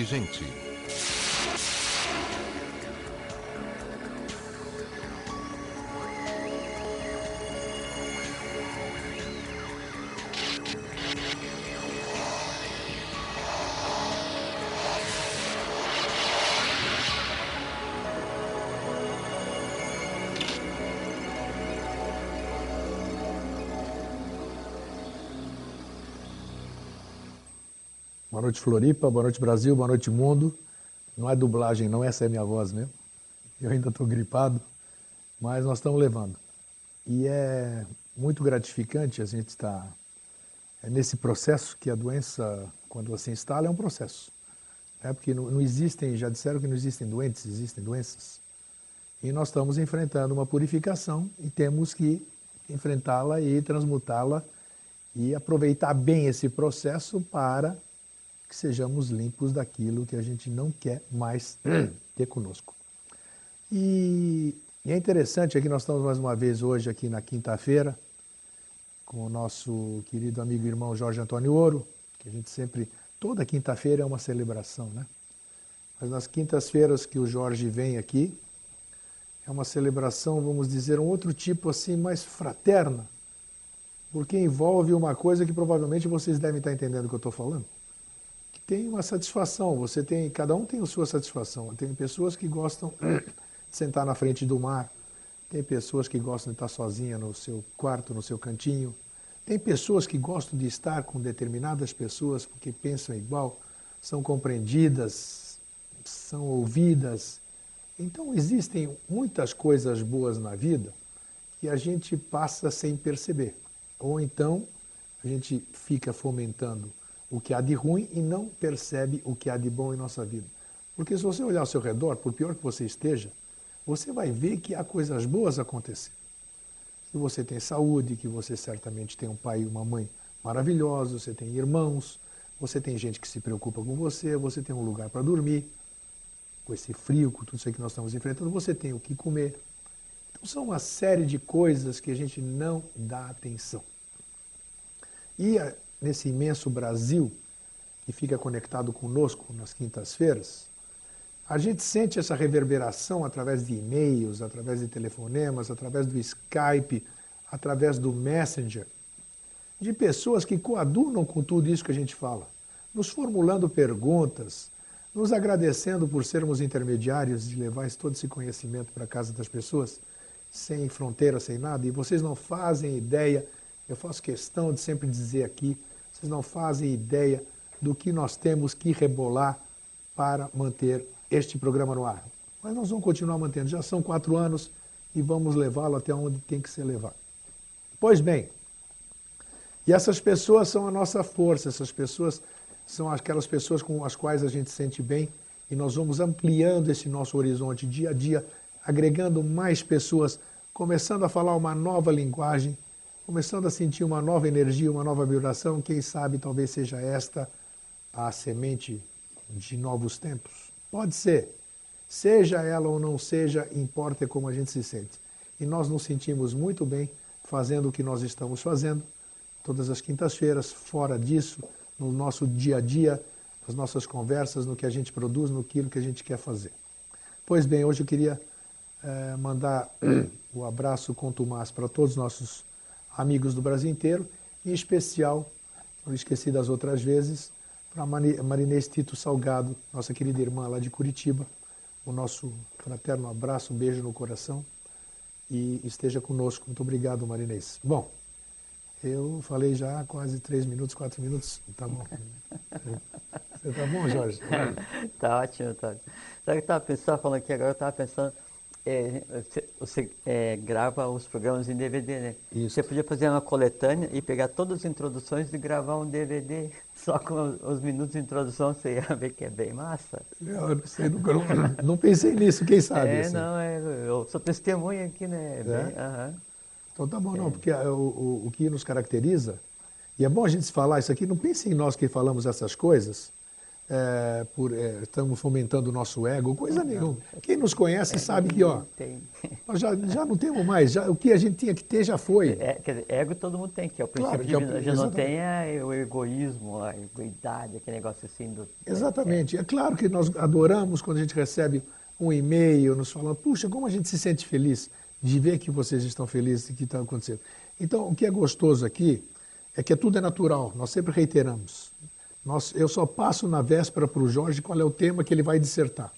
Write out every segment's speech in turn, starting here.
Vida noite, Floripa. Boa noite, Brasil. Boa noite, mundo. Não é dublagem, não. Essa é minha voz mesmo. Eu ainda estou gripado, mas nós estamos levando. E é muito gratificante a gente estar é nesse processo que a doença, quando você instala, é um processo. É porque não existem, já disseram que não existem doentes, existem doenças. E nós estamos enfrentando uma purificação e temos que enfrentá-la e transmutá-la e aproveitar bem esse processo para que sejamos limpos daquilo que a gente não quer mais ter conosco. E, é interessante aqui, nós estamos mais uma vez hoje aqui na quinta-feira, com o nosso querido amigo e irmão Jorge Antônio Ouro, que a gente sempre, toda quinta-feira é uma celebração, né? Mas nas quintas-feiras que o Jorge vem aqui, é uma celebração, vamos dizer, um outro tipo assim, mais fraterna, porque envolve uma coisa que provavelmente vocês devem estar entendendo o que eu estou falando tem uma satisfação. Você tem, cada um tem a sua satisfação. Tem pessoas que gostam de sentar na frente do mar. Tem pessoas que gostam de estar sozinha no seu quarto, no seu cantinho. Tem pessoas que gostam de estar com determinadas pessoas porque pensam igual, são compreendidas, são ouvidas. Então existem muitas coisas boas na vida que a gente passa sem perceber. Ou então a gente fica fomentando o que há de ruim e não percebe o que há de bom em nossa vida. Porque se você olhar ao seu redor, por pior que você esteja, você vai ver que há coisas boas acontecendo. Se você tem saúde, que você certamente tem um pai e uma mãe maravilhosos, você tem irmãos, você tem gente que se preocupa com você, você tem um lugar para dormir, com esse frio, com tudo isso que nós estamos enfrentando, você tem o que comer. Então são uma série de coisas que a gente não dá atenção. E nesse imenso Brasil que fica conectado conosco nas quintas-feiras, a gente sente essa reverberação através de e-mails, através de telefonemas, através do Skype, através do Messenger, de pessoas que coadunam com tudo isso que a gente fala, nos formulando perguntas, nos agradecendo por sermos intermediários de levar todo esse conhecimento para a casa das pessoas, sem fronteira, sem nada, e vocês não fazem ideia, eu faço questão de sempre dizer aqui, vocês não fazem ideia do que nós temos que rebolar para manter este programa no ar. Mas nós vamos continuar mantendo. Já são quatro anos e vamos levá-lo até onde tem que ser levado. Pois bem, e essas pessoas são a nossa força, essas pessoas são aquelas pessoas com as quais a gente sente bem e nós vamos ampliando esse nosso horizonte dia a dia, agregando mais pessoas, começando a falar uma nova linguagem começando a sentir uma nova energia, uma nova vibração, quem sabe talvez seja esta a semente de novos tempos. Pode ser. Seja ela ou não seja, importa como a gente se sente. E nós nos sentimos muito bem fazendo o que nós estamos fazendo, todas as quintas-feiras, fora disso, no nosso dia a dia, nas nossas conversas, no que a gente produz, no que a gente quer fazer. Pois bem, hoje eu queria eh, mandar o abraço contumaz para todos os nossos amigos do Brasil inteiro, em especial, não esqueci das outras vezes, para Marinês Tito Salgado, nossa querida irmã lá de Curitiba, o nosso fraterno abraço, um beijo no coração e esteja conosco. Muito obrigado, Marinês. Bom, eu falei já quase três minutos, quatro minutos, tá bom. Você tá bom, Jorge? tá ótimo, tá. Sabe o que eu estava pensando, falando aqui agora, eu estava pensando é, você é, grava os programas em DVD, né? Isso. Você podia fazer uma coletânea e pegar todas as introduções e gravar um DVD só com os minutos de introdução, você ia ver que é bem massa. Eu não sei, nunca, não, não pensei nisso, quem sabe? É, assim. não, é, eu sou testemunha aqui, né? É? Bem, uh -huh. Então tá bom, não, é. porque o, o, o que nos caracteriza, e é bom a gente falar isso aqui, não pense em nós que falamos essas coisas, é, por, é, estamos fomentando o nosso ego, coisa nenhuma. Quem nos conhece sabe que, ó, nós já, já não temos mais, já, o que a gente tinha que ter já foi. É, quer dizer, ego todo mundo tem, que é o princípio claro, que é, gente não tem é o egoísmo, a egoidade, aquele negócio assim do... Exatamente. É, claro que nós adoramos quando a gente recebe um e-mail nos falando, puxa, como a gente se sente feliz de ver que vocês estão felizes e que está acontecendo. Então, o que é gostoso aqui é que tudo é natural, nós sempre reiteramos. Nós, eu só passo na véspera para o Jorge qual é o tema que ele vai dissertar.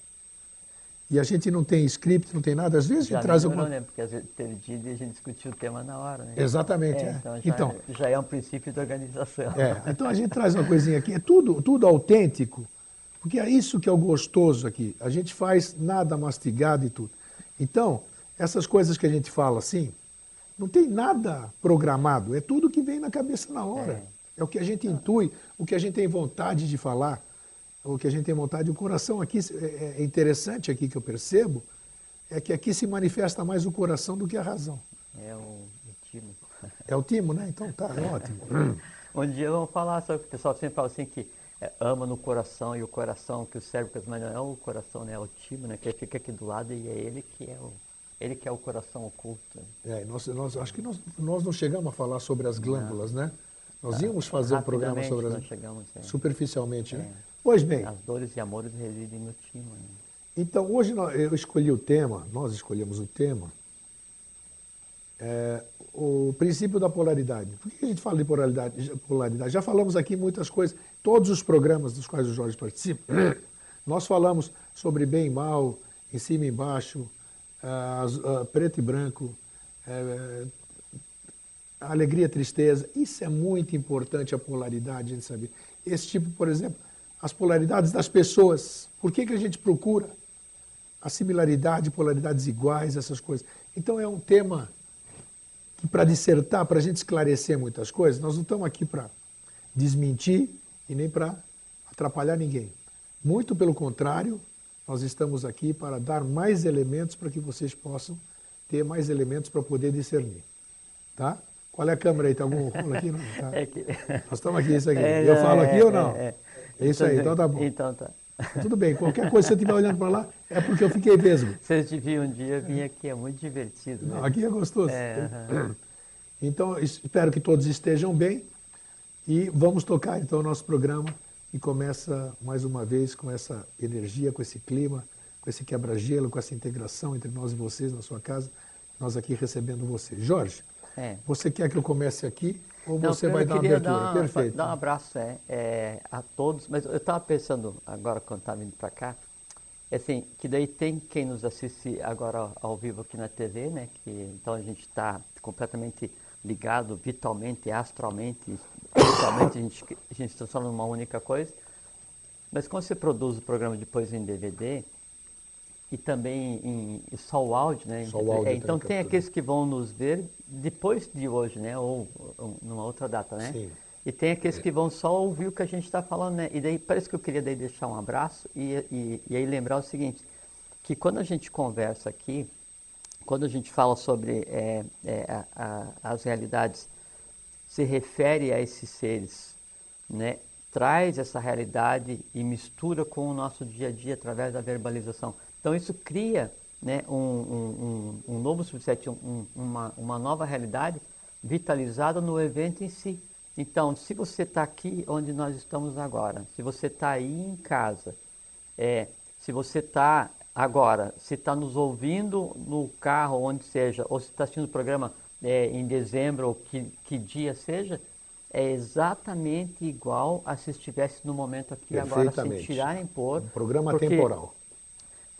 E a gente não tem script, não tem nada. Às vezes já a gente traz alguma... né? Porque às vezes teve dia e a gente discutiu o tema na hora, né? Exatamente, é. é. Então, já, então, já é um princípio da organização. É, então a gente traz uma coisinha aqui, é tudo, tudo autêntico, porque é isso que é o gostoso aqui. A gente faz nada mastigado e tudo. Então, essas coisas que a gente fala assim, não tem nada programado, é tudo que vem na cabeça na hora. É. É o que a gente intui, o que a gente tem vontade de falar, o que a gente tem vontade. O coração aqui, é, é interessante aqui que eu percebo, é que aqui se manifesta mais o coração do que a razão. É o, timo. É o timo, né? Então tá, é ótimo. um dia vamos falar, que o pessoal sempre fala assim que é, ama no coração e o coração, que o cérebro, mas não é o coração, né? É o timo, né? Que fica aqui do lado e é ele que é o ele que é o coração oculto. É, nós, nós, acho que nós, nós não chegamos a falar sobre as glândulas, não. né? Nós íamos fazer um programa sobre as... chegamos, é. superficialmente, né? É. Pois bem. As dores e amores residem no timo. Né? Então, hoje eu escolhi o tema, nós escolhemos o tema, é, o princípio da polaridade. Por que a gente fala de polaridade, polaridade? Já falamos aqui muitas coisas, todos os programas dos quais o Jorge participa, nós falamos sobre bem e mal, em cima e embaixo, uh, uh, preto e branco, uh, alegria, tristeza. Isso é muito importante, a polaridade, a gente saber. Esse tipo, por exemplo, as polaridades das pessoas. Por que, que a gente procura a similaridade, polaridades iguais, essas coisas? Então é um tema que, para dissertar, para a gente esclarecer muitas coisas, nós não estamos aqui para desmentir e nem para atrapalhar ninguém. Muito pelo contrário, nós estamos aqui para dar mais elementos para que vocês possam ter mais elementos para poder discernir. Tá? Qual é a câmera aí? Tem algum rolo aqui? Não, tá. é que... Nós estamos aqui, isso aqui. É, eu falo aqui é, ou não? É, é. é isso aí, então tá bom. Então tá. Tudo bem, qualquer coisa que você estiver olhando para lá, é porque eu fiquei vesgo. Se eu te vi um dia, eu vim aqui, é muito divertido. Né? Não, aqui é gostoso. Então, espero que todos estejam bem e vamos tocar então o nosso programa e começa mais uma vez com essa energia, com esse clima, com esse quebra-gelo, com essa integração entre nós e vocês na sua casa, nós aqui recebendo você. Jorge, é. Você quer que eu comece aqui ou Não, você vai dar uma abertura? Dar, Perfeito. Dar um abraço é, é, a todos, mas eu estava pensando agora quando estava vindo para cá, é assim, que daí tem quem nos assiste agora ao vivo aqui na TV, né? Que, então a gente está completamente ligado vitalmente, astralmente, espiritualmente, a gente, a gente se transforma numa única coisa. Mas quando você produz o programa depois em DVD, e também em, só o áudio, né? Só o áudio é, então tem aqueles que vão nos ver depois de hoje, né? Ou, ou numa outra data, né? Sim. E tem aqueles que vão só ouvir o que a gente está falando, né? E daí parece que eu queria daí deixar um abraço e, e, e aí lembrar o seguinte, que quando a gente conversa aqui, quando a gente fala sobre é, é, a, a, as realidades, se refere a esses seres, né? Traz essa realidade e mistura com o nosso dia a dia através da verbalização. Então isso cria né, um, um, um, novo subset, um, uma, uma nova realidade vitalizada no evento em si. Então, se você está aqui onde nós estamos agora, se você está aí em casa, é, se você está agora, se está nos ouvindo no carro, onde seja, ou se está assistindo o programa é, em dezembro, ou que, que dia seja, é exatamente igual a se estivesse no momento aqui agora, sem tirar nem pôr. Um programa temporal.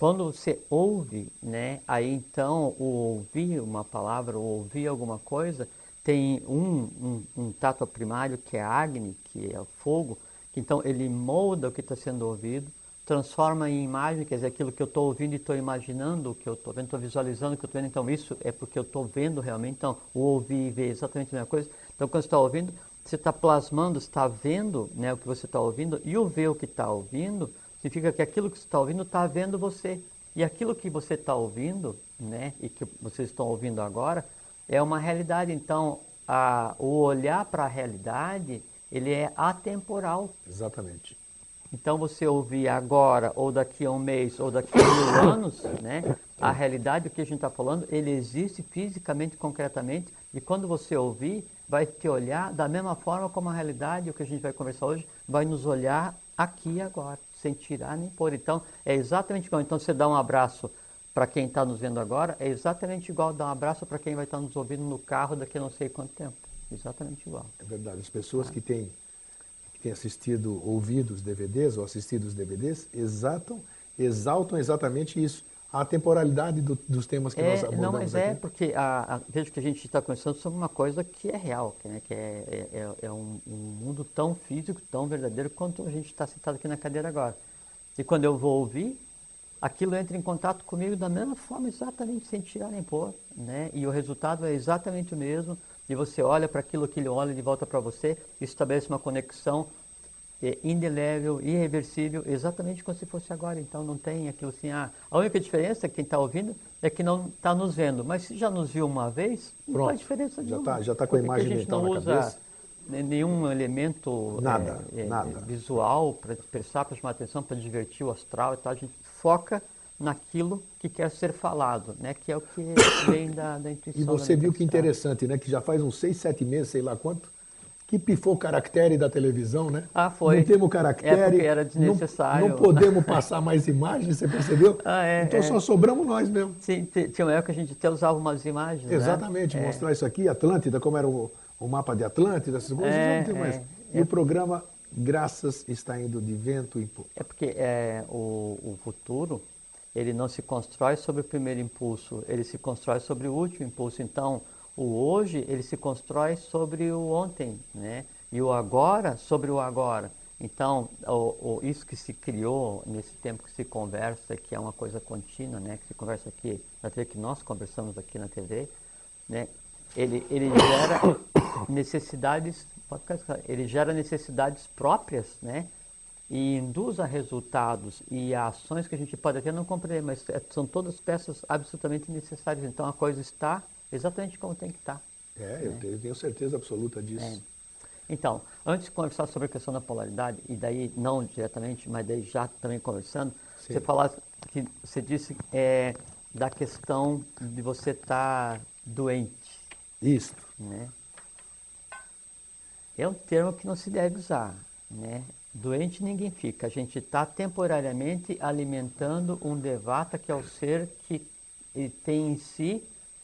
Quando você ouve, né, aí então o ouvir uma palavra, ou ouvir alguma coisa, tem um, um, um tato primário que é Agni, que é o fogo, que então ele molda o que está sendo ouvido, transforma em imagem, quer dizer, aquilo que eu estou ouvindo e estou imaginando o que eu estou vendo, estou visualizando o que eu estou vendo, então isso é porque eu estou vendo realmente, então o ouvir e ver é exatamente a mesma coisa. Então quando você está ouvindo, você está plasmando, está vendo né, o que você está ouvindo, e o ver o que está ouvindo significa que aquilo que você está ouvindo está vendo você. E aquilo que você está ouvindo, né, e que vocês estão ouvindo agora, é uma realidade. Então, a, o olhar para a realidade, ele é atemporal. Exatamente. Então você ouvir agora, ou daqui a um mês, ou daqui a mil anos, né? A realidade, o que a gente está falando, ele existe fisicamente, concretamente, e quando você ouvir, vai te olhar da mesma forma como a realidade, o que a gente vai conversar hoje, vai nos olhar aqui e agora, sem tirar nem pôr. Então, é exatamente igual. Então, você dá um abraço para quem está nos vendo agora, é exatamente igual dar um abraço para quem vai estar tá nos ouvindo no carro daqui a não sei quanto tempo. Exatamente igual. É verdade. As pessoas que têm, que têm assistido, ouvido os DVDs ou assistido os DVDs, exaltam, exaltam exatamente isso. A temporalidade do, dos temas que é, nós abordamos Não, mas é aqui. porque a, a, vejo que a gente está conversando sobre uma coisa que é real, que, né, que é, é, é, é um, um, mundo tão físico, tão verdadeiro quanto a gente está sentado aqui na cadeira agora. E quando eu vou ouvir, aquilo entra em contato comigo da mesma forma, exatamente sem tirar nem pôr, né? E o resultado é exatamente o mesmo. E você olha para aquilo que ele olha, ele volta para você, estabelece uma conexão é, indelével, irreversível, exatamente como se fosse agora. Então não tem aquilo assim, ah, a única diferença, quem está ouvindo, é que não está nos vendo. Mas se já nos viu uma vez, não Pronto, faz diferença já Tá, já está com a imagem a gente não usa nenhum elemento nada, é, nada. visual para expressar, para chamar atenção, para divertir o astral e tal. A gente foca naquilo que quer ser falado, né? que é o que vem da, da intuição. E você viu que interessante, né? que já faz uns seis, sete meses, sei lá quanto, que pifou o caractere da televisão, né? Ah, foi. Não temos caractere. É porque era desnecessário. Não, não podemos passar mais imagens, você percebeu? Ah, é, então é. só sobramos nós mesmo. Sim, tinha uma época que a gente até usava umas imagens. Né? Exatamente, né? mostrar isso aqui, Atlântida, como era o, o mapa de Atlântida, essas coisas, é, não tem mais. É, e o programa, graças, está indo de vento em pouco. É porque é, o, o futuro, ele não se constrói sobre o primeiro impulso, ele se constrói sobre o último impulso. Então, o hoje, ele se constrói sobre o ontem, né? e o agora sobre o agora. Então, o, o, isso que se criou nesse tempo que se conversa, que é uma coisa contínua, né, que se conversa aqui na TV, que nós conversamos aqui na TV, né, ele, ele gera necessidades, ele gera necessidades próprias, né, e induz a resultados e a ações que a gente pode até não compreender, mas é, são todas peças absolutamente necessárias. Então a coisa está exatamente como tem que estar. É, né? eu, tenho, eu tenho certeza absoluta disso. É. Então, antes de conversar sobre a questão da polaridade, e daí não diretamente, mas daí já também conversando, Sim. você falasse que você disse é, da questão de você estar tá doente. Isso. Né? É um termo que não se deve usar. Né? Doente ninguém fica. A gente está temporariamente alimentando um devata, que é o ser que tem em si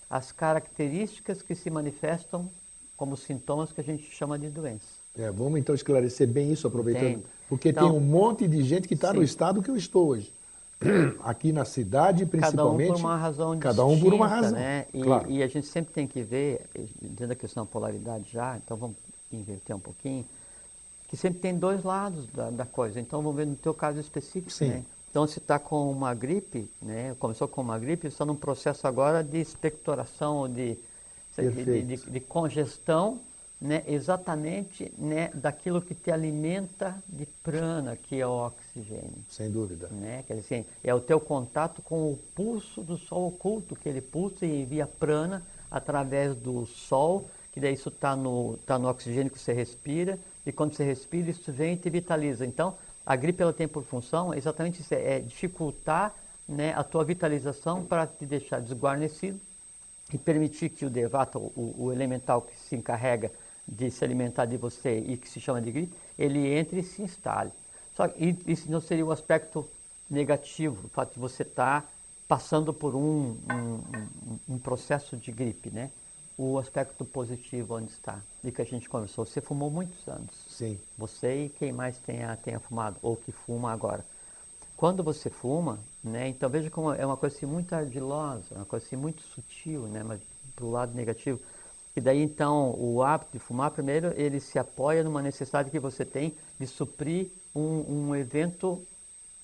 as características que se manifestam como sintomas que a gente chama de doença. É, vamos então esclarecer bem isso, aproveitando. Porque então, tem um monte de gente que está no estado que eu estou hoje. Aqui na cidade, principalmente. Cada um por uma razão Cada um por uma razão. Né? E, claro. e a gente sempre tem que ver, dentro da questão da polaridade já, então vamos inverter um pouquinho, que sempre tem dois lados da, da coisa. Então vamos ver no teu caso específico. Sim. Né? Então, se está com uma gripe, né, começou com uma gripe, está num processo agora de expectoração, de de, de, de, congestão, né, exatamente né, daquilo que te alimenta de prana, que é o oxigênio. Sem dúvida. Né? Quer dizer, é o teu contato com o pulso do sol oculto, que ele pulsa e envia prana através do sol, que daí isso está no, tá no oxigênio que você respira, e quando você respira, isso vem e te vitaliza. Então, a gripe ela tem por função exatamente isso, é dificultar né, a tua vitalização para te deixar desguarnecido e permitir que o Devata, o, o, elemental que se encarrega de se alimentar de você e que se chama de gripe, ele entre e se instale. Só que isso não seria o aspecto negativo, o fato de você estar tá passando por um, um, um, processo de gripe, né? O aspecto positivo onde está, e que a gente conversou. Você fumou muitos anos. Sim. Você e quem mais tenha, tenha fumado, ou que fuma agora. Quando você fuma, né, então veja como é uma coisa assim, muito ardilosa, uma coisa assim, muito sutil, né, mas para o lado negativo. E daí então o hábito de fumar, primeiro, ele se apoia numa necessidade que você tem de suprir um, um evento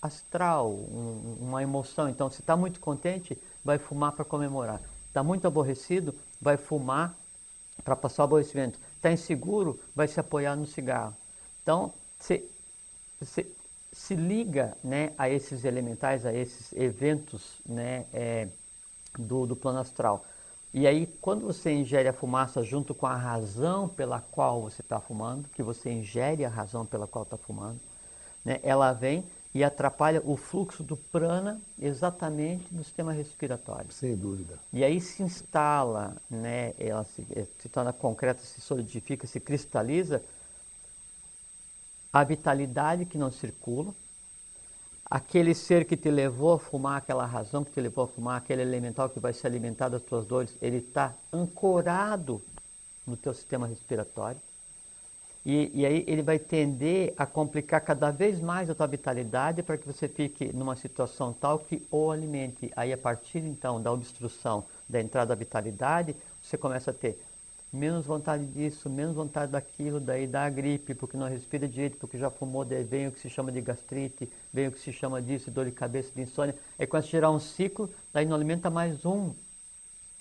astral, um, uma emoção. Então, se está muito contente, vai fumar para comemorar. Está muito aborrecido, vai fumar para passar o aborrecimento. Está inseguro, vai se apoiar no cigarro. Então, se, se, se liga né, a esses elementais, a esses eventos né, é, do, do plano astral. E aí, quando você ingere a fumaça junto com a razão pela qual você está fumando, que você ingere a razão pela qual está fumando, né, ela vem e atrapalha o fluxo do prana exatamente no sistema respiratório. Sem dúvida. E aí se instala, né, ela se, eh, se torna concreta, se solidifica, se cristaliza a vitalidade que não circula, aquele ser que te levou a fumar, aquela razão que te levou a fumar, aquele elemental que vai se alimentar das tuas dores, ele está ancorado no teu sistema respiratório. E, e, aí ele vai tender a complicar cada vez mais a tua vitalidade para que você fique numa situação tal que o alimente. Aí a partir então da obstrução da entrada da vitalidade, você começa a ter menos vontade disso, menos vontade daquilo, daí dá a gripe, porque não respira direito, porque já fumou, daí vem o que se chama de gastrite, vem o que se chama disso, dor de cabeça, de insônia. Aí começa a gerar um ciclo, daí não alimenta mais um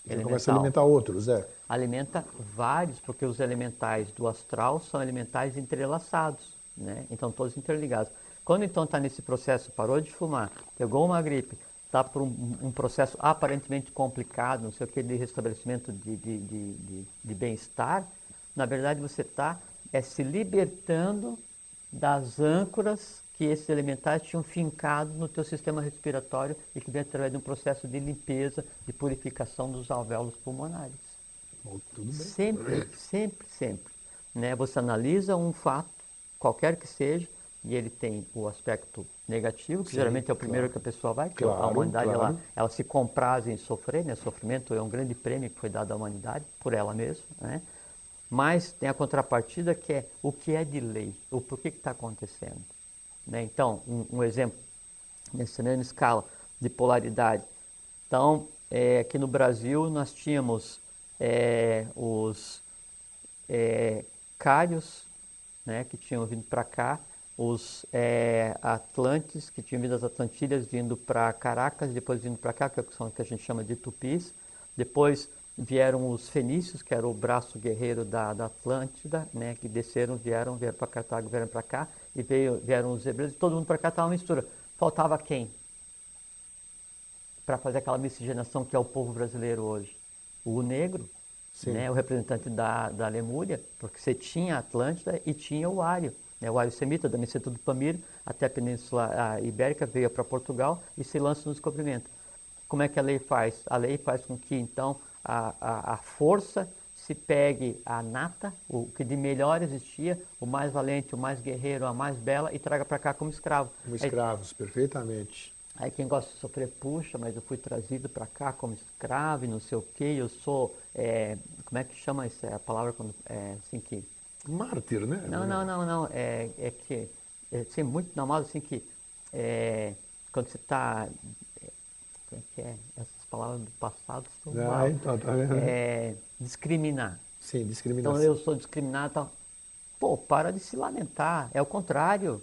elemental. Começa a alimentar outros, é. Alimenta vários, porque os elementais do astral são elementais entrelaçados, né? Então todos interligados. Quando então está nesse processo, parou de fumar, pegou uma gripe, está por um, um, processo aparentemente complicado, não sei o que, de restabelecimento de, de, de, de, de bem-estar, na verdade você está é, se libertando das âncoras que esses elementais tinham fincado no teu sistema respiratório e que vem através de um processo de limpeza, de purificação dos alvéolos pulmonares. Oh, sempre, sempre, sempre. Né? Você analisa um fato, qualquer que seja, e ele tem o aspecto negativo, que Sim, geralmente é o primeiro claro. que a pessoa vai, porque claro, a humanidade claro. ela, ela se compraz em sofrer, né? Sofrimento é um grande prêmio que foi dado à humanidade por ela mesma, né? Mas tem a contrapartida que é o que é de lei, o porquê que está acontecendo. Né? Então, um, um, exemplo, nessa mesma escala de polaridade. Então, é, aqui no Brasil nós tínhamos é, os é, cários, né, que tinham vindo para cá, os é, Atlantes, que tinham vindo das Atlantilhas, vindo para Caracas, depois vindo para cá, que são o que a gente chama de tupis. Depois vieram os fenícios, que era o braço guerreiro da, da Atlântida, né, que desceram, vieram, vieram para Cartago, vieram para cá, e veio, vieram os hebreus, e todo mundo para cá estava uma mistura. Faltava quem? Para fazer aquela miscigenação que é o povo brasileiro hoje. O negro, né, o representante da, da Lemúria, porque você tinha a Atlântida e tinha o Ário né, o Ario Semita, da Meseta do Pamir, até a Península Ibérica, veio para Portugal e se lança no descobrimento. Como é que a lei faz? A lei faz com que, então, a, a, a força se pegue a nata, o que de melhor existia, o mais valente, o mais guerreiro, a mais bela, e traga para cá como escravo. Como escravos, aí, perfeitamente. Aí quem gosta de sofrer, puxa, mas eu fui trazido para cá como escravo e não sei o quê, eu sou, é, como é que chama isso? É a palavra quando, é, assim que Mártir, né? Não, não, não, não. É, é que é assim, muito normal assim que é, quando você está. É, como é que é? Palavras do passado são ah, mal. Então, tá vendo? É, discriminar. Sim, discriminação. Então eu sou discriminado tal. Pô, para de se lamentar. É o contrário.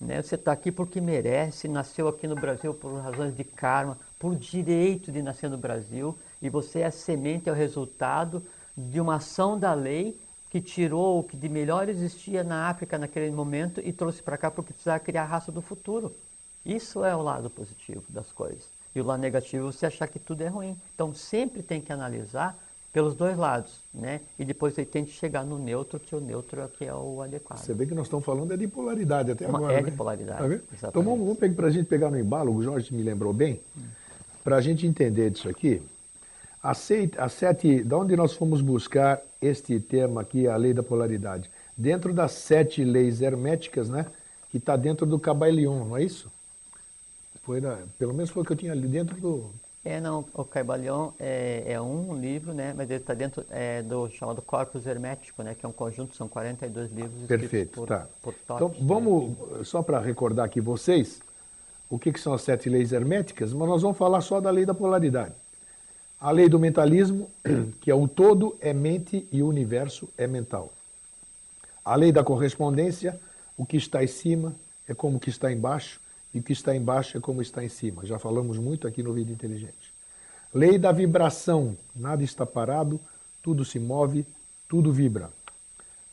Né? Você está aqui porque merece, nasceu aqui no Brasil por razões de karma, por direito de nascer no Brasil, e você é a semente, é o resultado de uma ação da lei que tirou o que de melhor existia na África naquele momento e trouxe para cá porque precisava criar a raça do futuro. Isso é o lado positivo das coisas. E o lado negativo é você achar que tudo é ruim. Então sempre tem que analisar pelos dois lados, né? E depois você tem que chegar no neutro, que o neutro é que é o adequado. Você vê que nós estamos falando é de polaridade até Uma, agora, É né? de polaridade, tá Então vamos, vamos para a gente pegar no embalo, o Jorge me lembrou bem, para a gente entender disso aqui. As, sete, da onde nós fomos buscar este tema aqui, a lei da polaridade? Dentro das sete leis herméticas, né? Que está dentro do Cabailion, não é isso? Pelo menos foi o que eu tinha ali dentro do. É, não, o Caibalion é, é, um livro, né, mas ele está dentro é, do chamado Corpus Hermético, né, que é um conjunto, são 42 livros Perfeito, por, tá. por Então, né? vamos, né? só para recordar aqui vocês, o que, que são as sete leis herméticas, mas nós vamos falar só da lei da polaridade. A lei do mentalismo, que é o todo é mente e o universo é mental. A lei da correspondência, o que está em cima é como o que está embaixo e o que está embaixo é como está em cima. Já falamos muito aqui no Vida Inteligente. Lei da vibração, nada está parado, tudo se move, tudo vibra.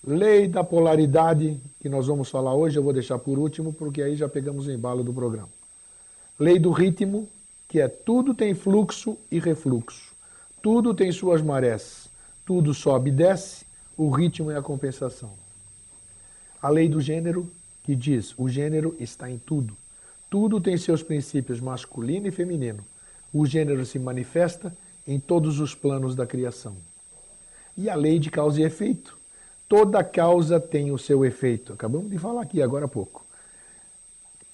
Lei da polaridade, que nós vamos falar hoje, eu vou deixar por último, porque aí já pegamos o embalo do programa. Lei do ritmo, que é tudo tem fluxo e refluxo, tudo tem suas marés, tudo sobe e desce, o ritmo é a compensação. A lei do gênero, que diz: o gênero está em tudo. Tudo tem seus princípios masculino e feminino. O gênero se manifesta em todos os planos da criação. E a lei de causa e efeito. Toda causa tem o seu efeito. Acabamos de falar aqui agora há pouco.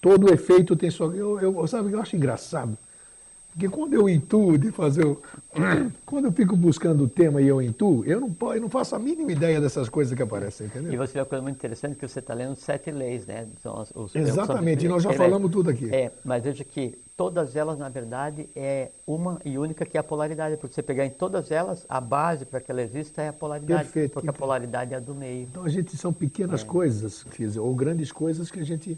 Todo efeito tem sua. Eu, eu, sabe, eu acho engraçado. Porque quando eu intuo de fazer. O... Quando eu fico buscando o tema e eu intuo, eu não, eu não faço a mínima ideia dessas coisas que aparecem, entendeu? E você vê uma coisa muito interessante que você está lendo sete leis, né? São os, Exatamente, e nós já falamos tudo aqui. É, mas veja que todas elas, na verdade, é uma e única que é a polaridade. Porque você pegar em todas elas, a base para que ela exista é a polaridade. Perfeito. Porque a polaridade é a do meio. Então a gente são pequenas é. coisas, ou grandes coisas que a gente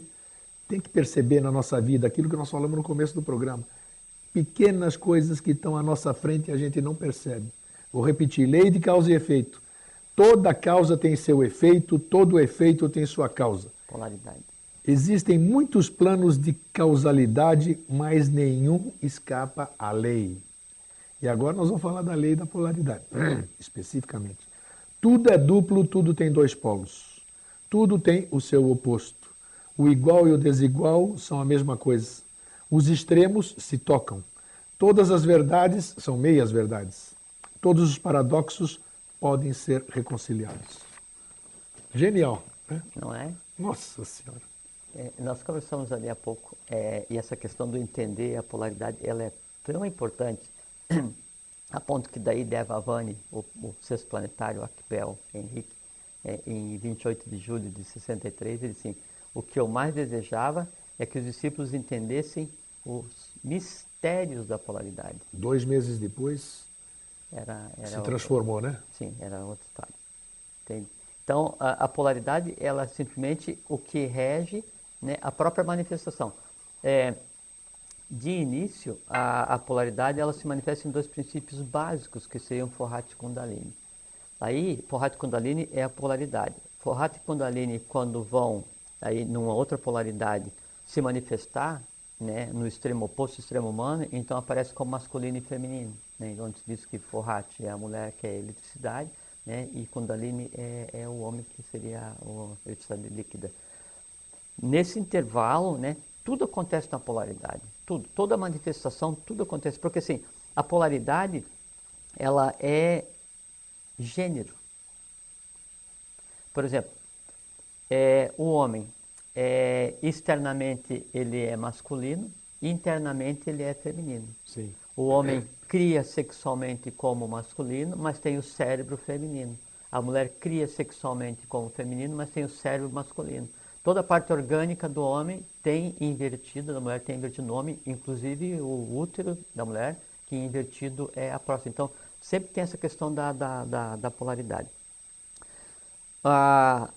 tem que perceber na nossa vida, aquilo que nós falamos no começo do programa pequenas coisas que estão à nossa frente e a gente não percebe. Vou repetir: lei de causa e efeito. Toda causa tem seu efeito, todo efeito tem sua causa. Polaridade. Existem muitos planos de causalidade, mas nenhum escapa à lei. E agora nós vamos falar da lei da polaridade, especificamente. Tudo é duplo, tudo tem dois polos. Tudo tem o seu oposto. O igual e o desigual são a mesma coisa. Os extremos se tocam. Todas as verdades são meias verdades. Todos os paradoxos podem ser reconciliados. Genial, né? Não é? Nossa Senhora. É, nós conversamos ali há pouco, é, e essa questão do entender a polaridade, ela é tão importante, a ponto que daí Devavani, o, o sexto planetário, Akbel Henrique, é, em 28 de julho de 63, ele disse assim, o que eu mais desejava é que os discípulos entendessem os mistérios da polaridade. Dois meses depois, era, era se transformou, outra, né? Sim, era outra história. Entende? Então, a, a, polaridade, ela é simplesmente o que rege né, a própria manifestação. É, de início, a, a, polaridade ela se manifesta em dois princípios básicos, que seriam Forhat e Kundalini. Aí, Forhat e Kundalini é a polaridade. Forhat e Kundalini, quando vão aí numa outra polaridade, se manifestar né, no extremo oposto, extremo humano, então aparece como masculino e feminino. Né, se diz que Forrat é a mulher que é eletricidade, né, e Kundalini é, é o homem que seria a eletricidade líquida. Nesse intervalo, né, tudo acontece na polaridade, tudo, toda manifestação, tudo acontece, porque assim, a polaridade, ela é gênero. Por exemplo, é, o homem é, externamente ele é masculino, internamente ele é feminino. Sim. O homem cria sexualmente como masculino, mas tem o cérebro feminino. A mulher cria sexualmente como feminino, mas tem o cérebro masculino. Toda a parte orgânica do homem tem invertido, da mulher tem invertido no homem, inclusive o útero da mulher, que invertido é a próstata. Então, sempre tem essa questão da, da, da, da polaridade. Ah,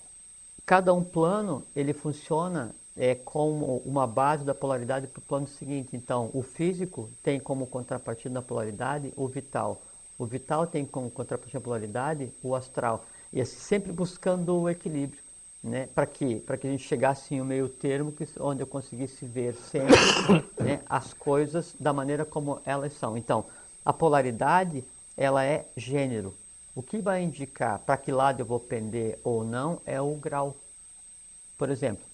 Cada um plano ele funciona é, como uma base da polaridade para o plano seguinte. Então, o físico tem como contrapartida da polaridade o vital. O vital tem como contrapartida da polaridade o astral. E assim, sempre buscando o equilíbrio. Né? Para quê? Para que a gente chegasse em um meio termo que, onde eu conseguisse ver sempre né, as coisas da maneira como elas são. Então, a polaridade ela é gênero. O que vai indicar para que lado eu vou pender ou não é o grau. Por exemplo,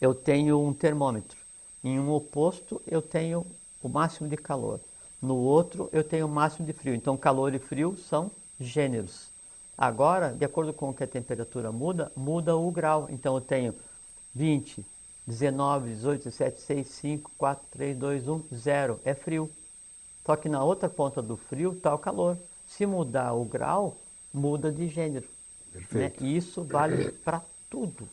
eu tenho um termômetro. Em um oposto eu tenho o máximo de calor. No outro eu tenho o máximo de frio. Então calor e frio são gêneros. Agora, de acordo com o que a temperatura muda, muda o grau. Então eu tenho 20, 19, 18, 17, 6, 5, 4, 3, 2, 1, 0. É frio. Só que na outra ponta do frio está o calor. Se mudar o grau, muda de gênero. Né? E isso vale para tudo.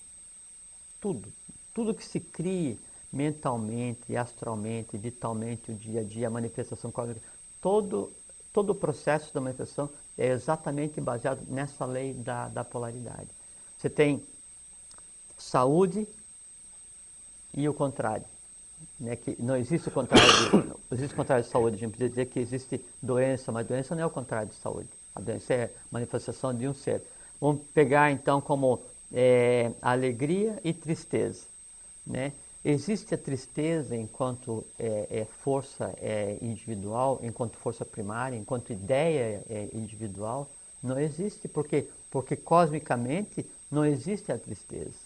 Tudo. Tudo que se crie mentalmente, astralmente, vitalmente, o dia a dia, a manifestação cósmica, todo, todo o processo da manifestação é exatamente baseado nessa lei da, da polaridade. Você tem saúde e o contrário. Né, que não existe o contrário de, existe o contrário de saúde. A gente precisa dizer que existe doença, mas doença não é o contrário de saúde. A doença é manifestação de um ser. Vamos pegar então como é, alegria e tristeza. Né? Existe a tristeza enquanto é, é força é, individual, enquanto força primária, enquanto ideia é, individual? Não existe, porque porque cosmicamente não existe a tristeza.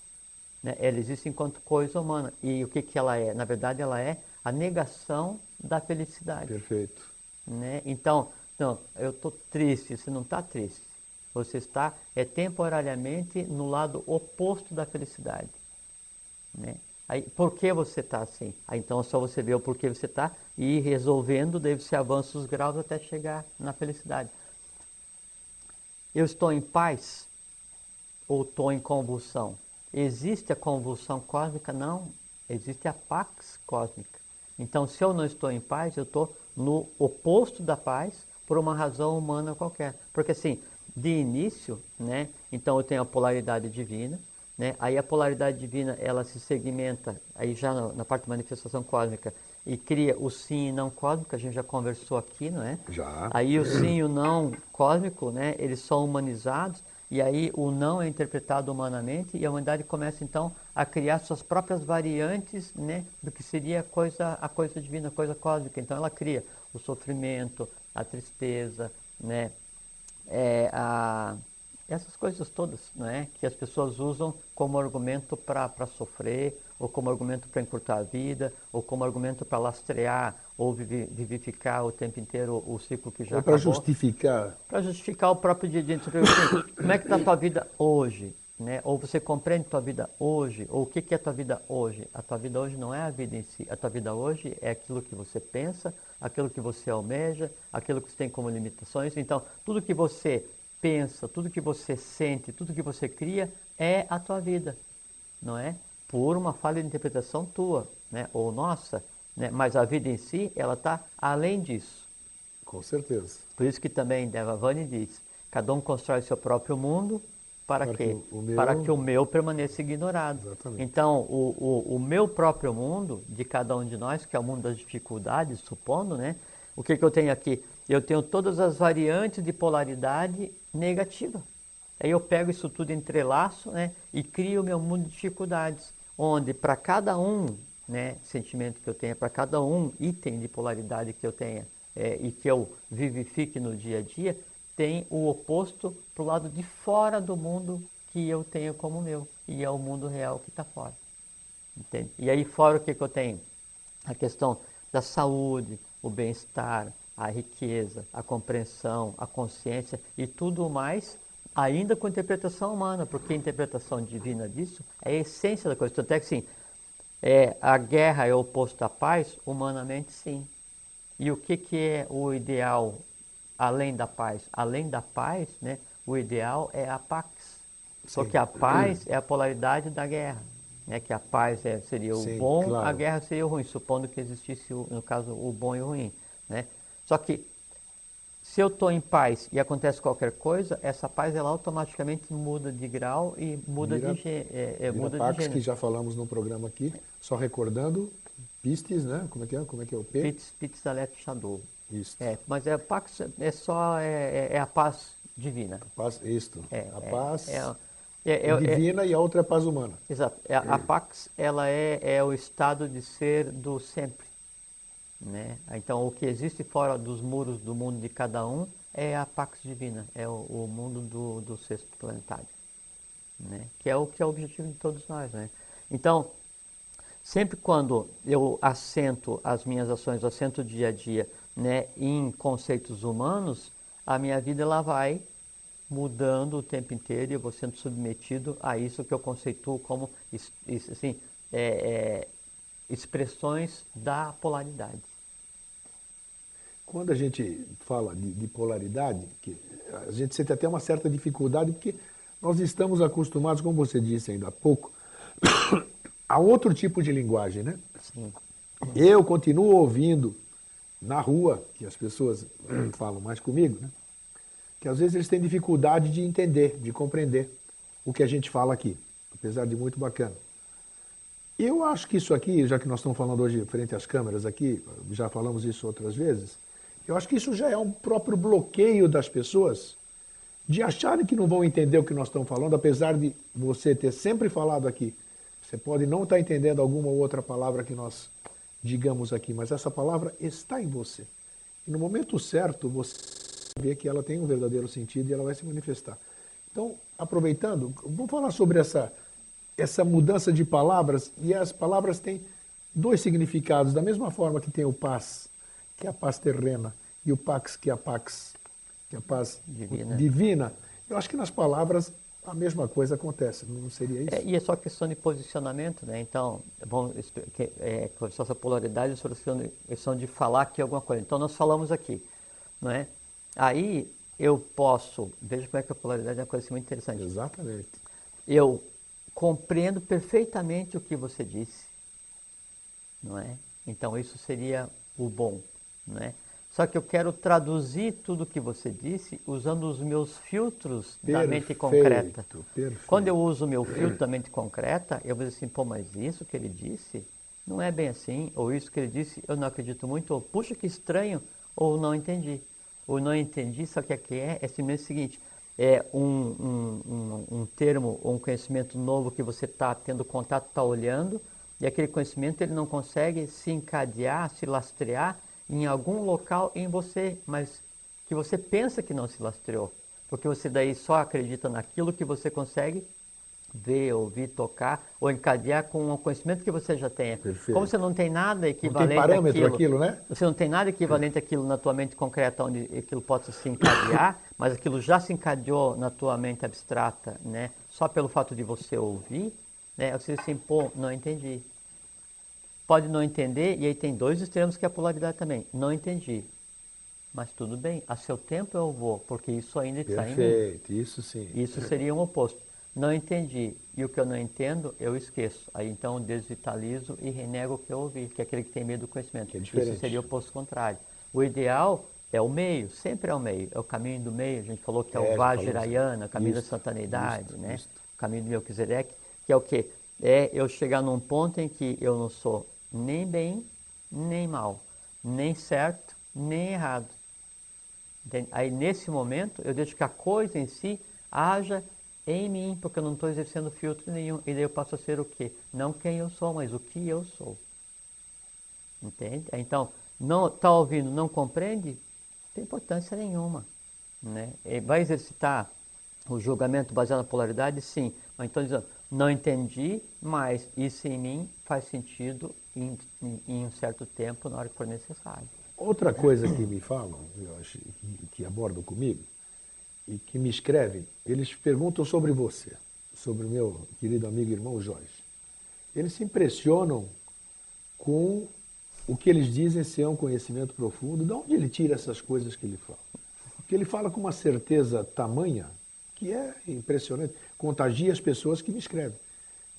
Né? Ela existe enquanto coisa humana. E o que, que ela é? Na verdade, ela é a negação da felicidade. Perfeito. Né? Então, não, eu estou triste, você não está triste. Você está é temporariamente no lado oposto da felicidade. Né? Aí, por que você está assim? Aí, então é só você ver o porquê você está e ir resolvendo, daí você avança os graus até chegar na felicidade. Eu estou em paz ou estou em convulsão? Existe a convulsão cósmica? Não, existe a pax cósmica. Então, se eu não estou em paz, eu estou no oposto da paz por uma razão humana qualquer. Porque assim, de início, né? Então eu tenho a polaridade divina, né? Aí a polaridade divina ela se segmenta aí já na, na parte de manifestação cósmica e cria o sim e não cósmico, a gente já conversou aqui, não é? Já. Aí o sim e o não cósmico, né? Eles são humanizados e aí o não é interpretado humanamente e a humanidade começa então a criar suas próprias variantes, né? Do que seria a coisa, a coisa divina, a coisa cósmica. Então ela cria o sofrimento, a tristeza, né? É, a essas coisas todas é, que as pessoas usam como argumento para sofrer, ou como argumento para encurtar a vida, ou como argumento para lastrear ou vivificar o tempo inteiro o ciclo que já ou para justificar. Para justificar o próprio dia de assim, Como é que está a tua vida hoje? Né? Ou você compreende a tua vida hoje? Ou o que, que é a tua vida hoje? A tua vida hoje não é a vida em si. A tua vida hoje é aquilo que você pensa, aquilo que você almeja, aquilo que você tem como limitações. Então, tudo que você pensa, tudo que você sente, tudo que você cria é a tua vida, não é? Por uma falha de interpretação tua, né? ou nossa, né? mas a vida em si, ela está além disso. Com certeza. Por isso que também Devavani diz, cada um constrói seu próprio mundo, para, para quê? Que meu... Para que o meu permaneça ignorado. Exatamente. Então, o, o, o meu próprio mundo, de cada um de nós, que é o mundo das dificuldades, supondo, né? O que, que eu tenho aqui? Eu tenho todas as variantes de polaridade negativa. Aí eu pego isso tudo entrelaço né, e crio o meu mundo de dificuldades, onde para cada um né, sentimento que eu tenha, para cada um item de polaridade que eu tenha é, e que eu vivifique no dia a dia, tem o oposto para o lado de fora do mundo que eu tenho como meu, e é o mundo real que está fora. Entende? E aí fora o que, que eu tenho? A questão da saúde, o bem-estar, a riqueza, a compreensão, a consciência e tudo mais, ainda com interpretação humana, porque a interpretação divina disso é a essência da coisa. Tanto é que, sim, é, a guerra é oposto à paz, humanamente, sim. E o que, que é o ideal além da paz? Além da paz, né, o ideal é a pax. Porque a paz é a polaridade da guerra. Né, que a paz é, seria o sim, bom, claro. a guerra seria o ruim, supondo que existisse, no caso, o bom e o ruim. Né? Só que se eu estou em paz e acontece qualquer coisa, essa paz ela automaticamente muda de grau e muda de, é, é, muda Pax, de gênero. que já falamos no programa aqui, só recordando, Pistes, né? Como é que é? Como é que é o P? Pistes, Pistes Aleph Shadow. Isso. É, mas é Pax é só é, é, é a paz divina. A paz, isto. É, a é, paz é, divina e a outra é a paz humana. Exato. a Pax ela é, é o estado de ser do sempre. Né? Então, o que existe fora dos muros do mundo de cada um é a Pax Divina, é o, o mundo do, do sexto planetário, né? que é o que é o objetivo de todos nós. Né? Então, sempre quando eu assento as minhas ações, assento o dia a dia né, em conceitos humanos, a minha vida ela vai mudando o tempo inteiro e eu vou sendo submetido a isso que eu conceituo como assim, é, é, expressões da polaridade. Quando a gente fala de, de, polaridade, a gente sente até uma certa dificuldade, porque nós estamos acostumados, como você disse ainda há pouco, a outro tipo de linguagem, né? Sim. Eu continuo ouvindo na rua, que as pessoas falam mais comigo, né? que às vezes eles têm dificuldade de entender, de compreender o que a gente fala aqui, apesar de muito bacana. Eu acho que isso aqui, já que nós estamos falando hoje frente às câmeras aqui, já falamos isso outras vezes, eu acho que isso já é um próprio bloqueio das pessoas de acharem que não vão entender o que nós estamos falando, apesar de você ter sempre falado aqui. Você pode não estar entendendo alguma outra palavra que nós digamos aqui, mas essa palavra está em você. E no momento certo, você vê que ela tem um verdadeiro sentido e ela vai se manifestar. Então, aproveitando, vamos falar sobre essa essa mudança de palavras, e as palavras têm dois significados, da mesma forma que tem o paz, que é a paz terrena, e o pax, que é a pax, que é a paz divina. divina. Eu acho que nas palavras a mesma coisa acontece, não seria isso? É, e é só questão de posicionamento, né? Então, bom, é, essa polaridade é questão de falar aqui alguma coisa. Então, nós falamos aqui, não é? Aí, eu posso, veja como é que a polaridade é uma coisa muito interessante. Exatamente. Eu compreendo perfeitamente o que você disse, não é? Então, isso seria o bom, não é? Só que eu quero traduzir tudo o que você disse usando os meus filtros perfeito, da mente concreta. Perfeito. Quando eu uso o meu filtro da mente concreta, eu vou dizer assim, pô, mas isso que ele disse não é bem assim, ou isso que ele disse eu não acredito muito, ou puxa que estranho, ou não entendi. Ou não entendi, só que aqui é, é simplesmente o seguinte, é um, um, um, um termo ou um conhecimento novo que você está tendo contato, está olhando, e aquele conhecimento ele não consegue se encadear, se lastrear em algum local em você, mas que você pensa que não se lastreou. Porque você daí só acredita naquilo que você consegue ver, ouvir, tocar ou encadear com o conhecimento que você já tenha. Perfeito. Como você não tem nada equivalente não tem parâmetro àquilo, aquilo, né? Você não tem nada equivalente àquilo na tua mente concreta onde aquilo possa se encadear, mas aquilo já se encadeou na tua mente abstrata, né? Só pelo fato de você ouvir, né? Você assim, pô, não entendi pode não entender, e aí tem dois extremos que é a polaridade também. Não entendi. Mas tudo bem, a seu tempo eu vou, porque isso ainda está em mim. Perfeito, isso sim. Isso seria um oposto. Não entendi, e o que eu não entendo, eu esqueço. Aí então eu desvitalizo e renego o que eu ouvi, que é aquele que tem medo do conhecimento. É. Isso seria o oposto contrário. O ideal é o meio, sempre é o meio. É o caminho do meio, a gente falou que é, é o Vajrayana, o caminho isso, da santanidade, isso, né? Isso. O caminho do Melquisedeque, que é o quê? É eu chegar num ponto em que eu não sou nem bem, nem mal, nem certo, nem errado. Entende? Aí nesse momento eu deixo que a coisa em si haja em mim, porque eu não estou exercendo filtro nenhum. E daí eu passo a ser o quê? Não quem eu sou, mas o que eu sou. Entende? Então, não está ouvindo, não compreende? Não tem importância nenhuma. Né? vai exercitar o julgamento baseado na polaridade? Sim. Mas então dizendo, não entendi, mas isso em mim faz sentido em, em, em um certo tempo, na hora que for necessário. Outra coisa que me falam, eu acho, que, que abordam comigo, e que me escrevem, eles perguntam sobre você, sobre o meu querido amigo e irmão Jorge. Eles se impressionam com o que eles dizem ser um conhecimento profundo. De onde ele tira essas coisas que ele fala? Porque ele fala com uma certeza tamanha que é impressionante, contagia as pessoas que me escrevem.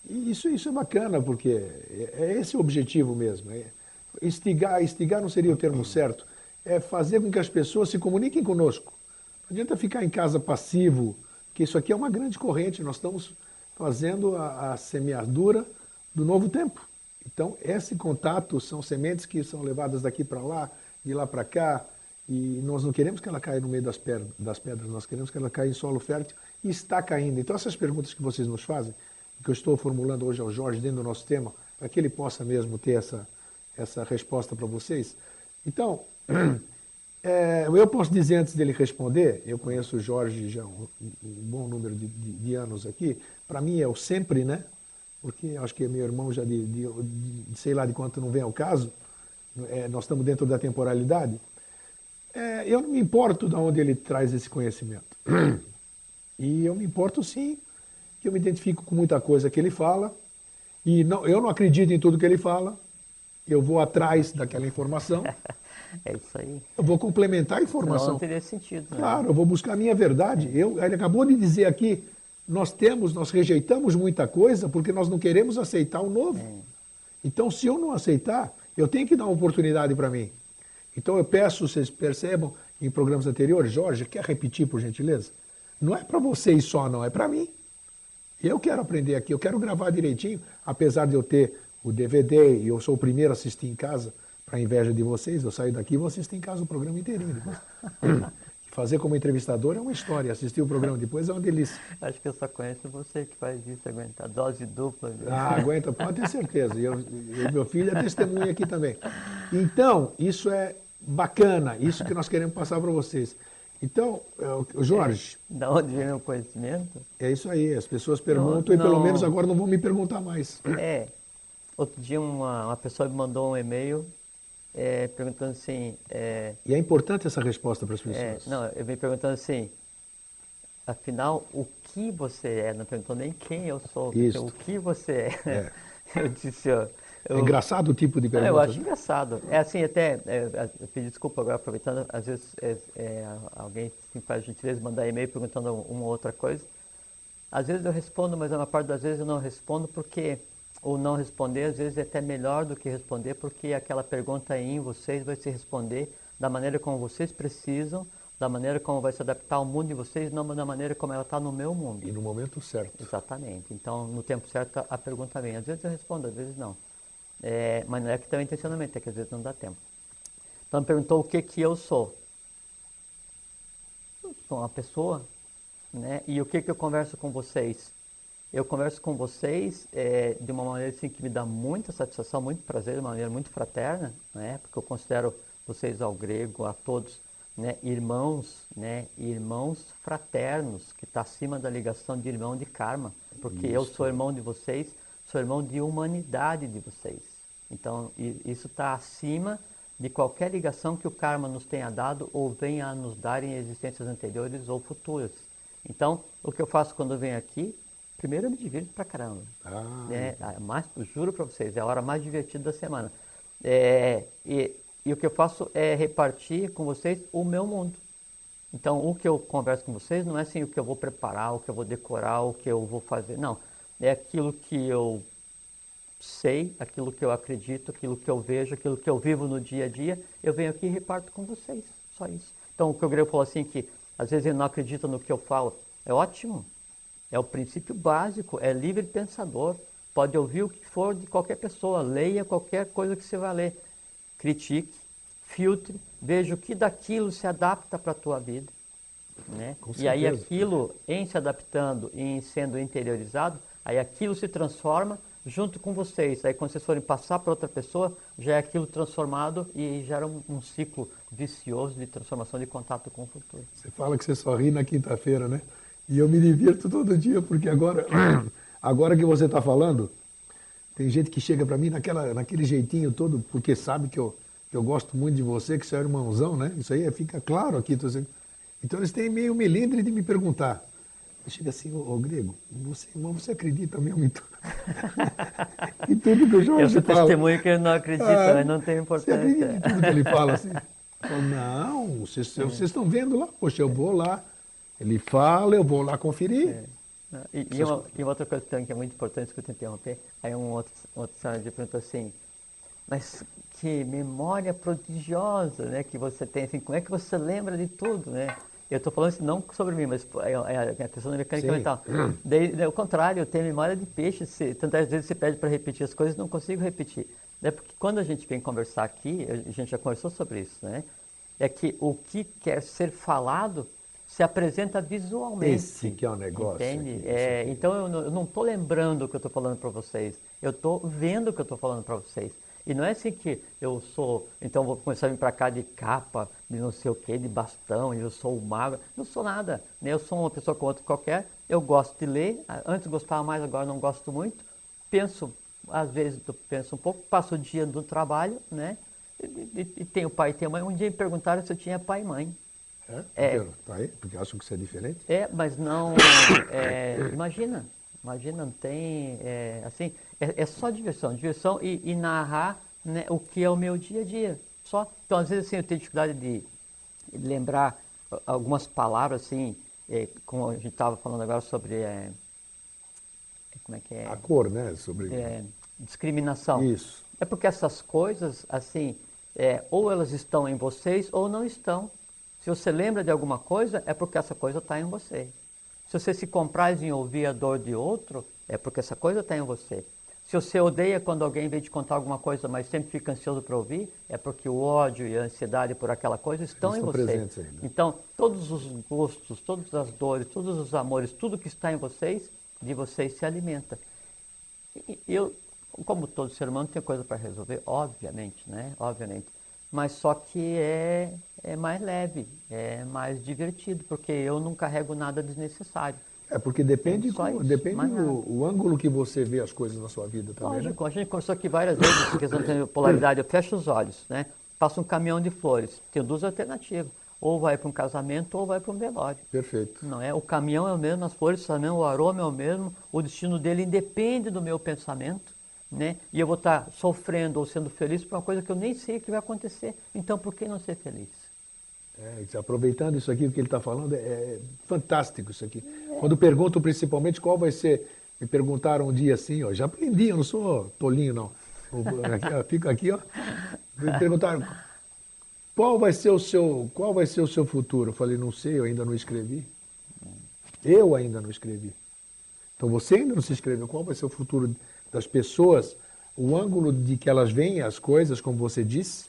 E isso, isso é bacana, porque é, é esse o objetivo mesmo. É instigar, instigar não seria o termo certo, é fazer com que as pessoas se comuniquem conosco. Não adianta ficar em casa passivo, que isso aqui é uma grande corrente, nós estamos fazendo a, a semeadura do novo tempo. Então, esse contato são sementes que são levadas daqui para lá, de lá para cá, e nós não queremos que ela caia no meio das pedras, das pedras, nós queremos que ela caia em solo fértil e está caindo. Então, essas perguntas que vocês nos fazem, que eu estou formulando hoje ao Jorge dentro do nosso tema, para que ele possa mesmo ter essa, essa resposta para vocês. Então, é, eu posso dizer antes dele responder, eu conheço o Jorge já um, um bom número de, de, de anos aqui, para mim é o sempre, né? Porque acho que meu irmão já de, de, de sei lá de quanto não vem ao caso, é, nós estamos dentro da temporalidade. É, eu não me importo de onde ele traz esse conhecimento. E eu me importo sim que eu me identifico com muita coisa que ele fala, e não, eu não acredito em tudo que ele fala, eu vou atrás daquela informação. é isso aí. Eu vou complementar a informação. Senão não teria sentido. Né? Claro, eu vou buscar a minha verdade. Eu, ele acabou de dizer aqui, nós temos, nós rejeitamos muita coisa porque nós não queremos aceitar o novo. É. Então, se eu não aceitar, eu tenho que dar uma oportunidade para mim. Então, eu peço, vocês percebam, em programas anteriores, Jorge, quer repetir, por gentileza? Não é para vocês só, não, é para mim. Eu quero aprender aqui, eu quero gravar direitinho, apesar de eu ter o DVD e eu sou o primeiro a assistir em casa, para inveja de vocês, eu saio daqui e assistir em casa o programa inteirinho. Fazer como entrevistador é uma história, assistir o programa depois é uma delícia. Acho que eu só conheço você que faz isso, aguenta dose dupla. Viu? Ah, aguenta, pode ter certeza. E eu, eu, meu filho é testemunha aqui também. Então, isso é bacana, isso que nós queremos passar para vocês. Então, é, Jorge. É, da onde vem o conhecimento? É isso aí, as pessoas perguntam não, e pelo menos agora não vão me perguntar mais. É. Outro dia uma, uma pessoa me mandou um e-mail é, perguntando assim. É, e é importante essa resposta para as é, pessoas. não, eu me perguntando assim, afinal, o que você é? Não perguntou nem quem eu sou, Isso. o que você é. é. Eu disse, ó, eu, é engraçado o tipo de pergunta. Eu acho engraçado. É assim, até, é, eu pedi desculpa agora, aproveitando, às vezes é, é, alguém assim, faz gentileza mandar e-mail perguntando uma ou outra coisa. Às vezes eu respondo, mas a maior parte das vezes eu não respondo porque o não responder às vezes é até melhor do que responder, porque aquela pergunta aí em vocês vai se responder da maneira como vocês precisam, da maneira como vai se adaptar ao mundo de vocês, não da maneira como ela está no meu mundo. E no momento certo. Exatamente. Então, no tempo certo, a pergunta vem. Às vezes eu respondo, às vezes não. É, mas não é que também intencionalmente, é que às vezes não dá tempo. Então me perguntou o que que eu sou. Eu sou uma pessoa, né? E o que que eu converso com vocês? Eu converso com vocês é, de uma maneira assim, que me dá muita satisfação, muito prazer, de uma maneira muito fraterna, né? Porque eu considero vocês ao grego, a todos, né? Irmãos, né? Irmãos fraternos, que está acima da ligação de irmão de karma, porque Isso. eu sou irmão de vocês sou irmão de humanidade de vocês. Então, isso está acima de qualquer ligação que o karma nos tenha dado ou venha a nos dar em existências anteriores ou futuras. Então, o que eu faço quando eu venho aqui, primeiro eu me divirto pra caramba. Ah, é, mais, juro para vocês, é a hora mais divertida da semana. É, e, e o que eu faço é repartir com vocês o meu mundo. Então, o que eu converso com vocês não é assim o que eu vou preparar, o que eu vou decorar, o que eu vou fazer. Não é aquilo que eu sei, aquilo que eu acredito, aquilo que eu vejo, aquilo que eu vivo no dia a dia, eu venho aqui e reparto com vocês, só isso. Então, o que o Grego falou assim, que às vezes ele não acredita no que eu falo, é ótimo, é o princípio básico, é livre pensador, pode ouvir o que for de qualquer pessoa, leia qualquer coisa que você vai ler, critique, filtre, veja o que daquilo se adapta para a tua vida. Né? E aí aquilo, em se adaptando e em sendo interiorizado, Aí aquilo se transforma junto com vocês. Aí quando vocês forem passar para outra pessoa, já é aquilo transformado e gera um, um, ciclo vicioso de transformação de contato com o futuro. Você fala que você só ri na quinta-feira, né? E eu me divirto todo dia, porque agora, agora que você está falando, tem gente que chega para mim naquela, naquele jeitinho todo, porque sabe que eu, que eu gosto muito de você, que você é irmãozão, né? Isso aí fica claro aqui. Então eles têm meio melindre de me perguntar. Chega assim, ô, ô Grego, você, irmão, você acredita mesmo em, tu... em tudo que o Jorge Eu sou fala? testemunho que ele não acredita, ah, mas não tem importância. Você acredita em tudo que ele fala assim? não, vocês, é. vocês estão vendo lá, poxa, eu vou lá. Ele fala, eu vou lá conferir. É. E, e, uma, e, outra coisa que é muito importante que eu te interromper, aí um outro, um outro senhor perguntou assim, mas que memória prodigiosa né, que você tem, assim, como é que você lembra de tudo, né? Eu estou falando isso não sobre mim, mas é, é a questão da mecânica Sim. mental. Daí, daí, ao contrário, eu tenho memória de peixe. Se, tantas vezes você pede para repetir as coisas, não consigo repetir. É porque quando a gente vem conversar aqui, a gente já conversou sobre isso, né? É que o que quer ser falado se apresenta visualmente. Esse que é o negócio. Entende? É, então eu não estou lembrando o que eu estou falando para vocês. Eu estou vendo o que eu estou falando para vocês. E não é assim que eu sou, então vou começar a vir para cá de capa, de não sei o que, de bastão, e eu sou o mago. Não sou nada. Né? Eu sou uma pessoa como outra qualquer. Eu gosto de ler. Antes gostava mais, agora não gosto muito. Penso, às vezes penso um pouco, passo o dia no trabalho, né? E, e, e tenho pai e tenho mãe. Um dia me perguntaram se eu tinha pai e mãe. É? é. Porque, tá aí? Porque acham que isso é diferente? É, mas não. É, imagina, imagina, não tem. É, assim, é, é só diversão, diversão e, e narrar né, o que é o meu dia a dia. Só. Então, às vezes, assim, eu tenho dificuldade de lembrar algumas palavras, assim, é, como a gente estava falando agora sobre. É, como é que é? A cor, né? Sobre. É, discriminação. Isso. É porque essas coisas, assim, é, ou elas estão em vocês ou não estão. Se você lembra de alguma coisa, é porque essa coisa está em você. Se você se compraz em ouvir a dor de outro, é porque essa coisa está em você. Se você odeia quando alguém vem te contar alguma coisa, mas sempre fica ansioso para ouvir, é porque o ódio e a ansiedade por aquela coisa estão Eles em você. Ainda. Então, todos os gostos, todas as dores, todos os amores, tudo que está em vocês, de vocês se alimenta. E eu, como todo ser humano, tem coisa para resolver, obviamente, né? Obviamente. Mas só que é, é mais leve, é mais divertido, porque eu não carrego nada desnecessário. É, porque depende, é depende o, o, ângulo que você vê as coisas na sua vida também, Lógico, né? a gente conversou aqui várias vezes, a questão de polaridade, eu fecho os olhos, né? Passa um caminhão de flores, tem duas alternativas, ou vai para um casamento ou vai para um velório. Perfeito. Não é? O caminhão é o mesmo, as flores são o mesmo, o aroma é o mesmo, o destino dele independe do meu pensamento, né? E eu vou estar sofrendo ou sendo feliz por uma coisa que eu nem sei que vai acontecer. Então, por que não ser feliz? É, aproveitando isso aqui, o que ele está falando, é, é fantástico isso aqui. É. Quando pergunto principalmente qual vai ser, me perguntaram um dia assim, ó, já aprendi, eu não sou tolinho não. Fico aqui, ó. Me perguntaram qual vai ser o seu, qual vai ser o seu futuro? Eu falei, não sei, eu ainda não escrevi. Eu ainda não escrevi. Então você ainda não se escreveu. Qual vai ser o futuro das pessoas? O ângulo de que elas veem as coisas, como você disse,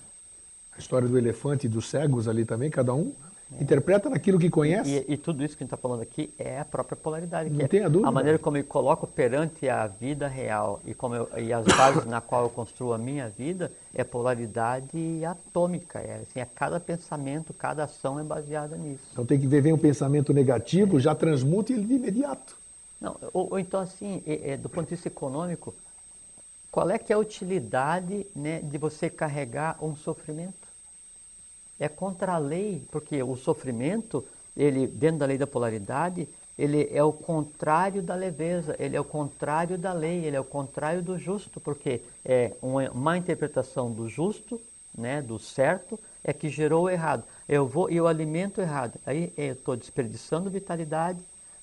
a história do elefante e dos cegos ali também, cada um é. interpreta naquilo que conhece. E, e, tudo isso que a gente está falando aqui é a própria polaridade. Não é tenha dúvida. A maneira como eu coloco perante a vida real e, como eu, e as bases na qual eu construo a minha vida é polaridade atômica. É assim, a é cada pensamento, cada ação é baseada nisso. Então tem que ver, vem um pensamento negativo, já transmuta ele de imediato. Não, ou, ou então assim, é, é, do ponto de vista econômico, qual é que é a utilidade né, de você carregar um sofrimento? é contra a lei, porque o sofrimento, ele dentro da lei da polaridade, ele é o contrário da leveza, ele é o contrário da lei, ele é o contrário do justo, porque é uma má interpretação do justo, né, do certo, é que gerou o errado. Eu vou e eu alimento errado. Aí eu estou desperdiçando vitalidade,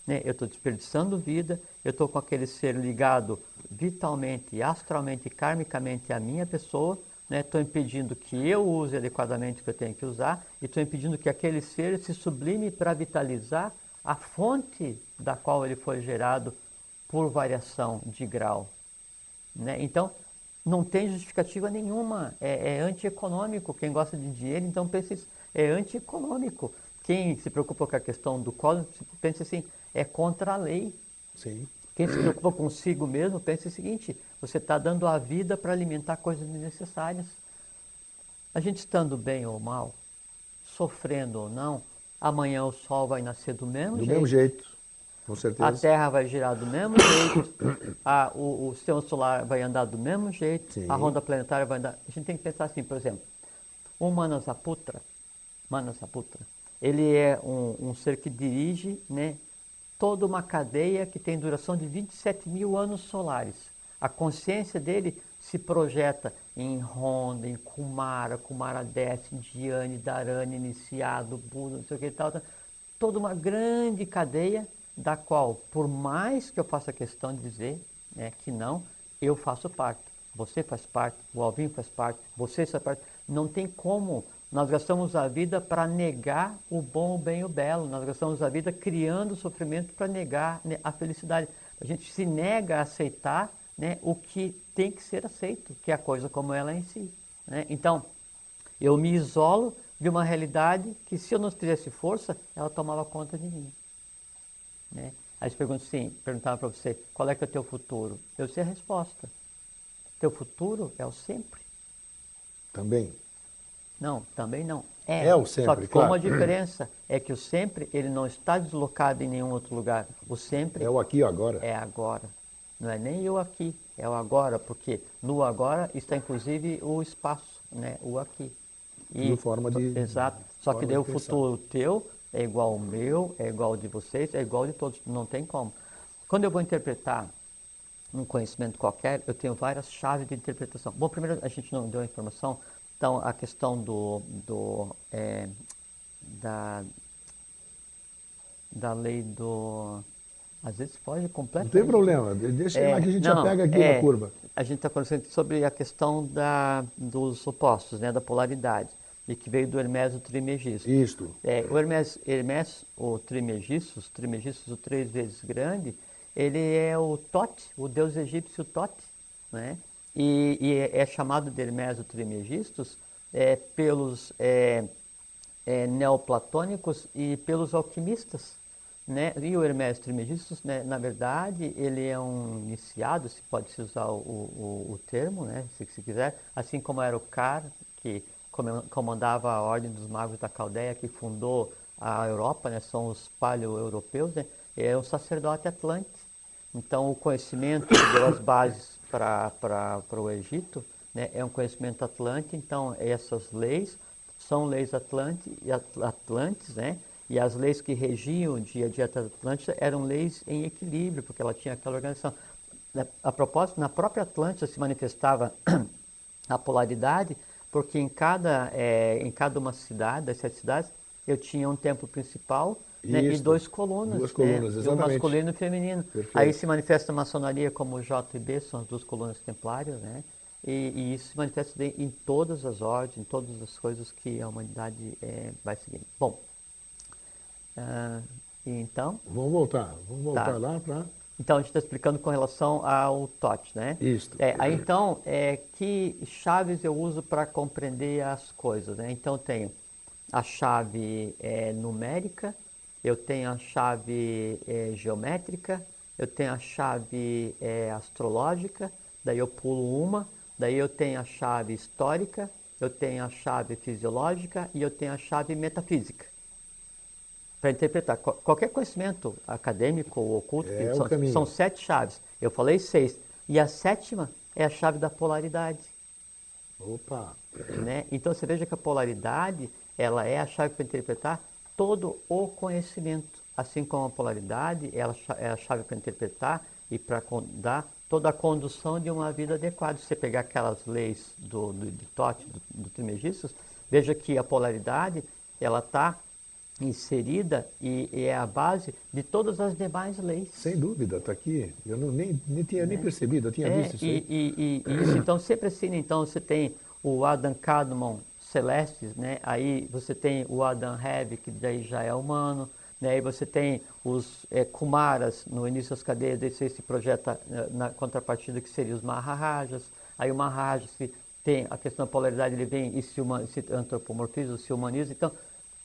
né, eu estou desperdiçando vida, eu estou com aquele ser ligado vitalmente, astralmente, karmicamente à minha pessoa, estou né, impedindo que eu use adequadamente o que eu tenho que usar e estou impedindo que aquele ser se sublime para vitalizar a fonte da qual ele foi gerado por variação de grau. Né? Então, não tem justificativa nenhuma, é, é antieconômico. Quem gosta de dinheiro, então pensa isso, é antieconômico. Quem se preocupa com a questão do cosmos, pensa assim, é contra a lei. Sim. Quem se preocupa consigo mesmo, pensa o seguinte: você está dando a vida para alimentar coisas desnecessárias. A gente estando bem ou mal, sofrendo ou não, amanhã o sol vai nascer do mesmo do jeito. Do mesmo jeito, com certeza. A Terra vai girar do mesmo jeito, a, o, o sistema solar vai andar do mesmo jeito, Sim. a ronda planetária vai andar. A gente tem que pensar assim, por exemplo, o Manasaputra, Manasaputra ele é um, um ser que dirige né, toda uma cadeia que tem duração de 27 mil anos solares. A consciência dele se projeta em Honda, em Kumara, Kumara Desce, Diane, Dharani, Iniciado, Buda, não sei o que e tal, tal. Toda uma grande cadeia da qual, por mais que eu faça questão de dizer né, que não, eu faço parte. Você faz parte, o Alvin faz parte, você faz parte. Não tem como nós gastamos a vida para negar o bom, o bem e o belo. Nós gastamos a vida criando sofrimento para negar né, a felicidade. A gente se nega a aceitar né, o que tem que ser aceito, que é a coisa como ela é em si. Né? Então, eu me isolo de uma realidade que, se eu não tivesse força, ela tomava conta de mim. Né? Aí você pergunta assim, perguntava para você, qual é que é o teu futuro? Eu sei a resposta. Teu futuro é o sempre. Também. Não, também não. É, é o sempre, Só que claro. com uma diferença é que o sempre ele não está deslocado em nenhum outro lugar. O sempre é o aqui e agora. É agora. Não é nem eu aqui, é o agora, porque no agora está inclusive o espaço, né? O aqui. E, de forma de Exato. Só que daí o futuro teu é igual ao meu, é igual ao de vocês, é igual ao de todos, não tem como. Quando eu vou interpretar um conhecimento qualquer, eu tenho várias chaves de interpretação. Bom, primeiro a gente não deu a informação então, a questão do, do, é, da, da lei do. Às vezes pode completamente. Não tem problema, deixa é, que a gente não, já pega aqui é, na curva. A gente está conversando sobre a questão da, dos opostos, né, da polaridade, e que veio do Hermes o Trimegisto. Isto. É, o Hermes, Hermes o Trimegistus, Trimegistus o três vezes grande, ele é o Tote, o deus egípcio Tote, né? E, e é chamado de Hermes Trimegistus é, pelos é, é, neoplatônicos e pelos alquimistas. Né? E o Hermes Trimegistus, né, na verdade, ele é um iniciado, se pode se usar o, o, o termo, né, se, se quiser, assim como era o Car, que comandava a Ordem dos Magos da Caldeia, que fundou a Europa, né, são os paleo-europeus, né, é um sacerdote atlante. Então, o conhecimento que deu as bases para o Egito né, é um conhecimento atlante. Então, essas leis são leis atlante, atlantes, né? E as leis que regiam o dia a dia da Atlântida eram leis em equilíbrio, porque ela tinha aquela organização. A propósito, na própria Atlântida se manifestava a polaridade, porque em cada, é, em cada uma cidade, das sete cidades, eu tinha um templo principal né, e dois colunas. Duas colunas, né, exatamente. Um masculino e feminino. Perfeito. Aí se manifesta a maçonaria como J e B, são as duas colunas templárias, né? E, e isso se manifesta em todas as ordens, em todas as coisas que a humanidade é, vai seguindo. Bom, uh, então... Vamos voltar, vamos voltar tá. lá para... Então, a gente está explicando com relação ao TOT, né? Isso. É, aí, então, é, que chaves eu uso para compreender as coisas, né? Então, eu tenho a chave é, numérica, eu tenho a chave é, geométrica, eu tenho a chave é, astrológica, daí eu pulo uma, daí eu tenho a chave histórica, eu tenho a chave fisiológica e eu tenho a chave metafísica para interpretar. Qualquer conhecimento acadêmico ou oculto, é são, são, sete chaves. Eu falei seis. E a sétima é a chave da polaridade. Opa! Né? Então você veja que a polaridade ela é a chave para interpretar todo o conhecimento. Assim como a polaridade ela é a chave para interpretar e para dar toda a condução de uma vida adequada. Se você pegar aquelas leis do, do, de Tote, do, do Trimegistus, veja que a polaridade ela está inserida e, e, é a base de todas as demais leis. Sem dúvida, está aqui. Eu não, nem, nem tinha nem é. percebido, eu tinha é, visto isso. E, e, e, isso, então, sempre assim, então você tem o Adam Kadmon Celestes, né? aí você tem o Adam Heavy, que daí já é humano, né? aí você tem os é, Kumaras no início das cadeias, daí se projeta eh, na contrapartida que seria os Maharajas, aí o Maharaja se tem a questão da polaridade, ele vem e se, uma, se antropomorfiza, se humaniza, então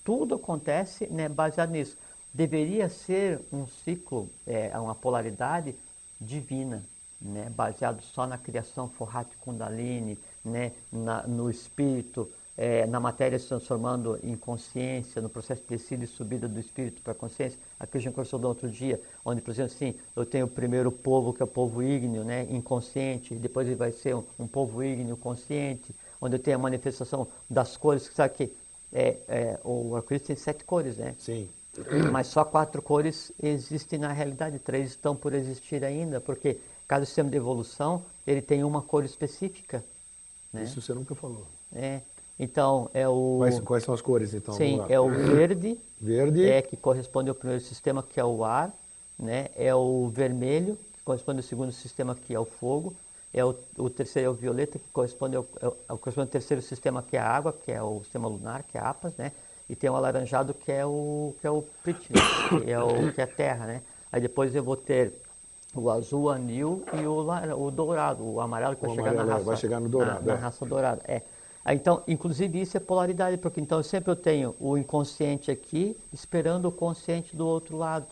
tudo acontece né, baseado nisso. Deveria ser um ciclo, é, uma polaridade divina, né, baseado só na criação Forrati Kundalini, né, na, no espírito, é, na matéria se transformando em consciência, no processo de descida e subida do espírito para a consciência. Aqui a gente conversou do outro dia, onde, por exemplo, assim, eu tenho o primeiro povo, que é o povo ígneo, né, inconsciente, depois ele vai ser um, um povo ígneo consciente, onde eu tenho a manifestação das cores, que sabe que é, é, o arco-íris tem sete cores, né? Sim. Mas só quatro cores existem na realidade, três estão por existir ainda, porque cada sistema de evolução ele tem uma cor específica. Né? Isso você nunca falou. É. Então, é o... Quais, quais são as cores, então? Sim, é o verde, verde, é que corresponde ao primeiro sistema, que é o ar, né? É o vermelho, que corresponde ao segundo sistema, que é o fogo, é o, o terceiro é o violeta, que corresponde ao, ao, ao, corresponde ao terceiro sistema, que é a água, que é o sistema lunar, que é a APAS, né? E tem o alaranjado, que é o, que é o Pritne, que é o que é a terra, né? Aí depois eu vou ter o azul, o anil e o, o dourado, o amarelo que o vai chegar na raça. Vai chegar no dourado. Na, na é. raça dourada, é. Então, inclusive isso é polaridade, porque então sempre eu tenho o inconsciente aqui esperando o consciente do outro lado.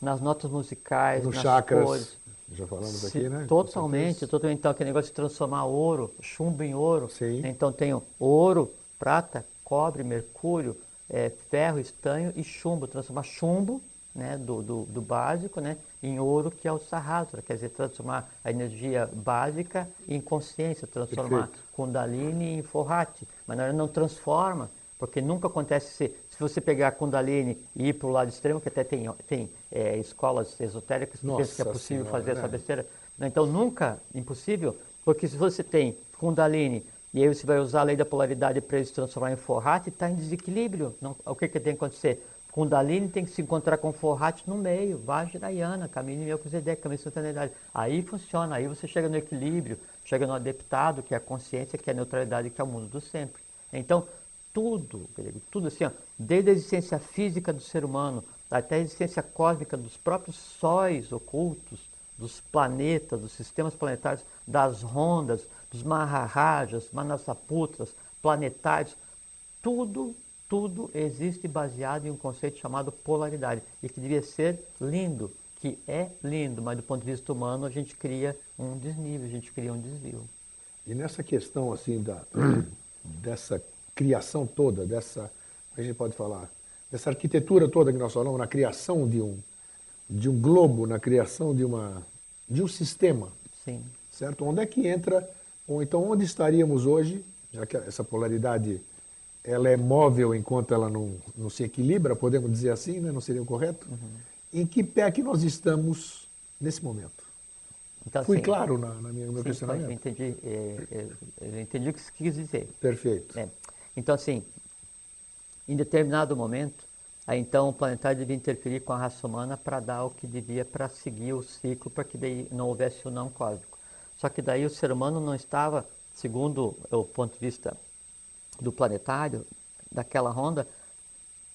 Nas notas musicais, nos nas chakras. cores. Já falamos Se, aqui, né? Totalmente, totalmente. Então, aquele negócio de transformar ouro, chumbo em ouro. Sim. Então, tenho ouro, prata, cobre, mercúrio, é, ferro, estanho e chumbo. Transformar chumbo, né, do, do, do, básico, né, em ouro, que é o Sahasra. Quer dizer, transformar a energia básica em consciência, transformar Perfeito. Kundalini em Forrati. Mas na não transforma, porque nunca acontece se, se você pegar a Kundalini e ir para o lado extremo, que até tem, tem é, escolas esotéricas que pensam que é possível senhora, fazer né? essa besteira. Então, nunca, impossível, porque se você tem Kundalini e aí você vai usar a lei da polaridade para ele se transformar em Forrat, está em desequilíbrio. Não, o que, que tem que acontecer? Kundalini tem que se encontrar com Forrat no meio, Vajrayana, caminho Zedek, caminho de instantaneidade. Aí funciona, aí você chega no equilíbrio, chega no adeptado, que é a consciência, que é a neutralidade, que é o mundo do sempre. Então, tudo, tudo assim, ó, desde a existência física do ser humano até a existência cósmica dos próprios sóis ocultos, dos planetas, dos sistemas planetários, das rondas, dos Maharajas, Manasaputras, planetários, tudo, tudo existe baseado em um conceito chamado polaridade e que devia ser lindo, que é lindo, mas do ponto de vista humano a gente cria um desnível, a gente cria um desvio. E nessa questão assim da dessa criação toda, dessa, a gente pode falar, dessa arquitetura toda que nós falamos, na criação de um, de um globo, na criação de, uma, de um sistema. Sim. Certo? Onde é que entra, ou então onde estaríamos hoje, já que essa polaridade ela é móvel enquanto ela não, não se equilibra, podemos dizer assim, né? não seria o correto? Uhum. Em que pé que nós estamos nesse momento? Então, Fui assim, claro na, na minha, no meu sim, questionamento? Eu entendi, é, é, eu entendi o que você quis dizer. Perfeito. É. Então, assim, em determinado momento, aí então o planetário devia interferir com a raça humana para dar o que devia para seguir o ciclo, para que daí não houvesse o não cósmico. Só que daí o ser humano não estava, segundo o ponto de vista do planetário, daquela ronda,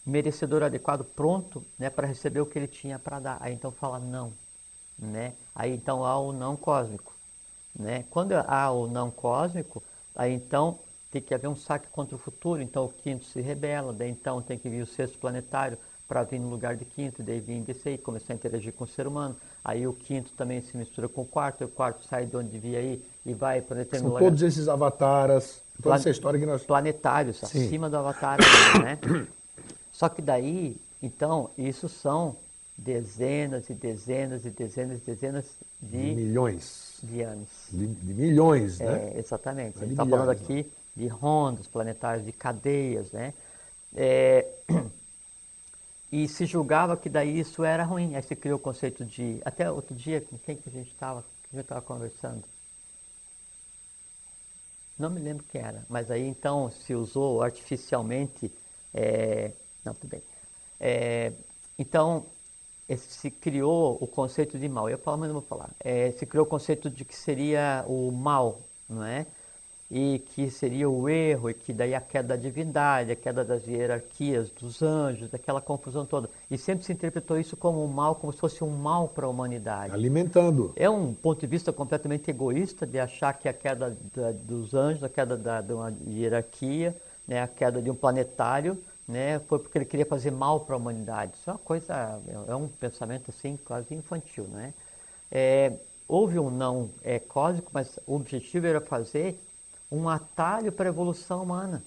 merecedor adequado, pronto né, para receber o que ele tinha para dar. Aí então fala não. Né? Aí então há o não cósmico. Né? Quando há o não cósmico, aí então tem que haver um saque contra o futuro, então o quinto se rebela, daí então tem que vir o sexto planetário para vir no lugar de quinto, daí vir descer e começar a interagir com o ser humano. Aí o quinto também se mistura com o quarto, e o quarto sai de onde devia ir e vai para determinado São todos esses avatares, toda Plan essa história que nós... Planetários, Sim. acima do avatar, né? Só que daí, então, isso são dezenas e dezenas e dezenas e dezenas de... Milhões. De anos. De, de milhões, né? É, exatamente. É a gente está falando aqui de rondas planetárias, de cadeias, né? É, e se julgava que daí isso era ruim. Aí se criou o conceito de. Até outro dia, com quem que a gente estava conversando? Não me lembro quem era, mas aí então se usou artificialmente. É, não, tudo bem. É, então se criou o conceito de mal. Eu falo, mas não vou falar. É, se criou o conceito de que seria o mal, não é? E que seria o erro, e que daí a queda da divindade, a queda das hierarquias, dos anjos, daquela confusão toda. E sempre se interpretou isso como um mal, como se fosse um mal para a humanidade. Alimentando. É um ponto de vista completamente egoísta de achar que a queda da, dos anjos, a queda da, de uma hierarquia, né, a queda de um planetário, né, foi porque ele queria fazer mal para a humanidade. Isso é uma coisa, é um pensamento assim quase infantil, né? É, houve um não é, cósmico, mas o objetivo era fazer um atalho para a evolução humana.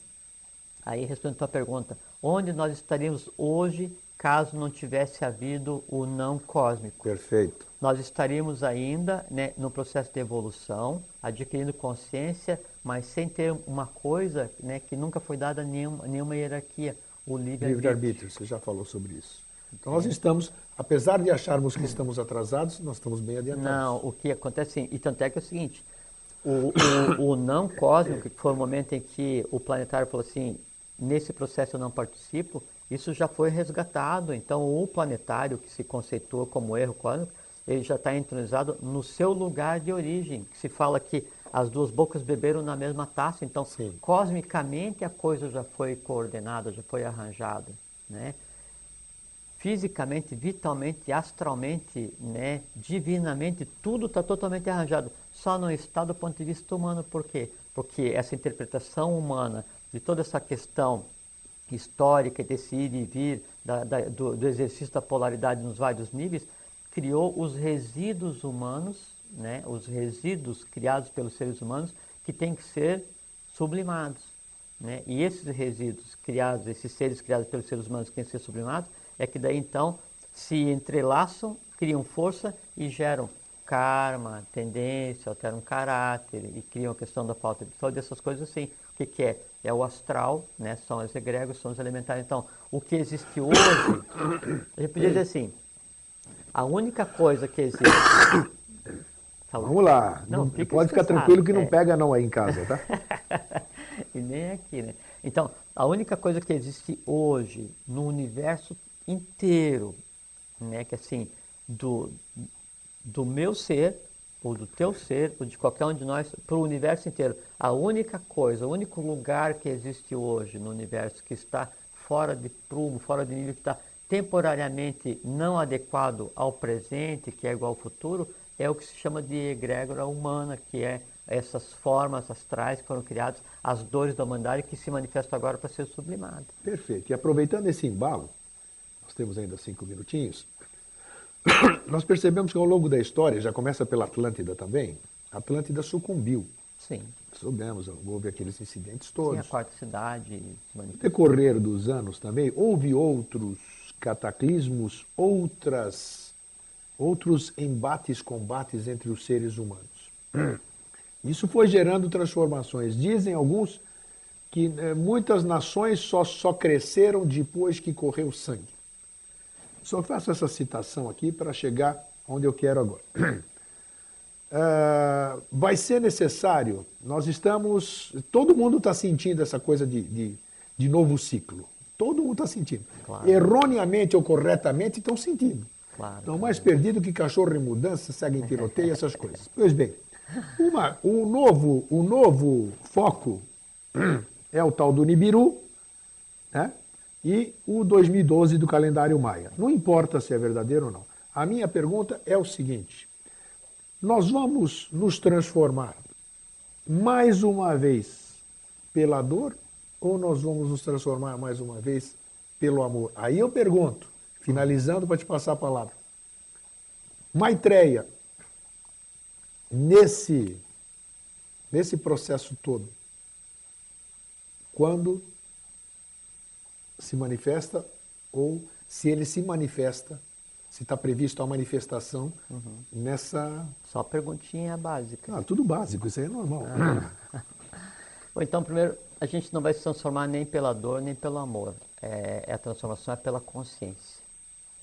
Aí, respondendo a tua pergunta, onde nós estaríamos hoje caso não tivesse havido o não cósmico? Perfeito. Nós estaríamos ainda né, no processo de evolução, adquirindo consciência, mas sem ter uma coisa né, que nunca foi dada nenhuma, nenhuma hierarquia, o livre-arbítrio. Livre-arbítrio, você já falou sobre isso. Então nós estamos, apesar de acharmos que estamos atrasados, nós estamos bem adiantados. Não, o que acontece, sim, e tanto é que é o seguinte, o, o, o, não cósmico, que foi o momento em que o planetário falou assim, nesse processo eu não participo, isso já foi resgatado. Então o planetário que se conceitua como erro cósmico, ele já está entronizado no seu lugar de origem. Que se fala que as duas bocas beberam na mesma taça. Então, Sim. cosmicamente a coisa já foi coordenada, já foi arranjada, né? Fisicamente, vitalmente, astralmente, né, divinamente, tudo está totalmente arranjado. Só não está do ponto de vista humano. Por quê? Porque essa interpretação humana de toda essa questão histórica desse ir e vir, da, da, do, do, exercício da polaridade nos vários níveis, criou os resíduos humanos, né, os resíduos criados pelos seres humanos, que têm que ser sublimados. Né? E esses resíduos criados, esses seres criados pelos seres humanos que têm que ser sublimados, é que daí então se entrelaçam, criam força e geram karma, tendência, alteram caráter e criam a questão da falta de saúde, essas coisas assim. O que, que é? É o astral, né? são os egregos, são os elementares. Então, o que existe hoje, a gente podia dizer assim, a única coisa que existe... Vamos lá, não, não pode ficar tranquilo que não é. pega não aí em casa, tá? e nem aqui, né? Então, a única coisa que existe hoje no universo inteiro, né? Que assim, do, do meu ser, ou do teu ser, ou de qualquer um de nós, para o universo inteiro. A única coisa, o único lugar que existe hoje no universo que está fora de prumo, fora de nível, que está temporariamente não adequado ao presente, que é igual ao futuro, é o que se chama de egrégora humana, que é essas formas astrais que foram criadas, as dores da humanidade que se manifestam agora para ser sublimado. Perfeito. E aproveitando esse embalo, nós temos ainda cinco minutinhos, nós percebemos que ao longo da história, já começa pela Atlântida também, a Atlântida sucumbiu. Sim. Soubemos, houve aqueles incidentes todos. Sim, a quarta cidade. No decorrer dos anos também, houve outros cataclismos, outras, outros embates, combates entre os seres humanos. Isso foi gerando transformações. Dizem alguns que eh, muitas nações só, só cresceram depois que correu sangue. Só faço essa citação aqui para chegar onde eu quero agora. Uh, vai ser necessário, nós estamos, todo mundo está sentindo essa coisa de, de, de, novo ciclo. Todo mundo está sentindo. Claro. Erroneamente ou corretamente estão sentindo. Claro, estão mais perdidos que cachorro em mudança, seguem tiroteio, essas coisas. Pois bem, uma, o, novo, o novo foco é o tal do Nibiru, né? E o 2012 do calendário Maia. Não importa se é verdadeiro ou não. A minha pergunta é o seguinte: nós vamos nos transformar mais uma vez pela dor ou nós vamos nos transformar mais uma vez pelo amor? Aí eu pergunto, finalizando para te passar a palavra. Maitreya, nesse, nesse processo todo, quando se manifesta ou se ele se manifesta, se está previsto a manifestação uhum. nessa. Só perguntinha básica. Ah, tudo básico, isso aí é normal. Ah. Bom, então, primeiro, a gente não vai se transformar nem pela dor nem pelo amor. É, é, a transformação é pela consciência.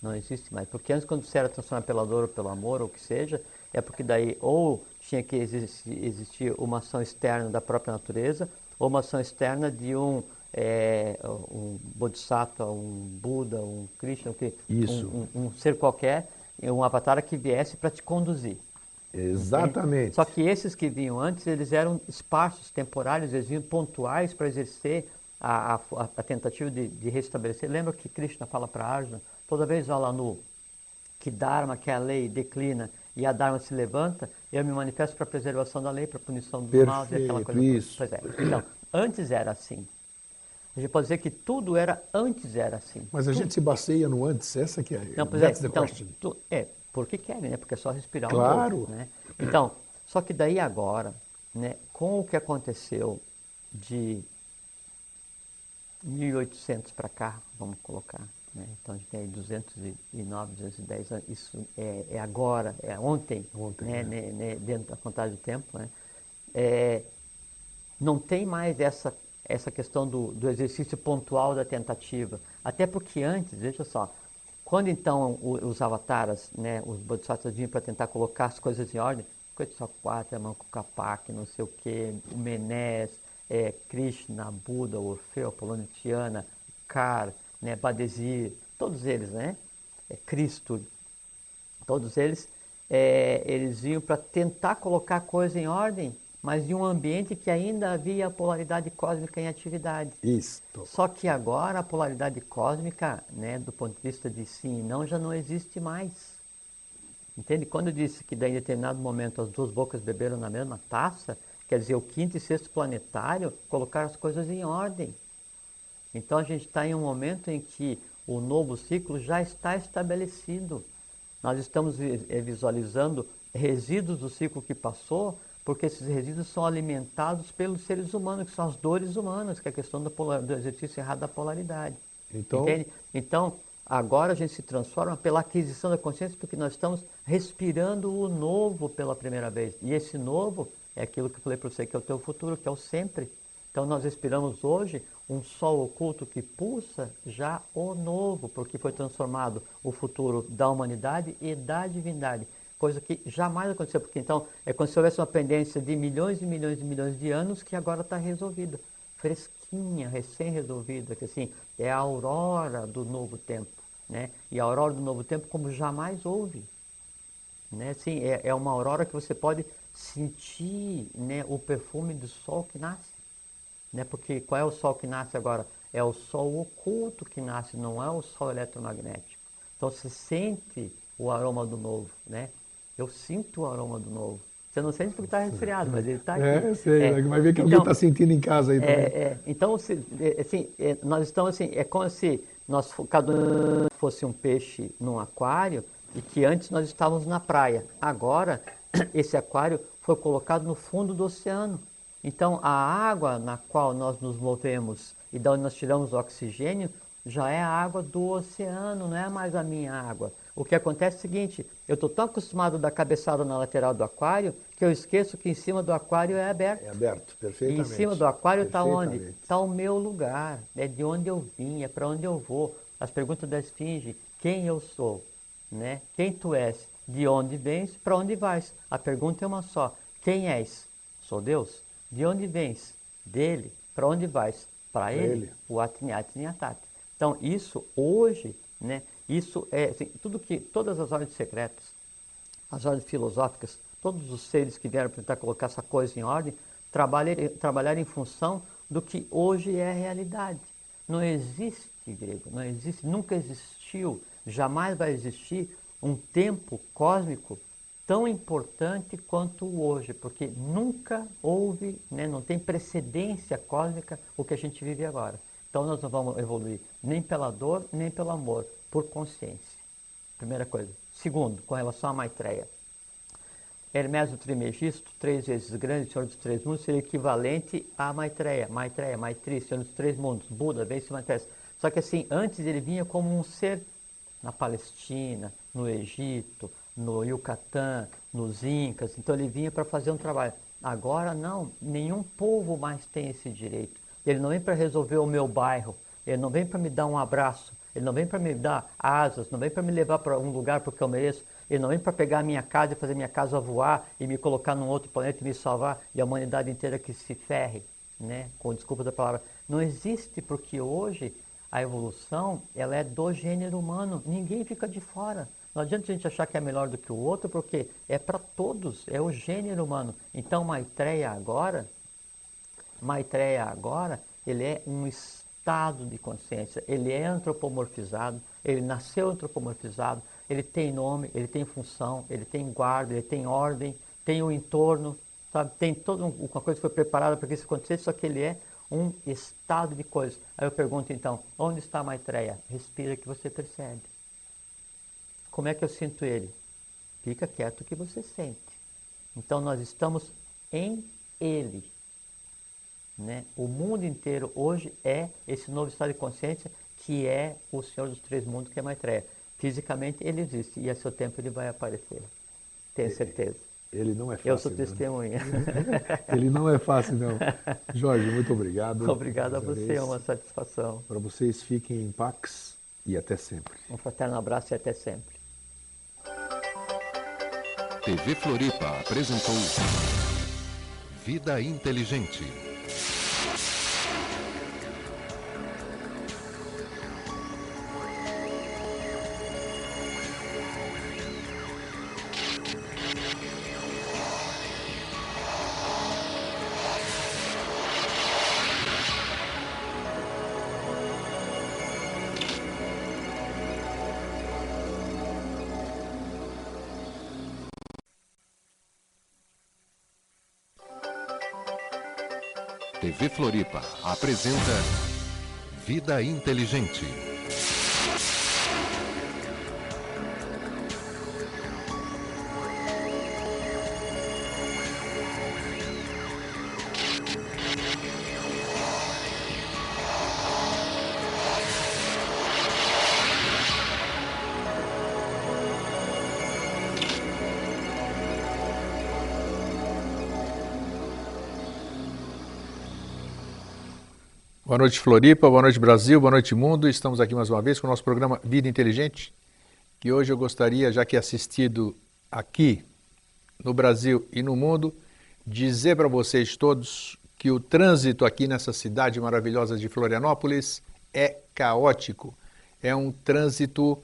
Não existe mais. Porque antes, quando você era transformado pela dor ou pelo amor, ou o que seja, é porque daí ou tinha que existir, existir uma ação externa da própria natureza, ou uma ação externa de um, é, um bodhisattva, um Buda, um Krishna, um, um, um, ser qualquer, um avatar que viesse para te conduzir. Exatamente. Entende? Só que esses que vinham antes, eles eram espaços temporários, eles vinham pontuais para exercer a, a, a tentativa de, de, restabelecer. Lembra que Krishna fala para Arjuna, toda vez lá no que Dharma, que é a lei, declina e a Dharma se levanta, eu me manifesto para a preservação da lei, para a punição dos maus e aquela coisa. Isso. Pois é. Então, antes era assim. A gente pode dizer que tudo era antes era assim. Mas a tudo. gente se baseia no antes, essa que é. Não, pois é, então, tu, é, porque querem, né? Porque é só respirar claro. um pouco, né? Então, só que daí agora, né, com o que aconteceu de 1800 para cá, vamos colocar, né? Então a gente tem aí 209, 210 anos, isso é, é agora, é ontem, ontem né? Né? né? dentro da contagem do tempo, né? É, não tem mais essa, essa questão do, do exercício pontual da tentativa. Até porque antes, veja só, quando então os avataras, né, os bodhisattvas vinham para tentar colocar as coisas em ordem, Quetzalcoatl, Mancucapac, não sei o que, o Menés, é, Krishna, Buda, Orfeu, Apolônio Tiana, Kar, né, Badesir, todos eles, né, é, Cristo, todos eles, é, eles vinham para tentar colocar a coisa em ordem mas em um ambiente que ainda havia polaridade cósmica em atividade. Isso. Só que agora a polaridade cósmica, né, do ponto de vista de sim e não, já não existe mais. Entende? Quando eu disse que em determinado momento as duas bocas beberam na mesma taça, quer dizer, o quinto e sexto planetário colocaram as coisas em ordem. Então a gente está em um momento em que o novo ciclo já está estabelecido. Nós estamos eh, visualizando resíduos do ciclo que passou, porque esses resíduos são alimentados pelos seres humanos, que são as dores humanas, que é a questão do, polar, do exercício errado da polaridade. Então, Entende? Então, agora a gente se transforma pela aquisição da consciência, porque nós estamos respirando o novo pela primeira vez. E esse novo é aquilo que eu falei para você, que é o teu futuro, que é o sempre. Então, nós respiramos hoje um sol oculto que pulsa já o novo, porque foi transformado o futuro da humanidade e da divindade coisa que jamais aconteceu, porque então é como se houvesse uma pendência de milhões e milhões e milhões de anos que agora está resolvida, fresquinha, recém-resolvida, que assim, é a aurora do novo tempo, né? E a aurora do novo tempo como jamais houve, né? Sim, é, é uma aurora que você pode sentir, né, o perfume do sol que nasce, né? Porque qual é o sol que nasce agora? É o sol oculto que nasce, não é o sol eletromagnético. Então você sente o aroma do novo, né? Eu sinto o aroma do novo. Você não sente porque está resfriado, mas ele está aqui. É, sei. É. Vai ver que então, alguém está sentindo em casa aí é, também. É, então, se, é, assim, é, nós estamos assim, é como se nós, cada um fosse um peixe num aquário e que antes nós estávamos na praia. Agora, esse aquário foi colocado no fundo do oceano. Então, a água na qual nós nos movemos e da onde nós tiramos o oxigênio já é a água do oceano, não é mais a minha água. O que acontece é o seguinte: eu estou tão acostumado a dar cabeçada na lateral do aquário que eu esqueço que em cima do aquário é aberto. É aberto, perfeitamente. E em cima do aquário está onde? Está o meu lugar, é de onde eu vim, é para onde eu vou. As perguntas da esfinge: quem eu sou? Né? Quem tu és? De onde vens? Para onde vais? A pergunta é uma só: quem és? Sou Deus? De onde vens? Dele. Para onde vais? Para ele. ele. O Atniat Niatat. Então, isso hoje, né, isso é assim, tudo que, todas as ordens secretas, as ordens filosóficas, todos os seres que vieram tentar colocar essa coisa em ordem, trabalhar, trabalhar em função do que hoje é a realidade. Não existe, grego, não existe, nunca existiu, jamais vai existir um tempo cósmico tão importante quanto o hoje, porque nunca houve, né, não tem precedência cósmica o que a gente vive agora. Então nós não vamos evoluir nem pela dor, nem pelo amor, por consciência. Primeira coisa. Segundo, com relação à Maitreya. Hermes do Trimegisto, três vezes grande, Senhor dos Três Mundos, seria equivalente a Maitreya. Maitreya, Maitri, Senhor dos Três Mundos, Buda, vence Maitreya. Só que assim, antes ele vinha como um ser na Palestina, no Egito, no Yucatán, nos Incas, então ele vinha para fazer um trabalho. Agora não, nenhum povo mais tem esse direito. Ele não vem para resolver o meu bairro, ele não vem para me dar um abraço, ele não vem para me dar asas, não vem para me levar para um lugar porque eu mereço, ele não vem para pegar a minha casa e fazer minha casa voar e me colocar num outro planeta e me salvar e a humanidade inteira que se ferre, né? com desculpa da palavra. Não existe porque hoje a evolução ela é do gênero humano, ninguém fica de fora. Não adianta a gente achar que é melhor do que o outro, porque é para todos, é o gênero humano. Então, Maitreya agora, Maitreya agora, ele é um estado de consciência, ele é antropomorfizado, ele nasceu antropomorfizado, ele tem nome, ele tem função, ele tem guarda, ele tem ordem, tem o entorno, sabe? Tem toda uma coisa que foi preparada para que isso acontecesse, só que ele é um estado de coisas. Aí eu pergunto então, onde está Maitreya? Respira que você percebe. Como é que eu sinto ele? Fica quieto que você sente. Então nós estamos em ele. Né? O mundo inteiro hoje é esse novo estado de consciência que é o Senhor dos Três Mundos, que é Maitreya. Fisicamente ele existe e a seu tempo ele vai aparecer. Tenho certeza. Ele não é fácil. Eu sou testemunha. Né? ele não é fácil, não. Jorge, muito obrigado. Obrigado a você, é uma satisfação. Para vocês, fiquem em paz e até sempre. Um fraterno abraço e até sempre. TV Floripa apresentou Vida Inteligente. Floripa apresenta Vida Inteligente. Boa noite, Floripa, boa noite, Brasil, boa noite, mundo. Estamos aqui mais uma vez com o nosso programa Vida Inteligente, que hoje eu gostaria, já que é assistido aqui no Brasil e no mundo, dizer para vocês todos que o trânsito aqui nessa cidade maravilhosa de Florianópolis é caótico. É um trânsito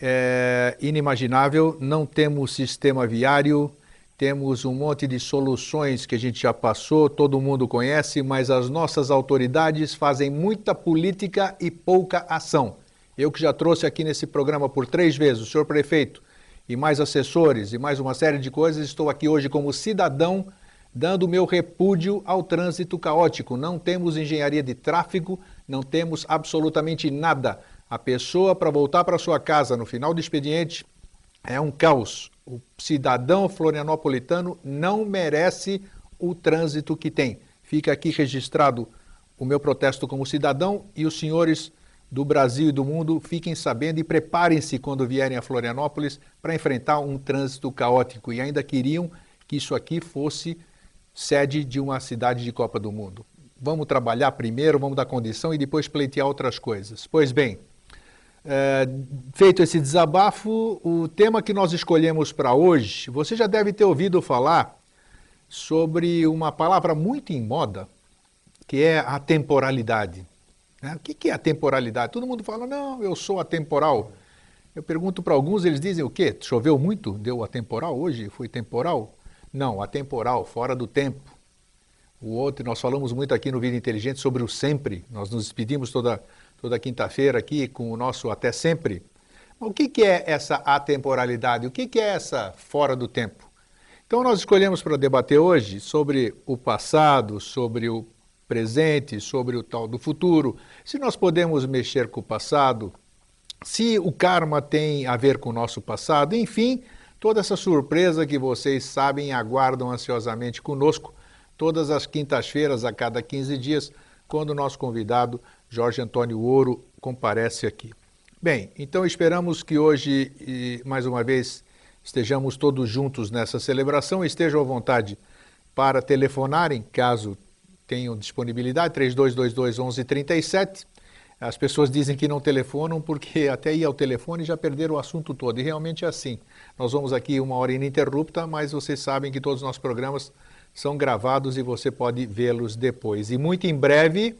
é, inimaginável, não temos sistema viário, temos um monte de soluções que a gente já passou, todo mundo conhece, mas as nossas autoridades fazem muita política e pouca ação. Eu que já trouxe aqui nesse programa por três vezes o senhor prefeito e mais assessores e mais uma série de coisas, estou aqui hoje como cidadão dando meu repúdio ao trânsito caótico. Não temos engenharia de tráfego, não temos absolutamente nada. A pessoa para voltar para sua casa no final do expediente é um caos. O cidadão florianopolitano não merece o trânsito que tem. Fica aqui registrado o meu protesto como cidadão e os senhores do Brasil e do mundo fiquem sabendo e preparem-se quando vierem a Florianópolis para enfrentar um trânsito caótico e ainda queriam que isso aqui fosse sede de uma cidade de Copa do Mundo. Vamos trabalhar primeiro, vamos dar condição e depois pleitear outras coisas. Pois bem, é, feito esse desabafo, o tema que nós escolhemos para hoje, você já deve ter ouvido falar sobre uma palavra muito em moda, que é a temporalidade. Né? O que é a temporalidade? Todo mundo fala, não, eu sou atemporal. Eu pergunto para alguns, eles dizem o quê? Choveu muito? Deu atemporal hoje? Foi temporal? Não, atemporal, fora do tempo. O outro, nós falamos muito aqui no Vida Inteligente sobre o sempre. Nós nos despedimos toda, toda quinta-feira aqui com o nosso até sempre. o que, que é essa atemporalidade? O que, que é essa fora do tempo? Então nós escolhemos para debater hoje sobre o passado, sobre o presente, sobre o tal do futuro, se nós podemos mexer com o passado, se o karma tem a ver com o nosso passado, enfim, toda essa surpresa que vocês sabem e aguardam ansiosamente conosco todas as quintas-feiras, a cada 15 dias, quando o nosso convidado Jorge Antônio Ouro comparece aqui. Bem, então esperamos que hoje, mais uma vez, estejamos todos juntos nessa celebração. Estejam à vontade para telefonarem, caso tenham disponibilidade, 3222 1137. As pessoas dizem que não telefonam porque até ir ao telefone já perderam o assunto todo. E realmente é assim. Nós vamos aqui uma hora ininterrupta, mas vocês sabem que todos os nossos programas são gravados e você pode vê-los depois. E muito em breve,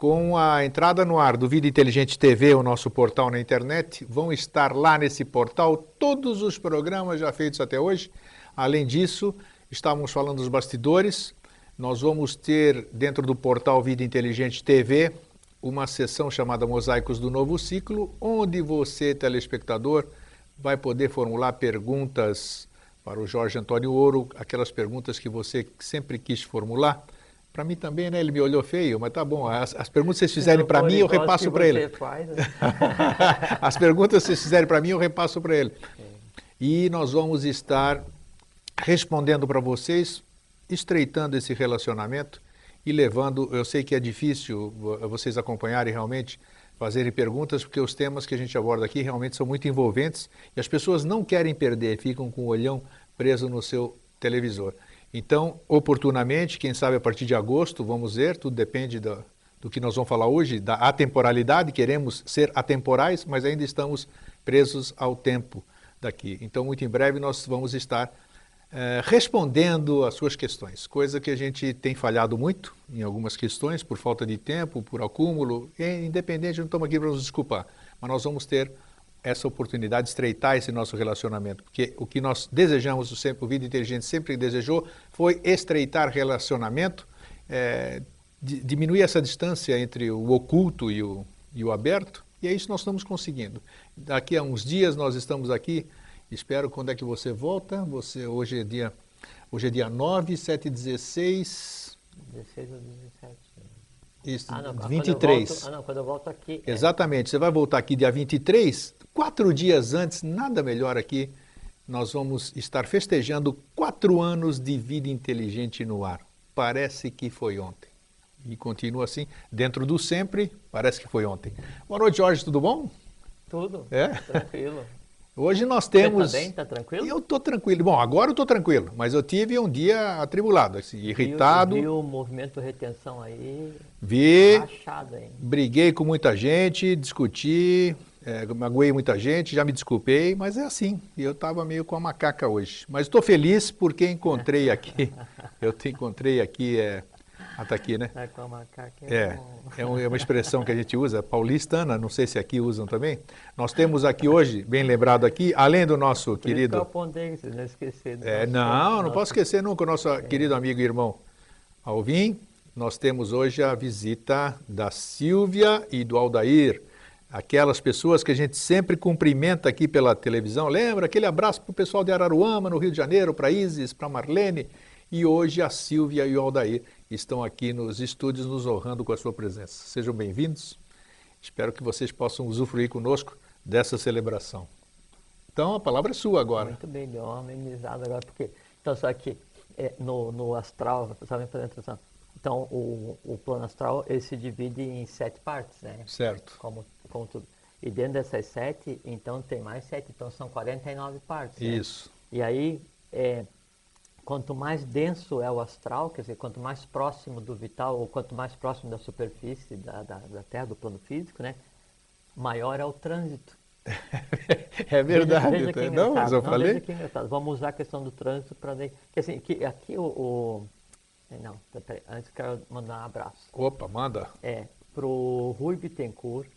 com a entrada no ar do Vida Inteligente TV, o nosso portal na internet, vão estar lá nesse portal todos os programas já feitos até hoje. Além disso, estávamos falando dos bastidores, nós vamos ter dentro do portal Vida Inteligente TV uma sessão chamada Mosaicos do Novo Ciclo, onde você, telespectador, vai poder formular perguntas para o Jorge Antônio Ouro, aquelas perguntas que você sempre quis formular. Para mim também, né? Ele me olhou feio, mas tá bom. As, as perguntas que vocês fizerem para mim, eu repasso para ele. Faz, né? as perguntas que vocês fizerem para mim, eu repasso para ele. E nós vamos estar respondendo para vocês estreitando esse relacionamento e levando. Eu sei que é difícil vocês acompanharem realmente, fazerem perguntas, porque os temas que a gente aborda aqui realmente são muito envolventes e as pessoas não querem perder, ficam com o olhão preso no seu televisor. Então, oportunamente, quem sabe a partir de agosto, vamos ver, tudo depende do, do que nós vamos falar hoje, da atemporalidade, queremos ser atemporais, mas ainda estamos presos ao tempo daqui. Então, muito em breve nós vamos estar é, respondendo às suas questões, coisa que a gente tem falhado muito em algumas questões, por falta de tempo, por acúmulo, independente, não estamos aqui para nos desculpar, mas nós vamos ter essa oportunidade de estreitar esse nosso relacionamento, porque o que nós desejamos, o, sempre, o Vida Inteligente sempre desejou, foi estreitar relacionamento, é, diminuir essa distância entre o oculto e o, e o aberto, e é isso que nós estamos conseguindo. Daqui a uns dias nós estamos aqui Espero quando é que você volta. Você hoje é dia hoje é dia 9, 7 16 16 ou 17. Isso, ah, não, 23. Volto, ah, não, quando eu volto aqui. É. Exatamente. É. Você vai voltar aqui dia 23, quatro dias antes, nada melhor aqui. Nós vamos estar festejando quatro anos de vida inteligente no ar. Parece que foi ontem. E continua assim, dentro do sempre, parece que foi ontem. Boa noite, Jorge, tudo bom? Tudo. É? Tranquilo. Hoje nós temos. Você tá bem? Tá tranquilo? Eu tô tranquilo. Bom, agora eu tô tranquilo, mas eu tive um dia atribulado, assim, irritado. Viu, viu o movimento retenção aí? Vi. Rachado, hein? Briguei com muita gente, discuti, é, magoei muita gente, já me desculpei, mas é assim. Eu estava meio com a macaca hoje. Mas estou feliz porque encontrei aqui. eu te encontrei aqui. É, ah, tá aqui, né? Tá com a macaca. É, é, é, é uma expressão que a gente usa, paulistana, não sei se aqui usam também. Nós temos aqui hoje, bem lembrado aqui, além do nosso Por querido... Isso que eu apontei, vocês não esqueceram. É, não, não nosso... posso esquecer nunca o nosso é. querido amigo e irmão Alvim. Nós temos hoje a visita da Silvia e do Aldair, aquelas pessoas que a gente sempre cumprimenta aqui pela televisão. Lembra aquele abraço para o pessoal de Araruama, no Rio de Janeiro, para Isis, para Marlene, e hoje a Silvia e o Aldair estão aqui nos estúdios nos honrando com a sua presença. Sejam bem-vindos. Espero que vocês possam usufruir conosco dessa celebração. Então, a palavra é sua agora. Muito bem, deu uma amenizada agora, porque, então, só que é, no, no astral, a fazendo atenção, Então, o, o plano astral ele se divide em sete partes, né? Certo. Como, como tudo. E dentro dessas sete, então tem mais sete, então são 49 partes. Né? Isso. Né? E aí, é, quanto mais denso é o astral, quer dizer, quanto mais próximo do vital, ou quanto mais próximo da superfície da, da, da Terra, do plano físico, né? Maior é o trânsito. é verdade. Veja, veja não, mas eu não, falei. Vamos usar a questão do trânsito para. Que assim, que aqui o, o é, não, tá, peraí, antes quero mandar um abraço. Opa, manda. É, pro Rui Bittencourt,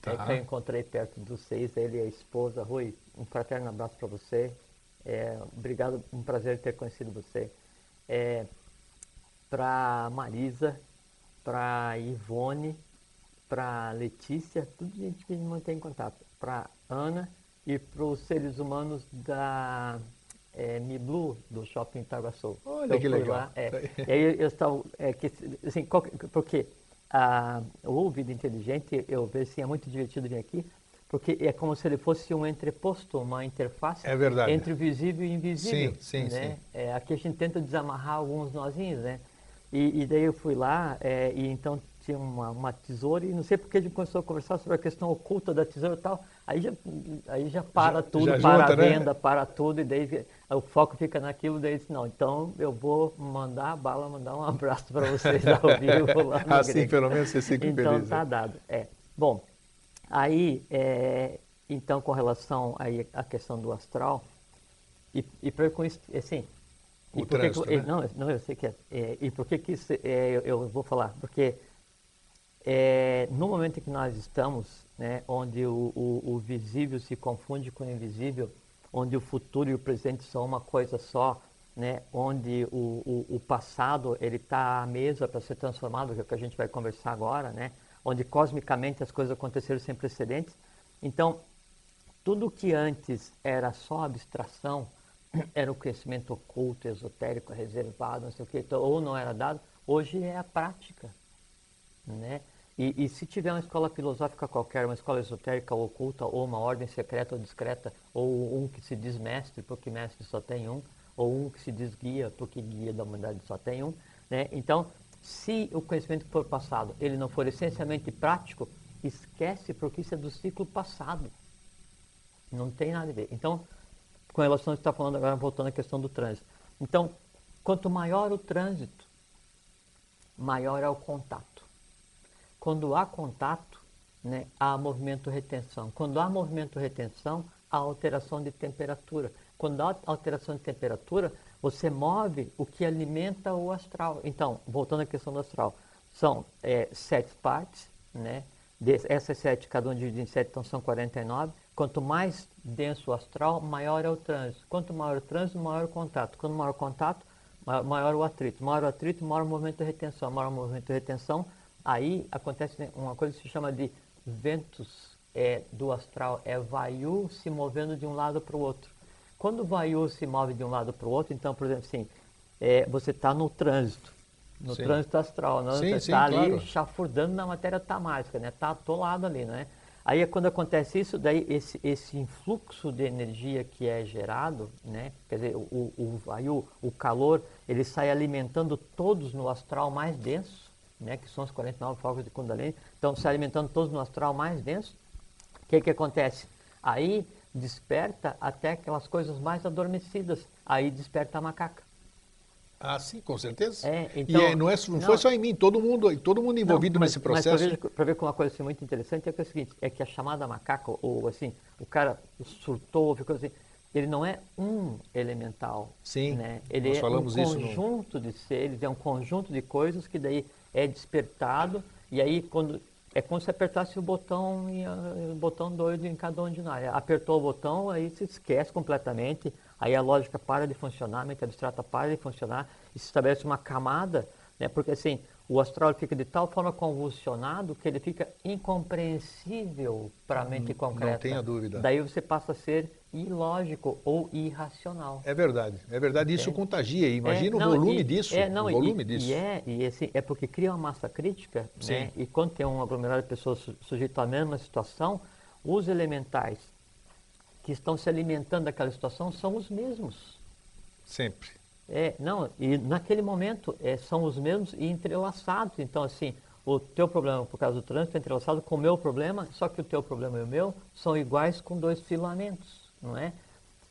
tá. que eu encontrei perto dos seis, ele e a esposa. Rui, um fraterno abraço para você. É, obrigado, um prazer ter conhecido você. É, para Marisa, para Ivone, para Letícia, tudo gente que mantém contato. Para Ana e para os seres humanos da é, Miblu, do Shopping Itaguaçu. Olha então, que legal. Lá, é, e aí eu estava, é, que, assim, qual, porque a, o ouvido inteligente, eu vejo assim, é muito divertido vir aqui, porque é como se ele fosse um entreposto, uma interface é entre o visível e o invisível. Sim, sim, né? sim. É, aqui a gente tenta desamarrar alguns nozinhos, né? E, e daí eu fui lá é, e então tinha uma, uma, tesoura e não sei porque a gente começou a conversar sobre a questão oculta da tesoura e tal. Aí já, aí já para tudo, já para junta, a né? venda, né? para tudo, e daí o foco fica naquilo, daí disse, não, então eu vou mandar a bala, mandar um abraço para vocês ao vivo lá no Assim, pelo menos você fica então, feliz. Então tá dado. É. Bom, aí, é, então com relação aí à questão do astral, e, e para com isso, assim, o trânsito, que, né? não, não, eu sei que é, é, E por que que isso, é, eu, eu, vou falar? Porque é, no momento em que nós estamos, né, onde o, o, o, visível se confunde com o invisível, onde o futuro e o presente são uma coisa só, né, onde o, o, o passado ele está à mesa para ser transformado, que é o que a gente vai conversar agora, né, onde cosmicamente as coisas aconteceram sem precedentes. Então, tudo que antes era só abstração, era o conhecimento oculto, esotérico, reservado, não sei o que, então, ou não era dado, hoje é a prática. Né? E, e, se tiver uma escola filosófica qualquer, uma escola esotérica ou oculta, ou uma ordem secreta ou discreta, ou um que se diz mestre, porque mestre só tem um, ou um que se diz guia, porque guia da humanidade só tem um, né? Então, se o conhecimento que for passado, ele não for essencialmente prático, esquece, porque isso é do ciclo passado. Não tem nada a ver. Então, com relação ao que está falando agora, voltando à questão do trânsito. Então, quanto maior o trânsito, maior é o contato. Quando há contato, né, há movimento-retenção. Quando há movimento-retenção, há alteração de temperatura. Quando há alteração de temperatura, você move o que alimenta o astral. Então, voltando à questão do astral, são é, sete partes, né? essas sete, cada um divide em sete, então são 49. Quanto mais denso o astral, maior é o trânsito. Quanto maior o trânsito, maior o contato. Quanto maior o contato, maior o atrito. Maior o atrito, maior o movimento de retenção. Maior o movimento de retenção, Aí acontece uma coisa que se chama de ventos é, do astral, é Vayu se movendo de um lado para o outro. Quando o Vayu se move de um lado para o outro, então, por exemplo, assim, é, você está no trânsito, no sim. trânsito astral, né? você está ali claro. chafurdando na matéria tamásica, né? Está atolado ali, né? Aí é quando acontece isso, daí esse, esse influxo de energia que é gerado, né? Quer dizer, o, o, o, o calor, ele sai alimentando todos no astral mais denso, né, que são os 49 focos de Kundalini, estão se alimentando todos no astral mais denso. O que, que acontece? Aí desperta até aquelas coisas mais adormecidas. Aí desperta a macaca. Ah, sim, com certeza. É, então, e é, não, é, não, não, foi só em mim, todo mundo, todo mundo envolvido não, mas, nesse processo. Para ver, com uma coisa assim, muito interessante é que é o seguinte, é que a chamada macaca, ou assim, o cara surtou, ficou assim, ele não é um elemental. Sim, né? Ele é um conjunto no... de seres, é um conjunto de coisas que daí é despertado e aí quando é como se apertasse o botão, o botão doido em cada um de nós. Apertou o botão, aí se esquece completamente, aí a lógica para de funcionar, a mente abstrata para de funcionar e se estabelece uma camada, né? porque assim, o astral fica de tal forma convulsionado que ele fica incompreensível para a mente concreta. Não tenha dúvida. Daí você passa a ser ilógico ou irracional. É verdade, é verdade. Isso é. contagia. Imagina é, não, o volume e, disso. É, não, o volume e, disso. E é, e é porque cria uma massa crítica, né? E quando tem um aglomerado de pessoas sujeitas à mesma situação, os elementais que estão se alimentando daquela situação são os mesmos. Sempre. É, não, e naquele momento é, são os mesmos e entrelaçados. Então, assim, o teu problema por causa do trânsito é entrelaçado com o meu problema, só que o teu problema e o meu são iguais com dois filamentos, não é?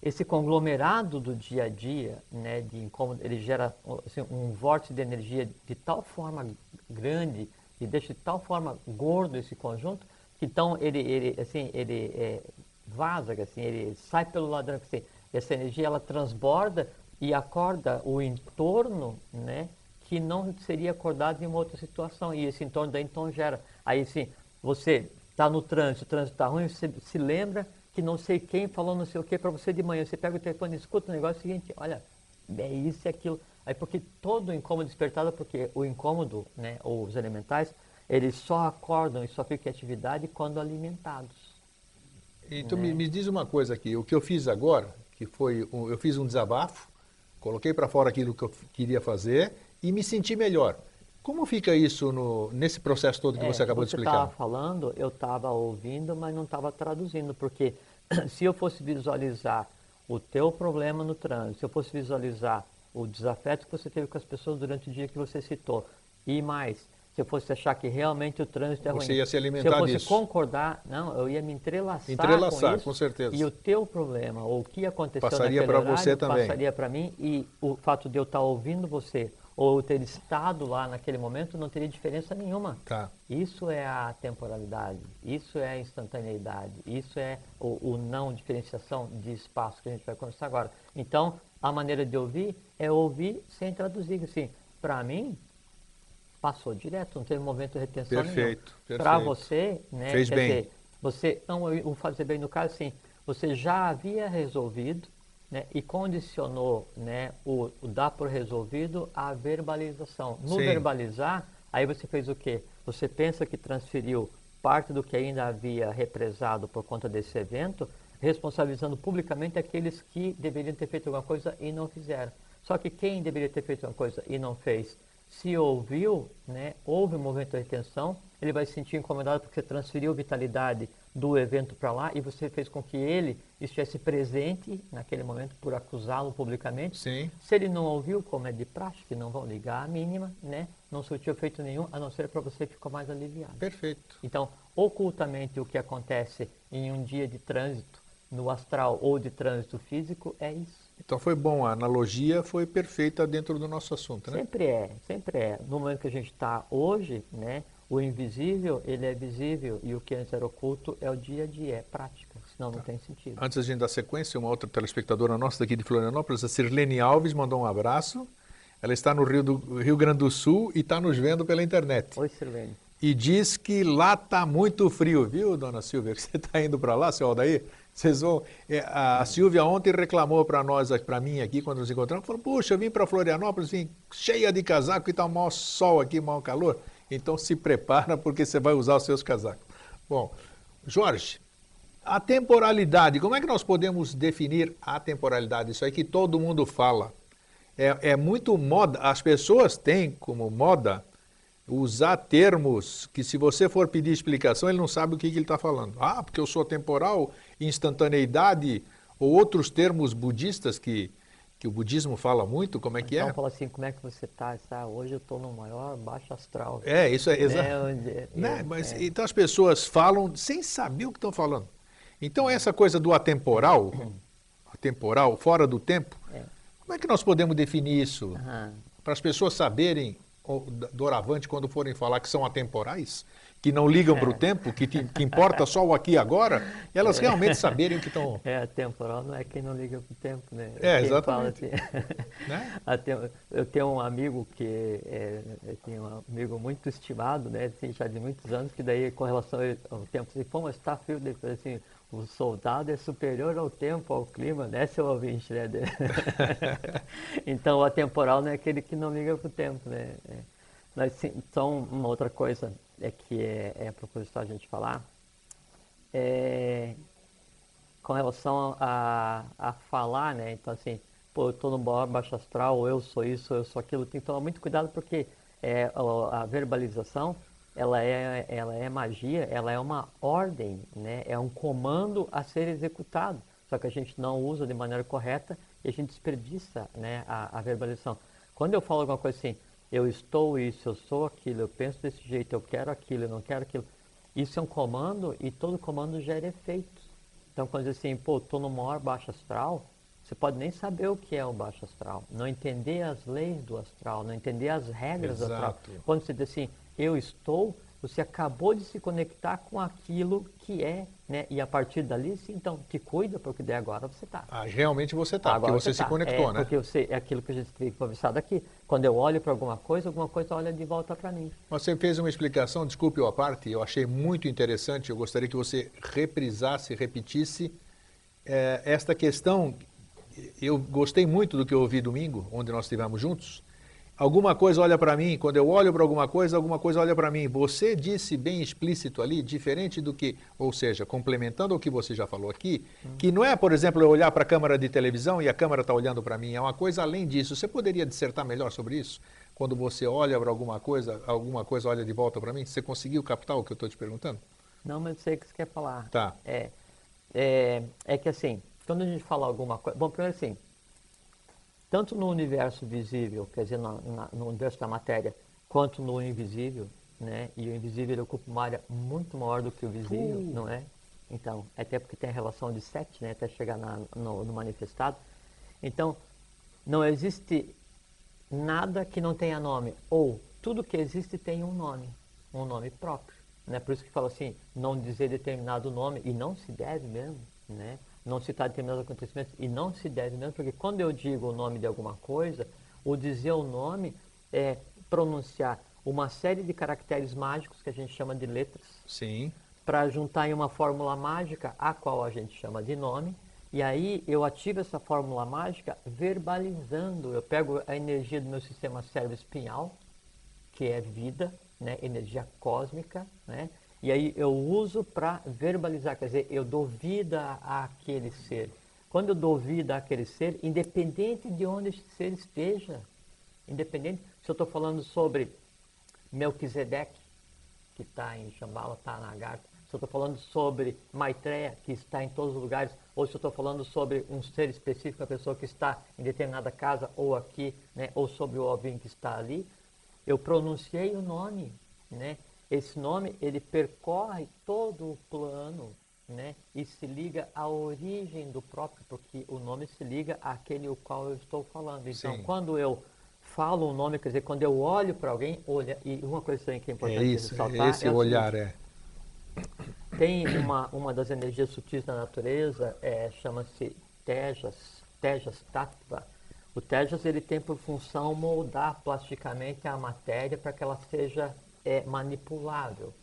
Esse conglomerado do dia a dia, né, de incômodo, ele gera assim, um vórtice de energia de tal forma grande e deixa de tal forma gordo esse conjunto, que então ele, ele, assim, ele é, vaza, assim, ele sai pelo ladrão, assim, essa energia ela transborda e acorda o entorno, né, que não seria acordado em uma outra situação. E esse entorno daí então gera. Aí sim, você está no trânsito, o trânsito está ruim, você se lembra que não sei quem falou não sei o que para você de manhã. Você pega o telefone e escuta o negócio seguinte, olha, é isso e aquilo. Aí porque todo o incômodo despertado, porque o incômodo, né, ou os elementais, eles só acordam e só ficam em atividade quando alimentados. Então né? me, me, diz uma coisa aqui, o que eu fiz agora, que foi, um, eu fiz um desabafo, coloquei para fora aquilo que eu queria fazer e me senti melhor. Como fica isso no, nesse processo todo que é, você acabou de explicar? Você estava falando, eu estava ouvindo, mas não estava traduzindo, porque se eu fosse visualizar o teu problema no trânsito, se eu fosse visualizar o desafeto que você teve com as pessoas durante o dia que você citou, e mais, se eu fosse achar que realmente o trânsito é você ruim. Você ia se alimentar Se eu fosse disso. concordar, não, eu ia me entrelaçar, entrelaçar com isso. com certeza. E o teu problema, ou o que aconteceu passaria para você também. passaria para mim, e o fato de eu estar ouvindo você, ou ter estado lá naquele momento não teria diferença nenhuma. Tá. Isso é a temporalidade, isso é a instantaneidade, isso é o, o, não diferenciação de espaço que a gente vai conversar agora. Então, a maneira de ouvir é ouvir sem traduzir. Assim, para mim, passou direto, não teve momento de retenção perfeito, nenhum. Para você, né, Fez bem. Dizer, você, não, o fazer bem no caso, assim, você já havia resolvido né, e condicionou né, o, o, dar por resolvido a verbalização. No Sim. verbalizar, aí você fez o quê? Você pensa que transferiu parte do que ainda havia represado por conta desse evento, responsabilizando publicamente aqueles que deveriam ter feito alguma coisa e não fizeram. Só que quem deveria ter feito alguma coisa e não fez, se ouviu, né, houve um movimento de retenção, ele vai se sentir incomodado porque você transferiu vitalidade do evento para lá e você fez com que ele estivesse presente naquele momento por acusá-lo publicamente. Sim. Se ele não ouviu, como é de prática, que não vão ligar a mínima, né? Não surtiu efeito nenhum, a não ser para você ficou mais aliviado. Perfeito. Então, ocultamente o que acontece em um dia de trânsito no astral ou de trânsito físico é isso. Então foi bom, a analogia foi perfeita dentro do nosso assunto, né? Sempre é, sempre é. No momento que a gente está hoje, né, o invisível, ele é visível e o que antes era oculto é o dia a dia, é prática, senão tá. não tem sentido. Antes da gente dar sequência, uma outra telespectadora nossa daqui de Florianópolis, a Sirlene Alves, mandou um abraço. Ela está no Rio, do, Rio Grande do Sul e está nos vendo pela internet. Oi, Sirlene. E diz que lá está muito frio, viu, dona Silvia? Você está indo para lá, seu Aldair? Vocês vão. É, a Silvia ontem reclamou para nós, para mim aqui, quando nos encontramos, falou: Puxa, eu vim para Florianópolis, vim cheia de casaco e está um mau sol aqui, mau calor. Então se prepara porque você vai usar os seus casacos. Bom, Jorge, a temporalidade, como é que nós podemos definir a temporalidade? Isso aí que todo mundo fala. É, é muito moda, as pessoas têm como moda usar termos que se você for pedir explicação, ele não sabe o que, que ele está falando. Ah, porque eu sou temporal, instantaneidade, ou outros termos budistas que, que o budismo fala muito, como é que então, é? fala assim, como é que você está? Ah, hoje eu estou no maior baixo astral. É, isso é, exato. É, né? Mas, é. Então as pessoas falam sem saber o que estão falando. Então essa coisa do atemporal, atemporal, fora do tempo, é. como é que nós podemos definir isso? Uhum. Para as pessoas saberem doravante quando forem falar que são atemporais, que não ligam para o é. tempo, que, te, que importa só o aqui e agora, elas realmente saberem o que estão. É, atemporal não é quem não liga para o tempo, né? É, quem exatamente. Assim, né? eu tenho um amigo que é, eu tenho um amigo muito estimado, né? Assim, já de muitos anos, que daí com relação ao tempo, assim, pô, mas está frio, depois assim, o soldado é superior ao tempo, ao clima, né, seu ouvinte, né? então, o atemporal não é aquele que não liga para o tempo, né? É. Mas, sim, então, uma outra coisa é que é, é proposital a gente falar, é, com relação a, a falar, né? Então, assim, pô, eu estou no baixo astral, ou eu sou isso, eu sou aquilo, tem que tomar muito cuidado porque é, a verbalização ela é, ela é magia, ela é uma ordem, né? é um comando a ser executado. Só que a gente não usa de maneira correta e a gente desperdiça né, a, a verbalização. Quando eu falo alguma coisa assim, eu estou isso, eu sou aquilo, eu penso desse jeito, eu quero aquilo, eu não quero aquilo. Isso é um comando e todo comando gera efeitos. Então, quando diz assim, pô, estou no maior baixo astral, você pode nem saber o que é o baixo astral, não entender as leis do astral, não entender as regras Exato. do astral. Quando você diz assim, eu estou, você acabou de se conectar com aquilo que é, né? E a partir dali, sim, então, te cuida, porque daí agora você está. Ah, realmente você está, porque Agora você se tá. conectou, é, né? Porque você, é aquilo que a gente tem conversado aqui. Quando eu olho para alguma coisa, alguma coisa olha de volta para mim. Você fez uma explicação, desculpe a parte, eu achei muito interessante. Eu gostaria que você reprisasse, repetisse eh, esta questão. Eu gostei muito do que eu ouvi domingo, onde nós estivemos juntos. Alguma coisa olha para mim, quando eu olho para alguma coisa, alguma coisa olha para mim. Você disse bem explícito ali, diferente do que, ou seja, complementando o que você já falou aqui, que não é, por exemplo, eu olhar para a câmera de televisão e a câmera está olhando para mim, é uma coisa além disso. Você poderia dissertar melhor sobre isso? Quando você olha para alguma coisa, alguma coisa olha de volta para mim? Você conseguiu captar o que eu estou te perguntando? Não, mas eu sei o que você quer falar. Tá. É, é, é que assim, quando a gente fala alguma coisa. Bom, primeiro assim, tanto no universo visível, quer dizer, na- na- no universo da matéria, quanto no invisível, né? E o invisível ocupa uma área muito maior do que o visível, Uh. não é? Então, até porque tem a relação de sete, né? Até chegar na- no, no manifestado. Então, não existe nada que não tenha nome. Ou tudo que existe tem um nome, um nome próprio. Né? Por isso que fala assim, não dizer determinado nome, e não se deve mesmo, né? Não citar determinados acontecimentos, e não se deve mesmo, porque quando eu digo o nome de alguma coisa, o dizer o nome é pronunciar uma série de caracteres mágicos que a gente chama de letras, Sim. para juntar em uma fórmula mágica, a qual a gente chama de nome, e aí eu ativo essa fórmula mágica verbalizando. Eu pego a energia do meu sistema cérebro-espinhal, que é vida, né, energia cósmica, né, e aí eu uso para verbalizar, quer dizer, eu dou vida àquele ser. Quando eu dou vida àquele ser, independente de onde esse ser esteja, independente se eu estou falando sobre Melquisedeque, que está em Shambhala, está na Agartha, se eu estou falando sobre Maitreya, que está em todos os lugares, ou se eu estou falando sobre um ser específico, a pessoa que está em determinada casa ou aqui, né, ou sobre o ovinho que está ali, eu pronunciei o nome, né? Esse nome, ele percorre todo o plano, né? E se liga à origem do próprio, porque o nome se liga àquele o qual eu estou falando. Então, Sim. quando eu falo um nome, quer dizer, quando eu olho para alguém, olha, e uma coisa também que é importante É isso, ressaltar esse é olhar é. tem uma, uma das energias sutis da natureza, é, chama-se Tejas, Tejas Tattva. O Tejas ele tem por função moldar plasticamente a matéria para que ela seja é, manipulável.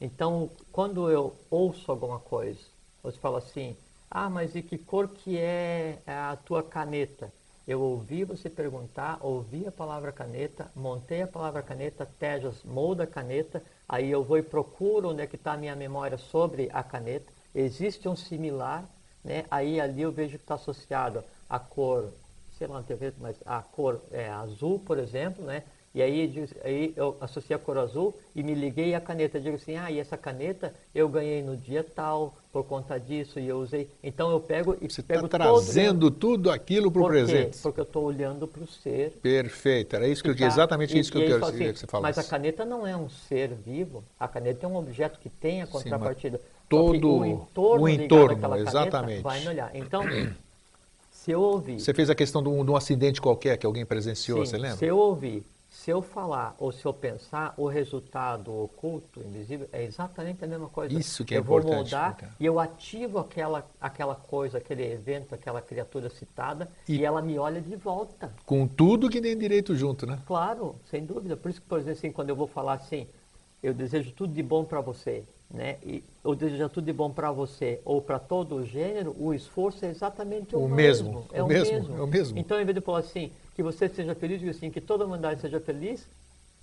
Então, quando eu ouço alguma coisa, você fala assim, ah, mas e que cor que é a tua caneta? Eu ouvi você perguntar, ouvi a palavra caneta, montei a palavra caneta, Tejas molda a caneta, aí eu vou e procuro onde é que está a minha memória sobre a caneta. Existe um similar, né? aí ali eu vejo que está associado a cor, sei lá, não tem mas a cor é azul, por exemplo, né? E aí, aí eu associei a cor azul e me liguei à caneta. Digo assim, ah, e essa caneta eu ganhei no dia tal, por conta disso, e eu usei. Então eu pego e Você está pego trazendo tudo aquilo para o presente. Porque eu estou olhando para o ser. Perfeito, era isso que eu, tá- exatamente e- isso que eu quero assim, que você falasse. Mas a caneta não é um ser vivo, a caneta é um objeto que tem a Sim, contrapartida. Que todo o entorno, o entorno, exatamente. vai me olhar. Então, se eu ouvir Você fez a questão de um, de um acidente qualquer que alguém presenciou, Sim, você lembra? Se eu ouvir, se eu falar ou se eu pensar, o resultado oculto, invisível, é exatamente a mesma coisa. Isso que é eu vou importante, moldar explicar. e eu ativo aquela, aquela coisa, aquele evento, aquela criatura citada E- e, ela me olha de volta. Com tudo que tem direito junto, né? Claro, sem dúvida. Por isso que, por exemplo, assim, quando eu vou falar assim, eu desejo tudo de bom para você, né? E eu desejo tudo de bom para você ou para todo o gênero, o esforço é exatamente o, O mesmo, É o o, mesmo, mesmo. é o mesmo. Então, em vez de falar assim, que você seja feliz, digo assim, que toda a humanidade seja feliz,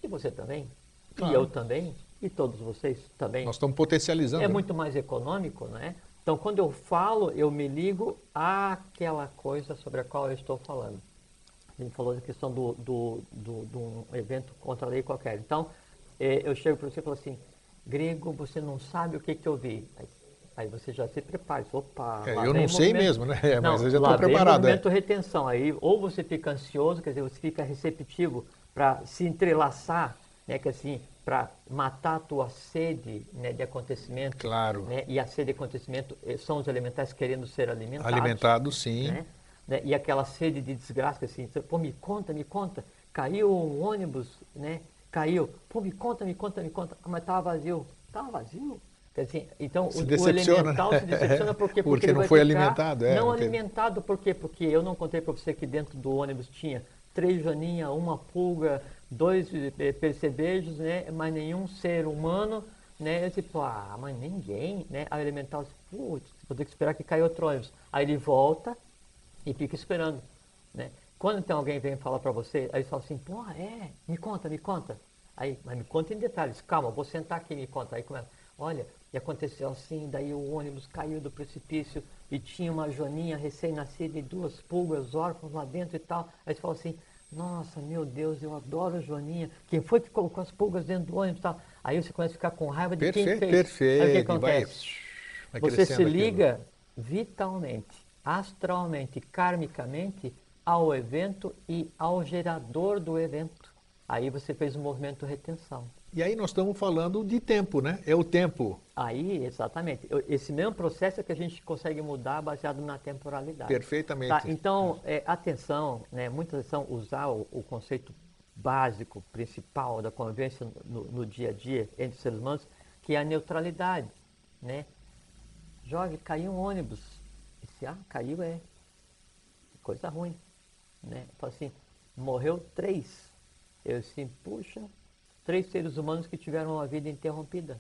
e você também, Claro. e eu também, e todos vocês também. Nós estamos potencializando. É né? muito mais econômico, né? Então, quando eu falo, eu me ligo àquela coisa sobre a qual eu estou falando. A gente falou da questão do, do, do, de um evento contra a lei qualquer. Então, eh, eu chego para você e falo assim, grego, você não sabe o que, que eu vi. Aí, Aí você já se prepara. Opa, é, eu não sei mesmo, né? É, mas eu já estou preparado. Vem momento é. retenção. Aí ou você fica ansioso, quer dizer, você fica receptivo para se entrelaçar, né? Que assim, para matar a tua sede né, de acontecimento. Claro. Né, e a sede de acontecimento eh, são os elementais querendo ser alimentados. Alimentados, sim. Né, né, e aquela sede de desgraça, assim, pô, me conta, me conta, caiu um ônibus, né? Caiu, pô, me conta, me conta, me conta, ah, mas estava vazio. Estava vazio? Assim, então, se o, o, elemental se decepciona porque, porque, porque não foi alimentado. É, não alimentado, por quê? Porque eu não contei para você que dentro do ônibus tinha três joaninhas, uma pulga, dois eh, percebejos, né? mas nenhum ser humano. Né? Eu tipo, ah, mas ninguém, né? A elemental, putz, vou ter que esperar que caia outro ônibus. Aí ele volta e fica esperando, né? Quando tem alguém vem falar para você, aí ele fala assim, porra, é, me conta, me conta. Aí, mas me conta em detalhes, calma, vou sentar aqui e me conta. Aí começa, olha, e aconteceu assim, daí o ônibus caiu do precipício e tinha uma joaninha recém-nascida e duas pulgas órfãos lá dentro e tal. Aí você fala assim, nossa, meu Deus, eu adoro a Joaninha. Quem foi que colocou as pulgas dentro do ônibus e tal? Aí você começa a ficar com raiva de perfeito, quem fez. Perfeito, Aí o que acontece? Vai, vai você se liga aquilo. vitalmente, astralmente, karmicamente ao evento e ao gerador do evento. Aí você fez um movimento retenção. E aí nós estamos falando de tempo, né? É o tempo. Aí, exatamente. Esse mesmo processo é que a gente consegue mudar baseado na temporalidade. Perfeitamente. Tá? Então, é, atenção, né? muitas são usar o, o, conceito básico, principal da convivência no, no, dia a dia entre os seres humanos, que é a neutralidade, né? Jorge, caiu um ônibus. Esse, ah, caiu é coisa ruim, né? Então, assim, morreu três. Eu assim, puxa, três seres humanos que tiveram uma vida interrompida.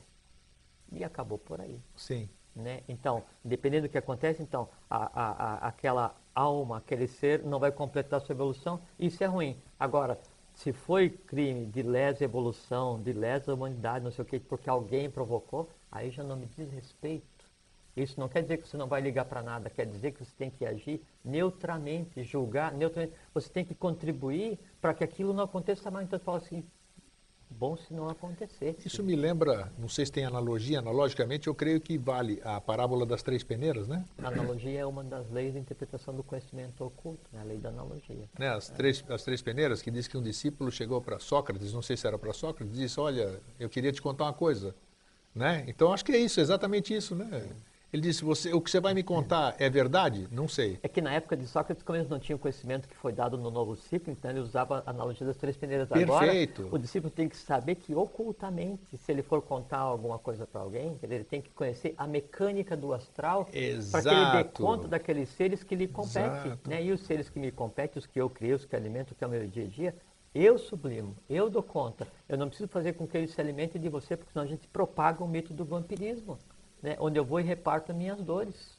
E acabou por aí. Sim. Né? Então, dependendo do que acontece, então, a, a, a, aquela alma, aquele ser não vai completar sua evolução, isso é ruim. Agora, se foi crime de lesa evolução, de lesa humanidade, não sei o que, porque alguém provocou, aí já não me diz respeito. Isso não quer dizer que você não vai ligar para nada, quer dizer que você tem que agir neutramente, julgar neutramente. Você tem que contribuir para que aquilo não aconteça mais. Então, você fala assim, bom se não acontecer. Isso me lembra, não sei se tem analogia, analogicamente, eu creio que vale a parábola das três peneiras, né? A analogia é uma das leis de interpretação do conhecimento oculto, né? a lei da analogia. Né? As, três, as três peneiras, que diz que um discípulo chegou para Sócrates, não sei se era para Sócrates, disse, olha, eu queria te contar uma coisa. Né? Então, acho que é isso, exatamente isso, né? Ele disse: você, o que você vai me contar é verdade? Não sei. É que na época de Sócrates, como eles não tinham conhecimento que foi dado no novo ciclo, então ele usava a analogia das três peneiras. Perfeito. Agora, o discípulo tem que saber que ocultamente, se ele for contar alguma coisa para alguém, ele tem que conhecer a mecânica do astral para que ele dê conta daqueles seres que lhe competem. Né? E os seres que me competem, os que eu crio, os que alimento, que é o meu dia a dia, eu sublimo, eu dou conta. Eu não preciso fazer com que eles se alimentem de você, porque senão a gente propaga o mito do vampirismo né, onde eu vou e reparto minhas dores.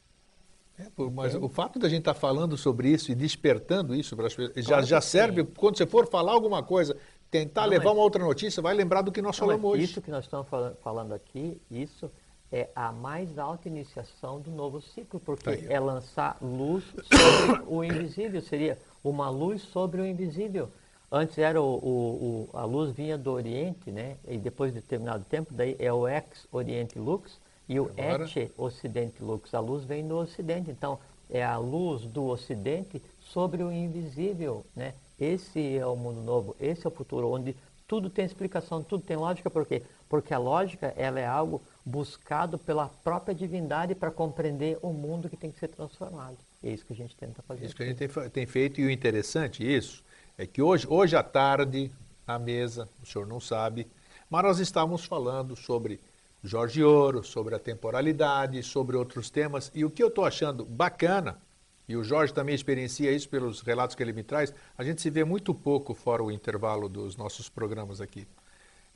É, mas o fato da gente estar tá falando sobre isso e despertando isso para as pessoas, já, já serve, quando você for falar alguma coisa, tentar não, levar uma outra notícia, vai lembrar do que nós não, falamos hoje. Isso que nós estamos falando aqui, isso é a mais alta iniciação do novo ciclo, porque tá é lançar luz sobre o invisível, seria uma luz sobre o invisível. Antes era o, o, o, a luz vinha do Oriente, né? E depois de determinado tempo, daí é o ex-Oriente Lux, e o Agora... et Ocidente Lux, a luz vem do Ocidente, então é a luz do Ocidente sobre o invisível, né? Esse é o mundo novo, esse é o futuro, onde tudo tem explicação, tudo tem lógica, por quê? Porque a lógica, ela é algo buscado pela própria divindade para compreender o mundo que tem que ser transformado. É isso que a gente tenta fazer. Isso que a gente tem, tem feito, e o interessante isso, é que hoje, hoje à tarde, na mesa, o senhor não sabe, mas nós estávamos falando sobre Jorge Ouro, sobre a temporalidade, sobre outros temas. E o que eu estou achando bacana, e o Jorge também experiencia isso pelos relatos que ele me traz, a gente se vê muito pouco fora o intervalo dos nossos programas aqui.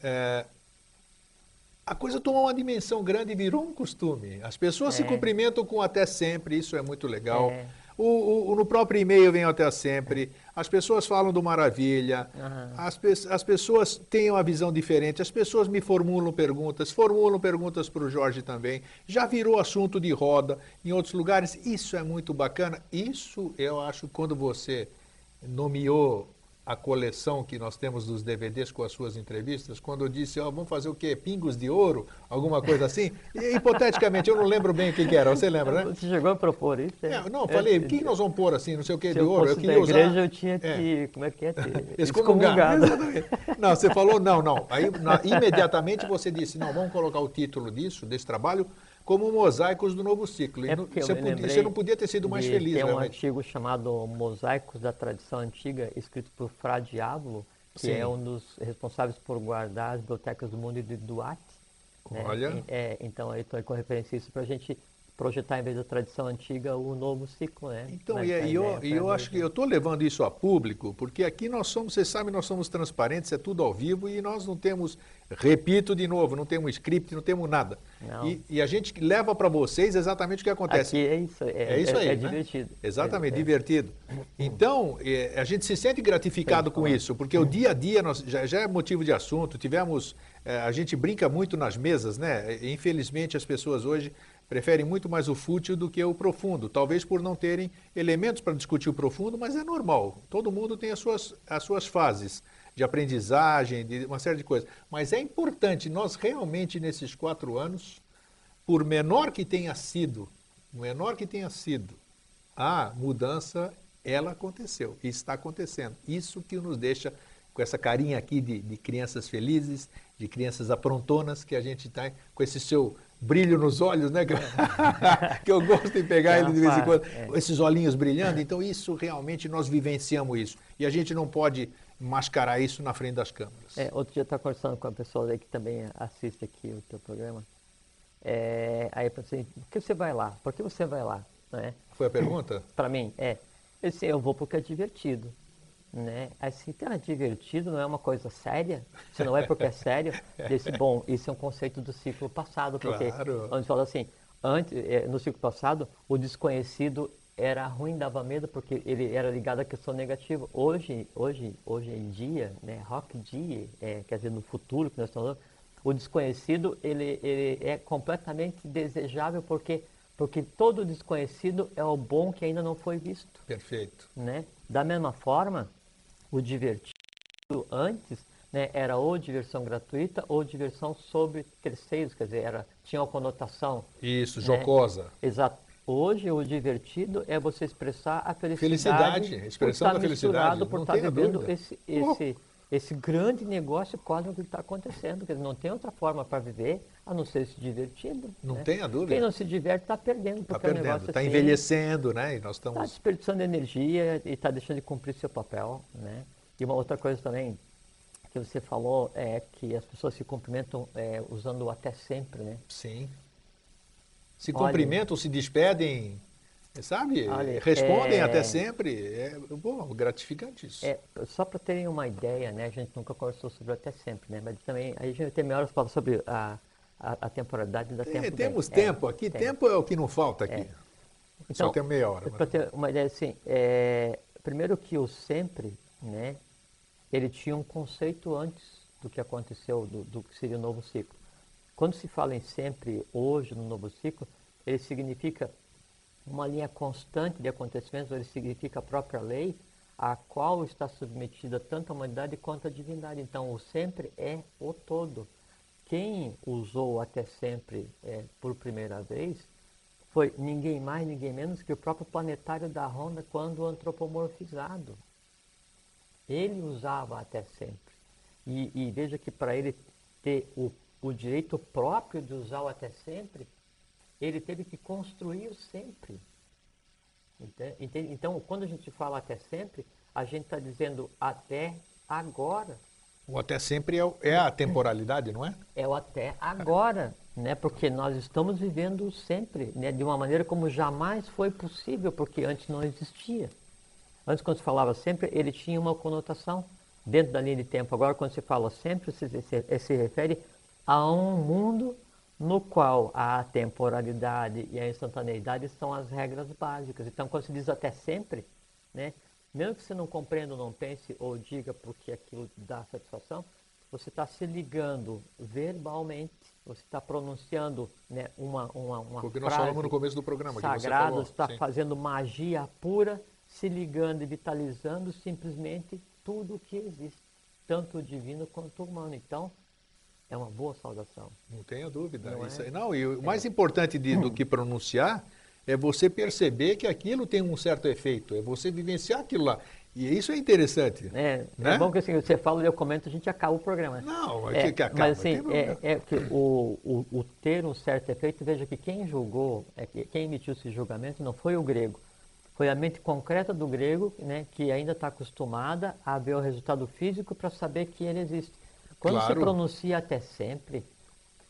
É, a coisa tomou uma dimensão grande e virou um costume. As pessoas é. se cumprimentam com até sempre, isso é muito legal. É. O, o, no próprio e-mail vem até sempre. As pessoas falam do maravilha. Uhum. As, as pessoas têm uma visão diferente. As pessoas me formulam perguntas, formulam perguntas para o Jorge também. Já virou assunto de roda em outros lugares. Isso é muito bacana. Isso eu acho quando você nomeou a coleção que nós temos dos DVDs com as suas entrevistas, quando eu disse, ó, vamos fazer o quê? Pingos de ouro? Alguma coisa assim? E, hipoteticamente, eu não lembro bem o que, que era, você lembra, né? Você chegou a propor isso? É, não, falei, o que nós vamos pôr assim, não sei o que, Se de ouro? Eu queria da usar... igreja, eu tinha que, É. como é que é? Excomungado. Não, você falou não, não. Aí na- imediatamente você disse, não, vamos colocar o título disso, desse trabalho, como Mosaicos do Novo Ciclo. É eu você, podia, você não podia ter sido mais feliz, Tem um realmente. artigo chamado Mosaicos da Tradição Antiga, escrito por Fra Diablo, que Sim. é um dos responsáveis por guardar as bibliotecas do mundo de Duarte. né? Olha. É, então, aí estou com referência a isso para a gente projetar, em vez da tradição antiga, o novo ciclo, né? Então, e, a e ideia eu, e eu acho que eu estou levando isso a público, porque aqui nós somos, vocês sabem, nós somos transparentes, é tudo ao vivo e nós não temos, repito de novo, não temos script, não temos nada. Não. E, e a gente leva para vocês exatamente o que acontece. Aqui é isso, é, É isso aí, é, né? divertido. Exatamente, É, é. divertido. Então, eh, a gente se sente gratificado com isso, porque o dia a dia nós, já, já é motivo de assunto. Tivemos, eh, a gente brinca muito nas mesas, né? Infelizmente, as pessoas hoje preferem muito mais o fútil do que o profundo, talvez por não terem elementos para discutir o profundo, mas é normal. Todo mundo tem as suas, as suas fases de aprendizagem, de uma série de coisas. Mas é importante nós realmente, nesses quatro anos, por menor que tenha sido, menor que tenha sido, a mudança, ela aconteceu e está acontecendo. Isso que nos deixa com essa carinha aqui de, de crianças felizes, de crianças aprontonas, que a gente está com esse seu brilho nos olhos, né? Que eu, que eu gosto de pegar É ele de vez em quando, é. esses olhinhos brilhando. Então, isso realmente nós vivenciamos isso. E a gente não pode mascarar isso na frente das câmeras. É, outro dia eu estava conversando com uma pessoa que também assiste aqui o teu programa. É, aí eu pensei, por que você vai lá? Por que você vai lá? Né? Foi a pergunta? Para mim, é. Eu disse, eu vou porque é divertido. Né? Aí assim, tá, divertido não é uma coisa séria? Se não é porque é sério, eu disse, bom, isso é um conceito do ciclo passado, porque Claro. onde fala assim, antes, eh, no ciclo passado, o desconhecido era ruim, dava medo, porque ele era ligado à questão negativa. Hoje, hoje, hoje em dia, né, rock dia, é, quer dizer, no futuro que nós estamos falando, o desconhecido ele, ele é completamente desejável porque porque todo desconhecido é o bom que ainda não foi visto Perfeito. né? Da mesma forma, o divertido antes né, era ou diversão gratuita ou diversão sobre terceiros, quer dizer, era, tinha uma conotação. Isso, né? jocosa. Exato. Hoje o divertido é você expressar a Felicidade, felicidade, expressão por da estar felicidade, misturado, por não estar vivendo dúvida. esse, esse, esse grande negócio cósmico que está acontecendo. Quer dizer, não tem outra forma para viver a não ser se divertindo. Não né? tenha dúvida. Quem não se diverte está perdendo. Está é perdendo, está assim, envelhecendo, né? E nós Está estamos. desperdiçando energia e está deixando de cumprir seu papel, né? E uma outra coisa também que você falou é que as pessoas se cumprimentam é, usando o até sempre, né? Sim. Se Olha- cumprimentam, se despedem, sabe? Olha, Respondem é- até sempre. É bom, gratificante isso. É, só para terem uma ideia, né? A gente nunca conversou sobre até sempre, né? Mas também a gente tem meia hora para falar sobre a, a, a temporalidade da Tem- tempo. temos bem. É, tempo aqui, tem. tempo é o que não falta aqui. É. Só tem meia hora. Para mas- ter uma ideia assim, é, primeiro que o sempre, né, ele tinha um conceito antes do que aconteceu, do, do que seria o novo ciclo. Quando se fala em sempre, hoje, no novo ciclo, ele significa uma linha constante de acontecimentos, ele significa a própria lei, a qual está submetida tanto a humanidade quanto a divindade. Então, o sempre é o todo. Quem usou até sempre é, por primeira vez foi ninguém mais, ninguém menos que o próprio planetário da Honda quando antropomorfizado. Ele usava até sempre. E, e veja que para ele ter o, o direito próprio de usar o até sempre, ele teve que construir o sempre. Entende? Então, quando a gente fala até sempre, a gente está dizendo até agora. O até sempre é, é a temporalidade, não é? É o até agora, né? Porque nós estamos vivendo sempre, né? De uma maneira como jamais foi possível, porque antes não existia. Antes, quando se falava sempre, ele tinha uma conotação dentro da linha de tempo. Agora, quando se fala sempre, se, se, se refere a um mundo no qual a temporalidade e a instantaneidade são as regras básicas. Então, quando se diz até sempre, né? Mesmo que você não compreenda, ou não pense ou diga porque aquilo dá satisfação, você está se ligando verbalmente, você está pronunciando né, uma, uma, uma Porque nós falamos no começo do programa. que você está fazendo magia pura, se ligando e vitalizando simplesmente tudo que existe, tanto o divino quanto o humano. Então, é uma boa saudação. Não tenha dúvida. Não, Isso, é? não e o é. mais importante de, do que pronunciar é você perceber que aquilo tem um certo efeito, é você vivenciar aquilo lá. E isso é interessante. É, né? é bom que assim, você fala e eu comento, a gente acaba o programa. Não, é, que, que acaba. Mas assim, é, é, que o, o, o, ter um certo efeito, veja que quem julgou, é, quem emitiu esse julgamento não foi o grego, foi a mente concreta do grego, né, que ainda está acostumada a ver o resultado físico para saber que ele existe. Quando claro. se pronuncia até sempre,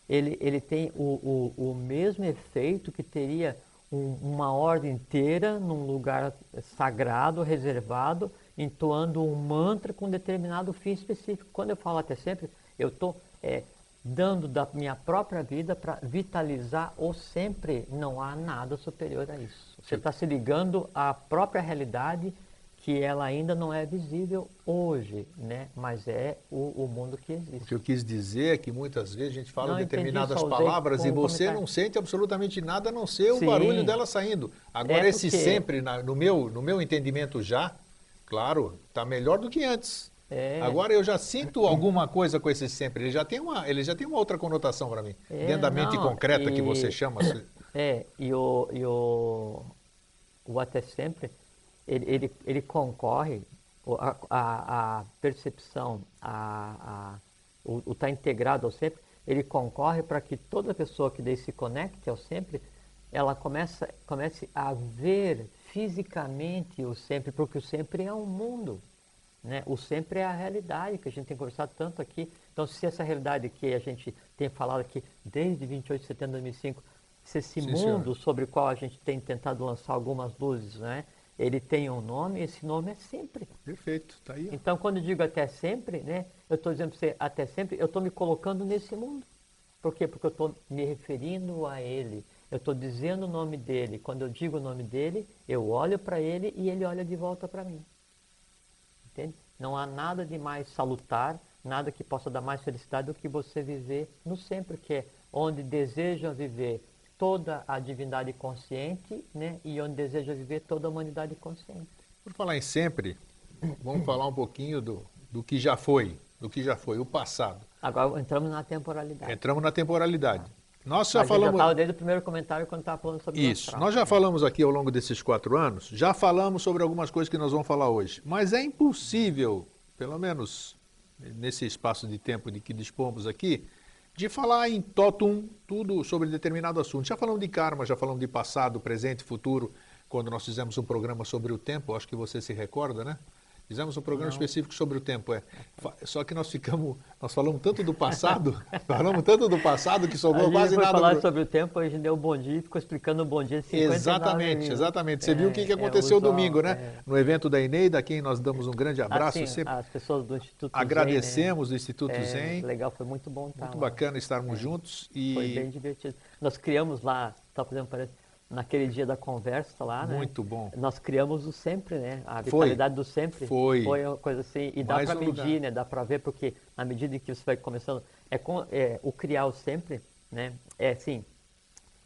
ele, ele tem o, o, o mesmo efeito que teria um, uma ordem inteira num lugar sagrado, reservado, entoando um mantra com determinado fim específico. Quando eu falo até sempre, eu estou é, dando da minha própria vida para vitalizar o sempre. Não há nada superior a isso. Você está se ligando à própria realidade que ela ainda não é visível hoje, né? mas é o, o, mundo que existe. O que eu quis dizer é que muitas vezes a gente fala não, determinadas entendi, palavras e você comentar. não sente absolutamente nada a não ser Sim. o barulho dela saindo. Agora, é esse sempre, na, no, meu, no meu entendimento já, claro, está melhor do que antes. É. Agora eu já sinto alguma coisa com esse sempre. Ele já tem uma, ele já tem uma outra conotação para mim. É, dentro da mente não, concreta e, que você chama. É, e o, e o, o até sempre ele, ele, ele concorre, a, a, a percepção, a, a, o estar tá integrado ao sempre, ele concorre para que toda pessoa que daí se conecte ao sempre, ela começa, comece a ver fisicamente o sempre, porque o sempre é um mundo. Né? O sempre é a realidade que a gente tem conversado tanto aqui. Então, se essa realidade que a gente tem falado aqui desde 28 de setembro de 2005, se esse Sim, mundo senhor. sobre o qual a gente tem tentado lançar algumas luzes, né? Ele tem um nome, esse nome é sempre. Perfeito, tá aí. Então, quando eu digo até sempre, né, eu estou dizendo para você até sempre, eu estou me colocando nesse mundo. Por quê? Porque eu estou me referindo a ele. Eu estou dizendo o nome dele. Quando eu digo o nome dele, eu olho para ele e ele olha de volta para mim. Entende? Não há nada de mais salutar, nada que possa dar mais felicidade do que você viver no sempre, que é onde deseja viver toda a divindade consciente né, e onde deseja viver toda a humanidade consciente. Por falar em sempre, vamos falar um pouquinho do, do que já foi, do que já foi, o passado. Agora entramos na temporalidade. Entramos na temporalidade. Nós já falamos. Já estava desde o primeiro comentário quando estava falando sobre Isso. Nós já falamos aqui ao longo desses quatro anos, já falamos sobre algumas coisas que nós vamos falar hoje. Mas é impossível, pelo menos nesse espaço de tempo de que dispomos aqui, de falar em totum tudo sobre determinado assunto. Já falamos de karma, já falamos de passado, presente, futuro, quando nós fizemos um programa sobre o tempo, acho que você se recorda, né? Fizemos um programa Não. específico sobre o tempo, é. Só que nós ficamos, nós falamos tanto do passado, falamos tanto do passado que sobrou quase nada. falar pro... sobre o tempo, a gente deu o bom dia e ficou explicando o bom dia. 59 Exatamente, exatamente. Você é, viu o que, que é, aconteceu é, domingo, né? É. No evento da Eneida, a quem nós damos um grande abraço. Assim, sempre as pessoas do Instituto Agradecemos Zen, né? do Instituto é, Zen. Legal, foi muito bom estar Muito lá. bacana estarmos é. juntos. E... Foi bem divertido. Nós criamos lá, está fazendo parece naquele dia da conversa lá, né? Muito bom. Nós criamos o sempre, né? A vitalidade Foi. do sempre. Foi. Foi uma coisa assim. E dá para medir, lugar. né? Dá para ver, porque na medida que você vai começando. É, com, é o criar o sempre, né? É assim.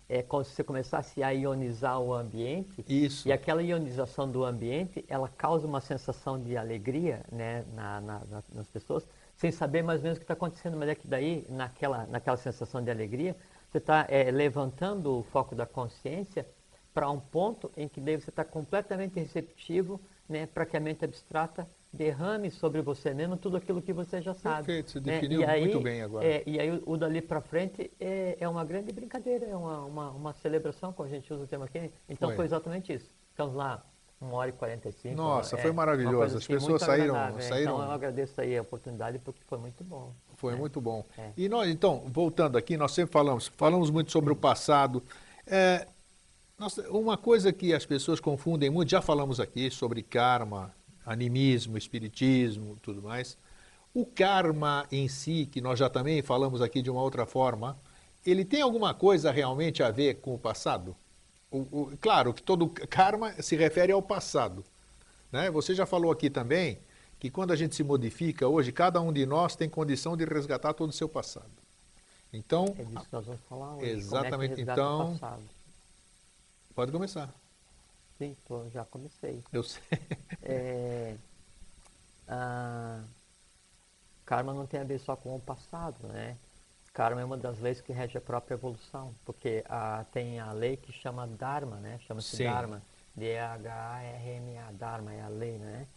É como se você começasse a ionizar o ambiente. Isso. E aquela ionização do ambiente, ela causa uma sensação de alegria, né? Na, na, na, nas pessoas, sem saber mais ou menos o que está acontecendo. Mas é que daí, naquela, naquela sensação de alegria, você está é, levantando o foco da consciência para um ponto em que você está completamente receptivo né, para que a mente abstrata derrame sobre você mesmo tudo aquilo que você já sabe. Perfeito, você né? definiu aí, muito bem agora. É, e aí o, o dali para frente é, é, uma grande brincadeira, é uma, uma, uma, celebração, como a gente usa o tema aqui. Então foi, foi exatamente isso. Ficamos lá uma hora e 45. Nossa, é, foi maravilhoso. As assim, pessoas saíram, saíram. Então eu agradeço aí a oportunidade porque foi muito bom. Foi é. muito bom. É. E nós, então, voltando aqui, nós sempre falamos, falamos muito sobre o passado. É, nossa, uma coisa que as pessoas confundem muito, já falamos aqui sobre karma, animismo, espiritismo, tudo mais. O karma em si, que nós já também falamos aqui de uma outra forma, ele tem alguma coisa realmente a ver com o passado? O, o, claro que todo karma se refere ao passado. Né? Você já falou aqui também que quando a gente se modifica hoje, cada um de nós tem condição de resgatar todo o seu passado. Então, é disso que nós vamos falar hoje. Exatamente. É então, pode começar. Sim, tô, já comecei. Eu sei. É, ah, karma não tem a ver só com o passado, né? Karma é uma das leis que rege a própria evolução, porque ah, tem a lei que chama Dharma, né? Chama-se Dharma, D-H-A-R-M-A, Dharma é a lei, né?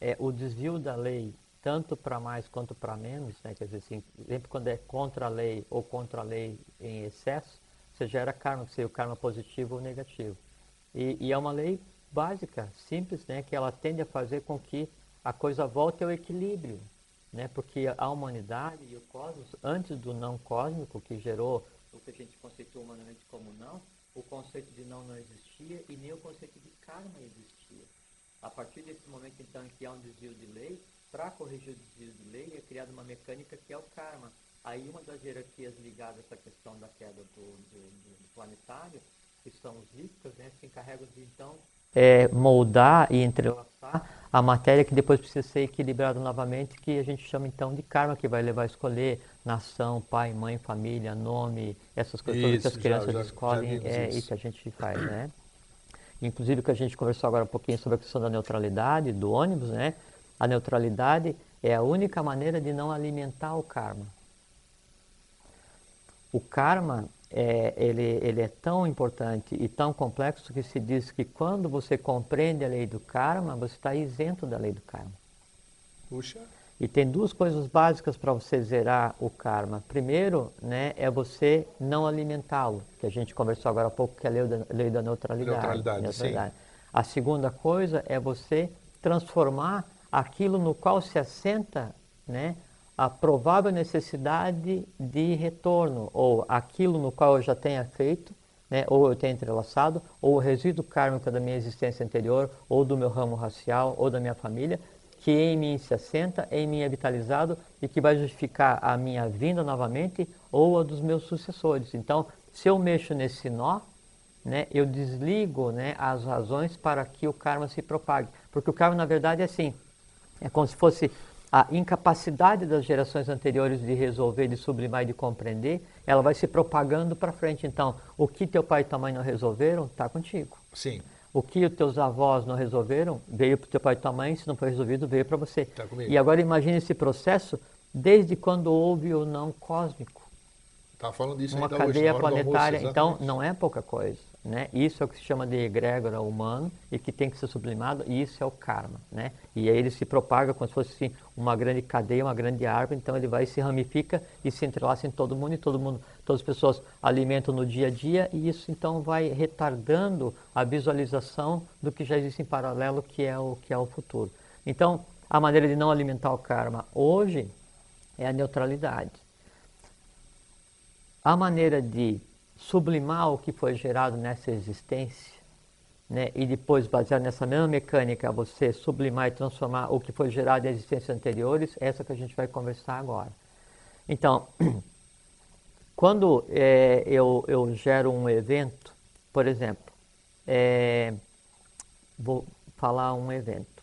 É, o desvio da lei, tanto para mais quanto para menos, né? Quer dizer, assim, sempre quando é contra a lei ou contra a lei em excesso, você gera karma, seja o karma positivo ou negativo. E, e, é uma lei básica, simples, né? Que ela tende a fazer com que a coisa volte ao equilíbrio, né? Porque a humanidade e o cosmos, antes do não cósmico, que gerou o que a gente conceitua humanamente como não, o conceito de não não existia e nem o conceito de karma existia. A partir desse momento, então, em que há um desvio de lei, para corrigir o desvio de lei, é criada uma mecânica que é o karma. Aí, uma das hierarquias ligadas a essa questão da queda do, do, do planetário, que são os ricos, né, se encarregam de, então, é, moldar e entrelaçar a matéria que depois precisa ser equilibrada novamente, que a gente chama então de karma, que vai levar a escolher nação, pai, mãe, família, nome, essas coisas isso, que as crianças já, escolhem, já é isso que a gente faz, né? Inclusive que a gente conversou agora um pouquinho sobre a questão da neutralidade, do ônibus, né? A neutralidade é a única maneira de não alimentar o karma. O karma é, ele, ele é tão importante e tão complexo que se diz que quando você compreende a lei do karma, você está isento da lei do karma. Puxa. E tem duas coisas básicas para você zerar o karma. Primeiro, né, é você não alimentá-lo, que a gente conversou agora há pouco, que é a lei da, lei da neutralidade. Neutralidade, neutralidade. Sim. A segunda coisa é você transformar aquilo no qual se assenta né, a provável necessidade de retorno, ou aquilo no qual eu já tenha feito, né, ou eu tenha entrelaçado, ou o resíduo kármico da minha existência anterior, ou do meu ramo racial, ou da minha família, que em mim se assenta, em mim é vitalizado e que vai justificar a minha vinda novamente ou a dos meus sucessores. Então, se eu mexo nesse nó, né, eu desligo né, as razões para que o karma se propague. Porque o karma, na verdade, é assim, é como se fosse a incapacidade das gerações anteriores de resolver, de sublimar e de compreender, ela vai se propagando para frente. Então, o que teu pai e tua mãe não resolveram, está contigo. Sim. O que os teus avós não resolveram, veio para o teu pai e tua mãe, se não foi resolvido, veio para você. Tá. E agora imagine esse processo desde quando houve o não cósmico. Está falando disso Uma cadeia hoje, planetária, almoço, então não é pouca coisa. Né? Isso é o que se chama de egrégora humano e que tem que ser sublimado, e isso é o karma. Né? E aí ele se propaga como se fosse assim, uma grande cadeia, uma grande árvore, então ele vai se ramifica e se entrelaça em todo mundo, e todo mundo, todas as pessoas alimentam no dia a dia, e isso então vai retardando a visualização do que já existe em paralelo, que é o, que é o futuro. Então, a maneira de não alimentar o karma hoje é a neutralidade. A maneira de sublimar o que foi gerado nessa existência, né, e depois, baseado nessa mesma mecânica, você sublimar e transformar o que foi gerado em existências anteriores, essa que a gente vai conversar agora. Então, quando é, eu, eu gero um evento, por exemplo, é, vou falar um evento.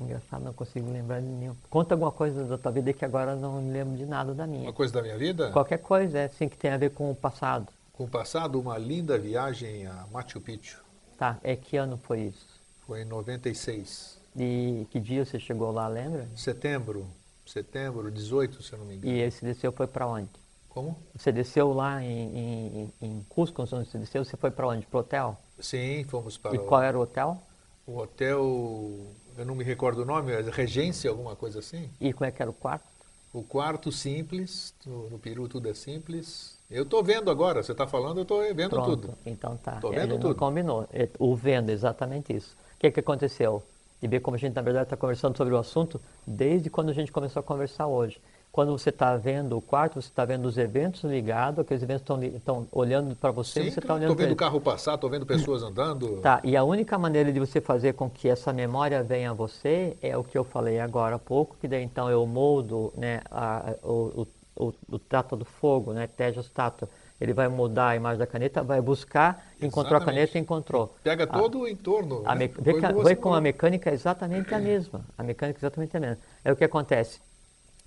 Engraçado, não consigo lembrar de nenhum. Conta alguma coisa da tua vida que agora não lembro de nada da minha. Uma coisa da minha vida? Qualquer coisa, é assim, que tem a ver com o passado. Com o passado, uma linda viagem a Machu Picchu. Tá, é que ano foi isso? Foi em 96. E que dia você chegou lá, lembra? Setembro, setembro, 18, se eu não me engano. E esse desceu foi para onde? Como? Você desceu lá em, em, em Cusco, onde você desceu, você foi para onde? Para o hotel? Sim, fomos para E qual era o hotel? O hotel eu não me recordo o nome, é regência, alguma coisa assim. E como é que era o quarto? O quarto simples, no, no Peru tudo é simples. Eu estou vendo agora, você está falando, eu estou vendo Pronto, tudo. Então tá. Estou vendo Ele tudo. combinou. É, o vendo, exatamente isso. O que, que aconteceu? E ver como a gente, na verdade, está conversando sobre o assunto desde quando a gente começou a conversar hoje. Quando você está vendo o quarto, você está vendo os eventos ligados, aqueles eventos estão olhando para você, Sim, você está olhando Estou vendo o carro passar, estou vendo pessoas andando. Tá, e a única maneira de você fazer com que essa memória venha a você é o que eu falei agora há pouco, que daí então eu moldo né, a, o, o, o, trato do fogo, né, Tejas Tato, ele vai mudar a imagem da caneta, vai buscar, encontrou Exatamente. a caneta e encontrou. Pega todo a, o entorno. A né? Vê, com a mecânica exatamente a mesma. A mecânica é exatamente a mesma. É o que acontece.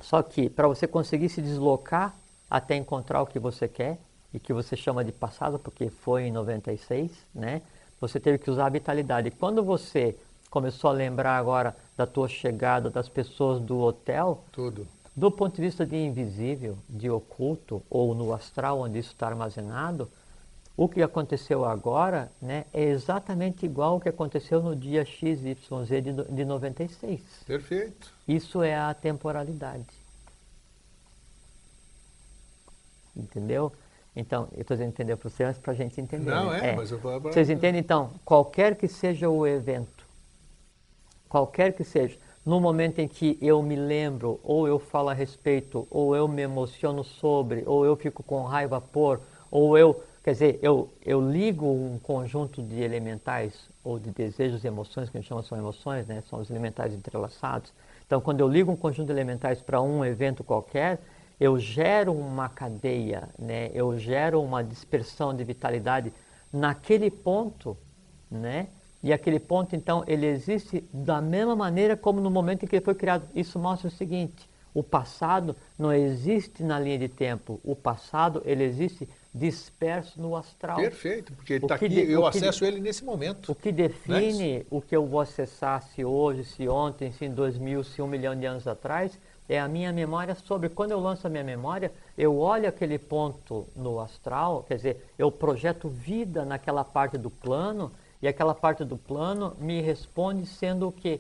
Só que para você conseguir se deslocar até encontrar o que você quer e que você chama de passado, porque foi em 96, né? você teve que usar a vitalidade. E quando você começou a lembrar agora da tua chegada, das pessoas do hotel, tudo. Do ponto de vista de invisível, de oculto ou no astral onde isso está armazenado, o que aconteceu agora né, é exatamente igual ao que aconteceu no dia XYZ de, de 96. Perfeito. Isso é a temporalidade. Entendeu? Então, eu estou dizendo entender para você antes para a gente entender. Não, né? é, é, mas eu vou... Vocês entendem? Então, qualquer que seja o evento, qualquer que seja, no momento em que eu me lembro, ou eu falo a respeito, ou eu me emociono sobre, ou eu fico com raiva por, ou eu, quer dizer, eu, eu ligo um conjunto de elementais, ou de desejos e emoções, que a gente chama são emoções, né? são os elementais entrelaçados. Então, quando eu ligo um conjunto de elementais para um evento qualquer, eu gero uma cadeia, né? eu gero uma dispersão de vitalidade naquele ponto, né? E aquele ponto, então, ele existe da mesma maneira como no momento em que ele foi criado. Isso mostra o seguinte: o passado não existe na linha de tempo. O passado, ele existe disperso no astral. Perfeito, porque ele está aqui, de, eu acesso ele nesse momento. O que define é o que eu vou acessar, se hoje, se ontem, se em dois mil, se um milhão de anos atrás, é a minha memória sobre. Quando eu lanço a minha memória, eu olho aquele ponto no astral, quer dizer, eu projeto vida naquela parte do plano e aquela parte do plano me responde sendo o que?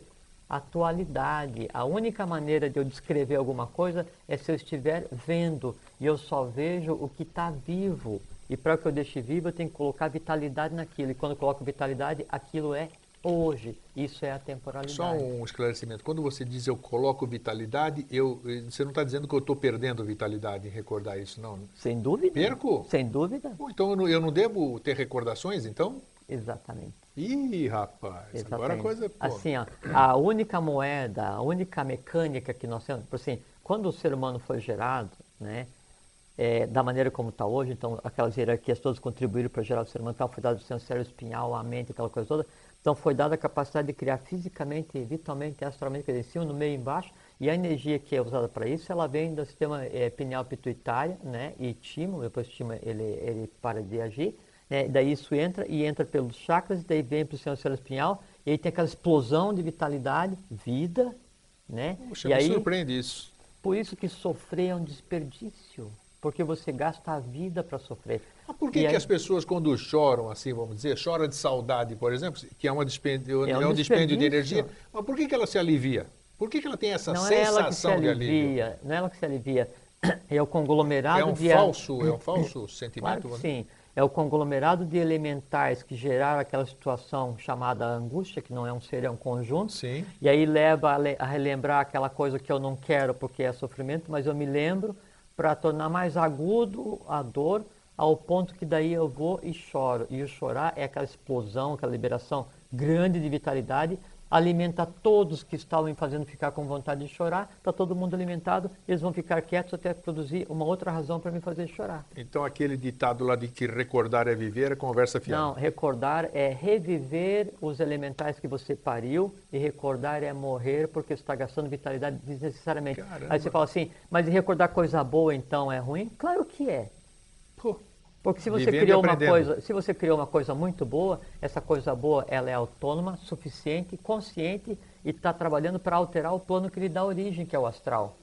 Atualidade. A única maneira de eu descrever alguma coisa é se eu estiver vendo e eu só vejo o que está vivo. E para que eu deixe vivo, eu tenho que colocar vitalidade naquilo. E quando eu coloco vitalidade, aquilo é hoje. Isso é a temporalidade. Só um esclarecimento. Quando você diz eu coloco vitalidade, eu, você não está dizendo que eu estou perdendo vitalidade em recordar isso, não? Sem dúvida. Perco? Sem dúvida. então eu não, eu não devo ter recordações, então? Exatamente. Ih, rapaz, Exatamente. agora a coisa... Pô. Assim, ó, a única moeda, a única mecânica que nós temos... Assim, quando o ser humano foi gerado, né, é, da maneira como está hoje, então aquelas hierarquias todas contribuíram para gerar o ser humano, então foi dado o cérebro espinhal, a mente, aquela coisa toda, então foi dada a capacidade de criar fisicamente, vitalmente, astralmente, em cima, no meio e embaixo, e a energia que é usada para isso, ela vem do sistema é, pineal pituitário, né, e timo, depois o timo ele, ele para de agir, né? Daí isso entra e entra pelos chakras, daí vem para o sistema espinhal, e aí tem aquela explosão de vitalidade, vida, né? Puxa, e me aí, surpreende isso. Por isso que sofrer é um desperdício, porque você gasta a vida para sofrer. Por que, que as pessoas, quando choram, assim, vamos dizer, choram de saudade, por exemplo, que é, uma dispêndio, é, um, é um dispêndio de energia, mas por que, que ela se alivia? Por que, que ela tem essa não sensação é ela que se alivia, de alívio? Não é ela que se alivia, é o conglomerado é um de... Falso, é um falso sentimento? Claro sim é o conglomerado de elementais que geraram aquela situação chamada angústia, que não é um ser, é um conjunto. Sim. E aí leva a, relembrar aquela coisa que eu não quero porque é sofrimento, mas eu me lembro para tornar mais agudo a dor, ao ponto que daí eu vou e choro. E o chorar é aquela explosão, aquela liberação grande de vitalidade alimenta todos que estavam fazendo ficar com vontade de chorar, está todo mundo alimentado, eles vão ficar quietos até produzir uma outra razão para me fazer chorar. Então aquele ditado lá de que recordar é viver é conversa fiada. Não, recordar é reviver os elementais que você pariu e recordar é morrer porque você está gastando vitalidade desnecessariamente. Caramba. Aí você fala assim, mas recordar coisa boa então é ruim? Claro que é. Porque se você criou uma coisa, se você criou uma coisa muito boa, essa coisa boa ela é autônoma, suficiente, consciente e está trabalhando para alterar o plano que lhe dá origem, que é o astral.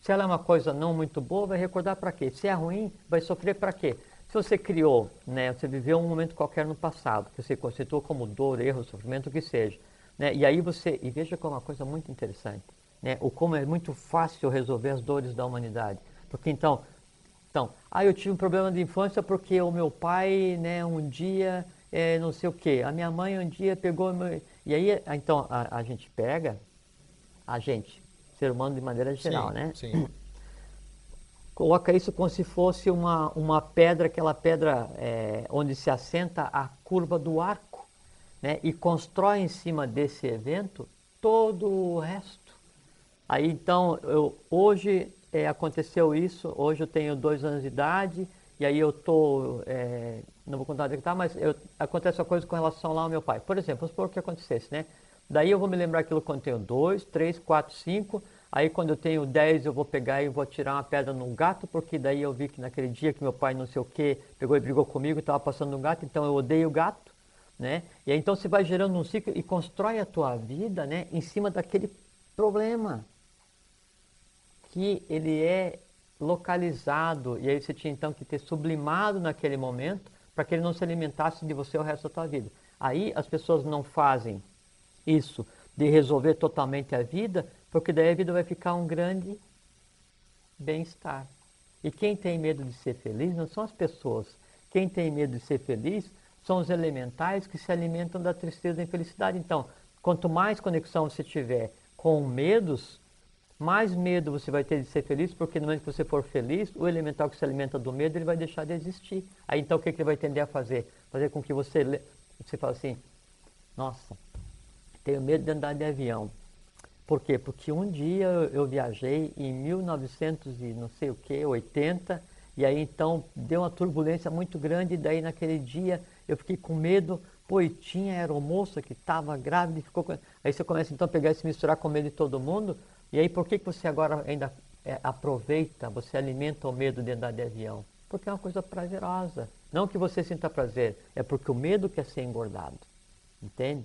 Se ela é uma coisa não muito boa, vai recordar para quê? Se é ruim, vai sofrer para quê? Se você criou, né, você viveu um momento qualquer no passado, que você constituiu como dor, erro, sofrimento, o que seja, né, e aí você, e veja como é uma coisa muito interessante, né, o como é muito fácil resolver as dores da humanidade. Porque então, então, ah, eu tive um problema de infância porque o meu pai, né, um dia, é, não sei o quê, a minha mãe um dia pegou. Meu... E aí, então, a, a, gente pega, a gente, ser humano de maneira geral, sim, né? Sim. Coloca isso como se fosse uma, uma pedra, aquela pedra é, onde se assenta a curva do arco, né? E constrói em cima desse evento todo o resto. Aí, então, eu, hoje é, aconteceu isso, hoje eu tenho dois anos de idade, e aí eu estou, é, não vou contar onde é está, mas eu, acontece uma coisa com relação lá ao meu pai. Por exemplo, vamos supor que acontecesse, né? Daí eu vou me lembrar aquilo quando tenho dois, três, quatro, cinco, aí quando eu tenho dez eu vou pegar e vou tirar uma pedra num gato, porque daí eu vi que naquele dia que meu pai não sei o que, pegou e brigou comigo, estava passando um gato, então eu odeio o gato, né? E aí, então você vai gerando um ciclo e constrói a tua vida, né, em cima daquele problema que ele é localizado e aí você tinha então que ter sublimado naquele momento para que ele não se alimentasse de você o resto da tua vida. Aí as pessoas não fazem isso de resolver totalmente a vida, porque daí a vida vai ficar um grande bem-estar. E quem tem medo de ser feliz não são as pessoas. Quem tem medo de ser feliz são os elementais que se alimentam da tristeza e da infelicidade. Então, quanto mais conexão você tiver com medos, mais medo você vai ter de ser feliz, porque no momento que você for feliz, o elemental que se alimenta do medo, ele vai deixar de existir. Aí então o que, que ele vai tender a fazer? Fazer com que você, você fale assim, nossa, tenho medo de andar de avião. Por quê? Porque um dia eu, viajei em 1900 e não sei o que, 80, e aí então deu uma turbulência muito grande, e daí naquele dia eu fiquei com medo, pô, e tinha aeromoça que estava grávida e ficou com... Aí você começa então a pegar e se misturar com medo de todo mundo, e aí por que, que você agora ainda é, aproveita, você alimenta o medo de andar de avião? Porque é uma coisa prazerosa. Não que você sinta prazer, é porque o medo quer ser engordado. Entende?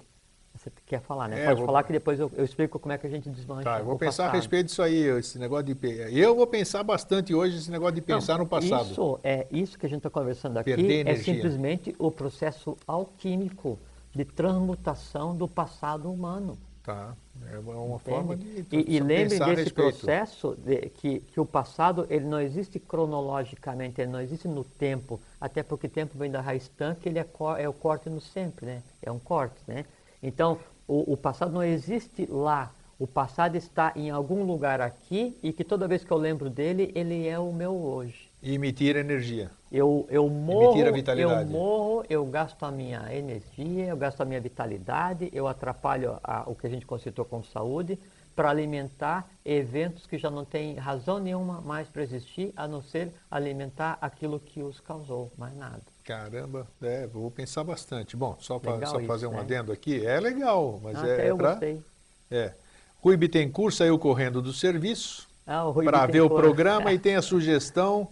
Você quer falar, né? É, Pode vou... falar que depois eu, eu, explico como é que a gente desmancha. Tá, eu vou pensar passado. a respeito disso aí, esse negócio de. Eu vou pensar bastante hoje esse negócio de pensar Não, no passado. Isso, é, isso que a gente está conversando aqui é simplesmente o processo alquímico de transmutação do passado humano. Tá. É uma Entende? forma de. E, e lembre desse processo de, que, que o passado ele não existe cronologicamente, ele não existe no tempo, até porque o tempo vem da raiz tanque, ele é, é o corte no sempre, né? É um corte, né? Então, o, o passado não existe lá. O passado está em algum lugar aqui e que toda vez que eu lembro dele, ele é o meu hoje. E emitir energia. Eu, eu morro, eu morro, eu gasto a minha energia, eu gasto a minha vitalidade, eu atrapalho a, o que a gente conceitou como saúde para alimentar eventos que já não têm razão nenhuma mais para existir, a não ser alimentar aquilo que os causou, mais nada. Caramba, é, vou pensar bastante. Bom, só para fazer um né? adendo aqui, é legal, mas ah, é, eu pra, gostei. É. Rui Bittencourt saiu correndo do serviço ah, para ver o programa e tem a sugestão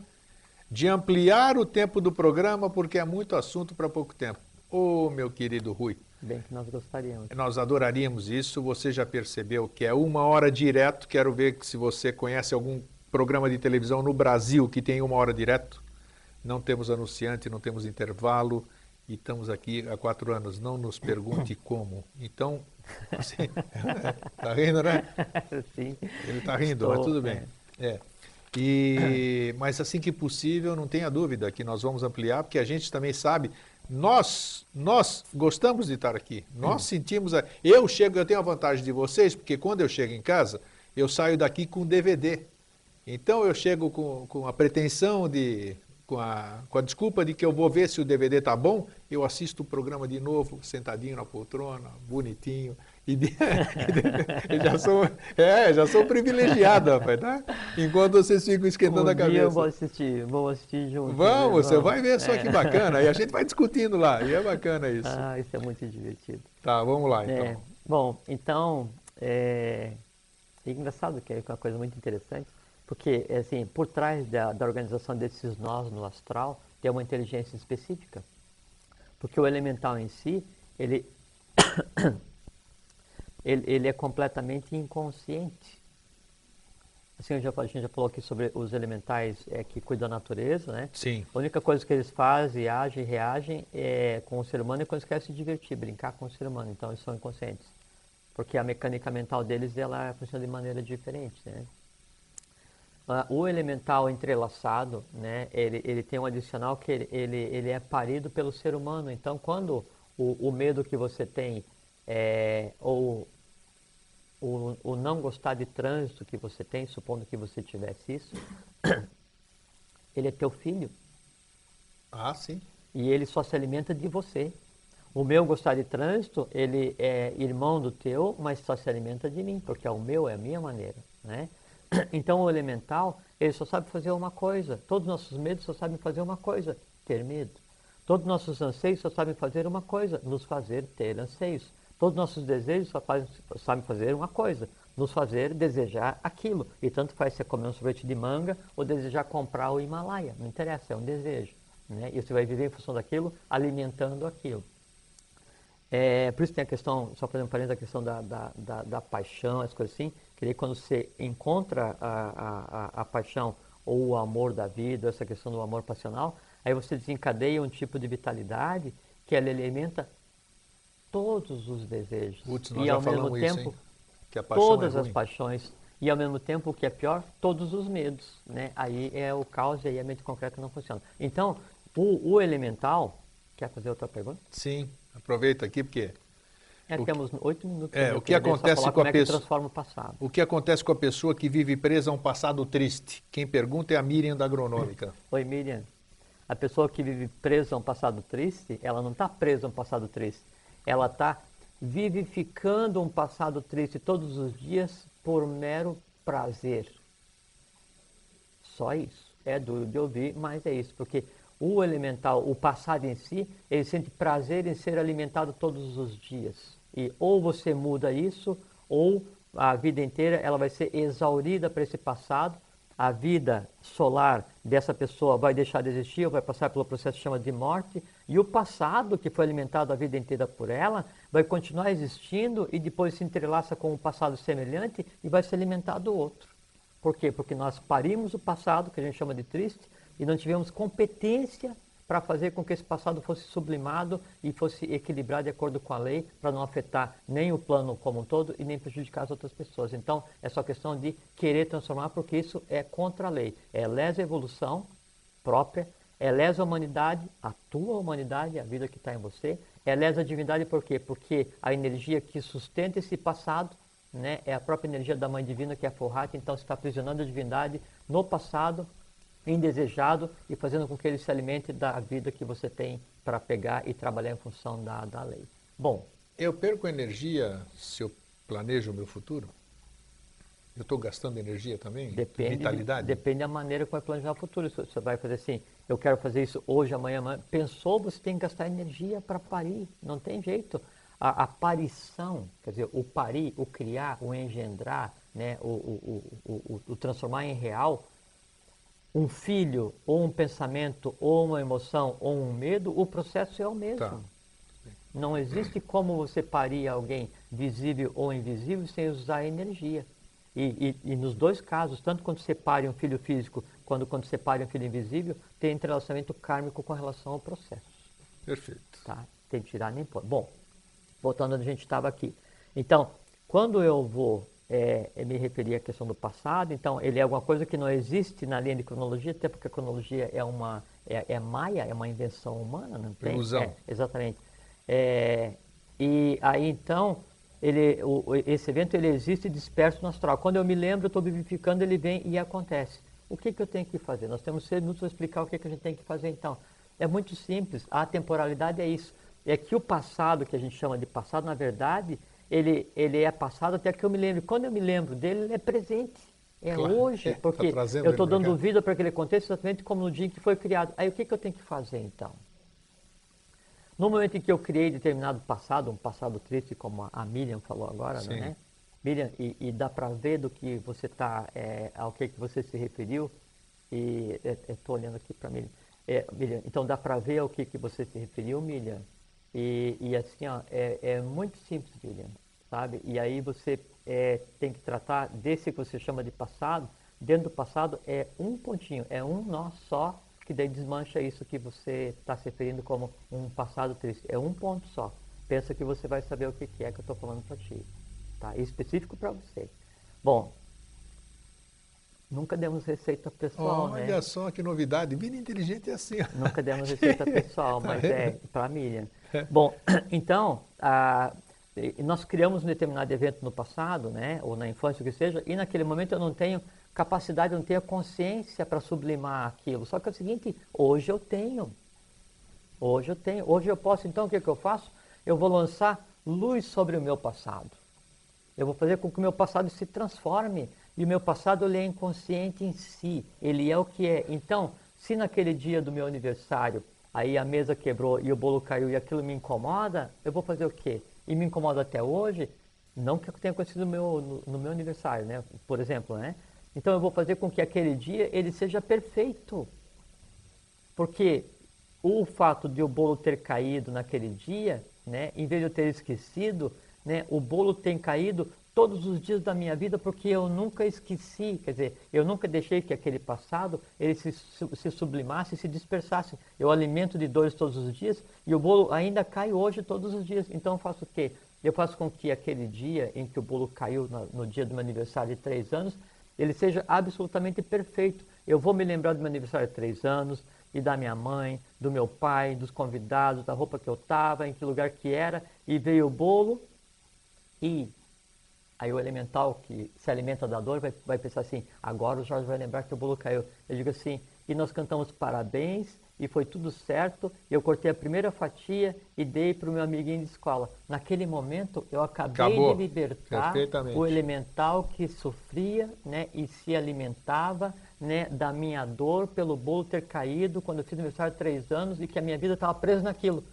de ampliar o tempo do programa porque é muito assunto para pouco tempo. Ô, oh, meu querido Rui. Bem que nós gostaríamos. Nós adoraríamos isso. Você já percebeu que é uma hora direto. Quero ver se você conhece algum programa de televisão no Brasil que tem uma hora direto não temos anunciante, não temos intervalo e estamos aqui há quatro anos. Não nos pergunte como. Então, assim, tá rindo, né? Sim. Ele está rindo, Estou, mas tudo bem. É. é. E, mas assim que possível, não tenha dúvida que nós vamos ampliar, porque a gente também sabe, nós, nós gostamos de estar aqui. Nós sentimos, a, eu chego, eu tenho a vantagem de vocês, porque quando eu chego em casa, eu saio daqui com DVD. Então eu chego com, com a pretensão de com a, com a desculpa de que eu vou ver se o DVD tá bom, eu assisto o programa de novo, sentadinho na poltrona, bonitinho. E de, já sou, é, já sou privilegiado, rapaz, tá? Enquanto vocês ficam esquentando um a cabeça. eu vou assistir, vou assistir junto. Vamos, né? você vai ver só é. que bacana. E a gente vai discutindo lá, e é bacana isso. Ah, isso é muito divertido. Tá, vamos lá então. É, bom, então, é, é engraçado que é uma coisa muito interessante. Porque, assim, por trás da, da organização desses nós no astral, tem uma inteligência específica. Porque o elemental em si, ele, ele, ele, é completamente inconsciente. Assim, já, a gente já falou aqui sobre os elementais é, que cuidam da natureza, né? Sim. A única coisa que eles fazem, agem, reagem é, com o ser humano é quando eles querem se divertir, brincar com o ser humano. Então, eles são inconscientes. Porque a mecânica mental deles, ela funciona de maneira diferente, né? Uh, o elemental entrelaçado, né, ele, ele tem um adicional que ele, ele, ele é parido pelo ser humano. Então, quando o, o medo que você tem, é, ou o, o não gostar de trânsito que você tem, supondo que você tivesse isso, ele é teu filho. Ah, sim. E ele só se alimenta de você. O meu gostar de trânsito, ele é irmão do teu, mas só se alimenta de mim, porque é o meu, é a minha maneira, né? Então o elemental, ele só sabe fazer uma coisa. Todos os nossos medos só sabem fazer uma coisa, ter medo. Todos os nossos anseios só sabem fazer uma coisa, nos fazer ter anseios. Todos os nossos desejos só fazem, sabem fazer uma coisa, nos fazer desejar aquilo. E tanto faz você comer um sorvete de manga ou desejar comprar o Himalaia. Não interessa, é um desejo. Né? E você vai viver em função daquilo, alimentando aquilo. É, por isso tem a questão, só fazendo um parênteses, a questão da, da, da, da, paixão, as coisas assim, que aí quando você encontra a, a, a paixão ou o amor da vida, essa questão do amor passional, aí você desencadeia um tipo de vitalidade que ela alimenta todos os desejos. E ao mesmo tempo, isso, todas é as paixões. E ao mesmo tempo, o que é pior, todos os medos. Né? Aí é o caos e aí a mente concreta não funciona. Então, o, o elemental. Quer fazer outra pergunta? Sim, aproveita aqui porque. É, o, temos oito minutos. É, o que acontece com a é pessoa. transforma o passado. O que acontece com a pessoa que vive presa a um passado triste? Quem pergunta é a Miriam da Agronômica. Oi, Miriam. A pessoa que vive presa a um passado triste, ela não está presa a um passado triste. Ela está vivificando um passado triste todos os dias por mero prazer. Só isso. É duro de ouvir, mas é isso. Porque o elemental, o passado em si, ele sente prazer em ser alimentado todos os dias. E ou você muda isso, ou a vida inteira ela vai ser exaurida para esse passado. A vida solar dessa pessoa vai deixar de existir, vai passar pelo processo que chama de morte, e o passado que foi alimentado a vida inteira por ela vai continuar existindo e depois se entrelaça com um passado semelhante e vai se alimentar do outro. Por quê? Porque nós parimos o passado, que a gente chama de triste, e não tivemos competência para fazer com que esse passado fosse sublimado e fosse equilibrado de acordo com a lei, para não afetar nem o plano como um todo e nem prejudicar as outras pessoas. Então, é só questão de querer transformar, porque isso é contra a lei. É lesa evolução própria, é lesa a humanidade, a tua humanidade, a vida que está em você, é lesa a divindade por quê? Porque a energia que sustenta esse passado né, é a própria energia da Mãe Divina, que é a Forrata, então você está aprisionando a divindade no passado, indesejado e fazendo com que ele se alimente da vida que você tem para pegar e trabalhar em função da, da lei. Bom. Eu perco energia se eu planejo o meu futuro? Eu estou gastando energia também? Depende, Vitalidade? Depende da maneira como vai planejar o futuro. Você vai fazer assim, eu quero fazer isso hoje, amanhã, amanhã. Pensou, você tem que gastar energia para parir. Não tem jeito. A aparição, quer dizer, o parir, o criar, o engendrar, né, o, o, o, o transformar em real, um filho, ou um pensamento, ou uma emoção, ou um medo, o processo é o mesmo. Tá. Não existe como você parir alguém visível ou invisível sem usar energia. E, e, e, nos dois casos, tanto quando você pare um filho físico, quando você pare um filho invisível, tem entrelaçamento kármico com relação ao processo. Perfeito. Tá? Tem que tirar nem pôr. Bom, voltando onde a gente estava aqui. Então, quando eu vou é, é, me referir à questão do passado, então ele é alguma coisa que não existe na linha de cronologia, até porque a cronologia é uma é, é maia, é uma invenção humana, não tem? Ilusão. É, exatamente. É, e aí então ele, o, esse evento ele existe disperso no astral. Quando eu me lembro, eu estou vivificando, ele vem e acontece. O que, que eu tenho que fazer? Nós temos seis minutos para explicar o que, que a gente tem que fazer então. É muito simples. A temporalidade é isso. É que o passado, que a gente chama de passado, na verdade, ele, ele é passado até que eu me lembre. Quando eu me lembro dele, ele é presente. É claro, hoje, é, porque tá eu estou dando vida para que ele aconteça exatamente como no dia em que foi criado. Aí o que, que eu tenho que fazer então? No momento em que eu criei determinado passado, um passado triste, como a Miriam falou agora, Sim. né? Miriam, e, e dá para ver do que você está, é, ao que, que você se referiu, e estou olhando aqui para Miriam. É, Miriam. Então dá para ver ao que, que você se referiu, Miriam? E, e assim, ó, é, é muito simples, Miriam sabe? E aí você é, tem que tratar desse que você chama de passado. Dentro do passado é um pontinho, é um nó só que daí desmancha isso que você está se referindo como um passado triste. É um ponto só. Pensa que você vai saber o que, que é que eu estou falando para ti. Tá? Específico para você. Bom, nunca demos receita pessoal, oh, né? Olha só que novidade. Vida inteligente é assim. Nunca demos receita pessoal, mas é para a Miriam. Bom, então, a, nós criamos um determinado evento no passado, né, ou na infância, o que seja, e naquele momento eu não tenho capacidade, eu não tenho consciência para sublimar aquilo. Só que é o seguinte, hoje eu tenho. Hoje eu tenho. Hoje eu posso, então, o que, que eu faço? Eu vou lançar luz sobre o meu passado. Eu vou fazer com que o meu passado se transforme. E o meu passado ele é inconsciente em si. Ele é o que é. Então, se naquele dia do meu aniversário aí a mesa quebrou e o bolo caiu e aquilo me incomoda, eu vou fazer o quê? e me incomoda até hoje, não que tenha acontecido no meu, no, no meu aniversário, né? por exemplo. Né? Então eu vou fazer com que aquele dia ele seja perfeito. Porque o fato de o bolo ter caído naquele dia né, em vez de eu ter esquecido, né, o bolo tem caído todos os dias da minha vida porque eu nunca esqueci, quer dizer, eu nunca deixei que aquele passado ele se, se sublimasse, se dispersasse. Eu alimento de dores todos os dias e o bolo ainda cai hoje todos os dias. Então eu faço o quê? Eu faço com que aquele dia em que o bolo caiu no, no dia do meu aniversário de três anos, ele seja absolutamente perfeito. Eu vou me lembrar do meu aniversário de três anos, e da minha mãe, do meu pai, dos convidados, da roupa que eu estava, em que lugar que era, e veio o bolo e aí o elemental que se alimenta da dor vai, vai pensar assim, agora o Jorge vai lembrar que o bolo caiu. Eu digo assim, e nós cantamos parabéns e foi tudo certo. Eu cortei a primeira fatia e dei para o meu amiguinho de escola. Naquele momento eu acabei Acabou. de libertar o elemental que sofria né, e se alimentava né, da minha dor pelo bolo ter caído quando eu fiz aniversário de três anos e que a minha vida estava presa naquilo.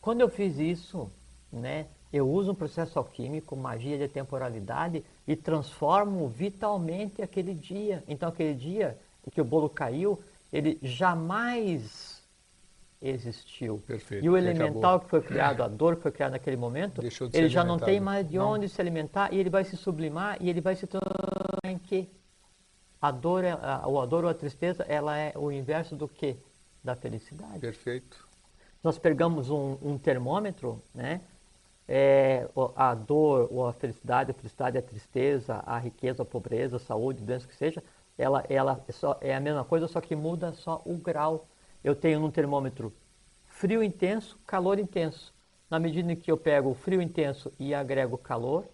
Quando eu fiz isso, né, eu uso um processo alquímico, magia de temporalidade e transformo vitalmente aquele dia. Então aquele dia que o bolo caiu, ele jamais existiu. Perfeito. E o elemental que foi criado, a dor que foi criada naquele momento, ele já não tem mais de não. onde se alimentar e ele vai se sublimar e ele vai se transformar em quê? A dor, é, a, a dor ou a tristeza, ela é o inverso do que? Da felicidade. Perfeito. Nós pegamos um, um termômetro, né? É, a dor ou a felicidade, a felicidade, a tristeza, a riqueza, a pobreza, a saúde, doença que seja, ela, ela é, só, é a mesma coisa, só que muda só o grau. Eu tenho no termômetro frio intenso, calor intenso. Na medida em que eu pego o frio intenso e agrego calor,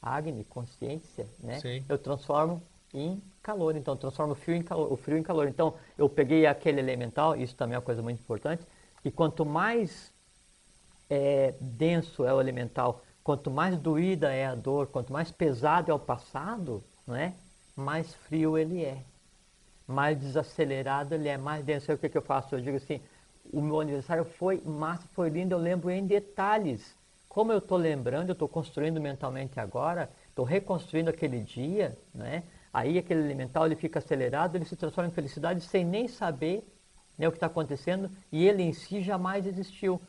Agni, consciência, né? Sim. eu transformo em calor. Então, transforma o frio em calor, o frio em calor. Então, eu peguei aquele elemental, isso também é uma coisa muito importante, e quanto mais é, denso é o elemental, quanto mais doída é a dor, quanto mais pesado é o passado, não é? mais frio ele é. Mais desacelerado ele é, mais denso. O que, que eu faço? Eu digo assim, o meu aniversário foi massa, foi lindo, eu lembro em detalhes. Como eu estou lembrando, eu estou construindo mentalmente agora, estou reconstruindo aquele dia, né? Aí aquele elemental ele fica acelerado, ele se transforma em felicidade sem nem saber né, o que está acontecendo e ele em si jamais existiu.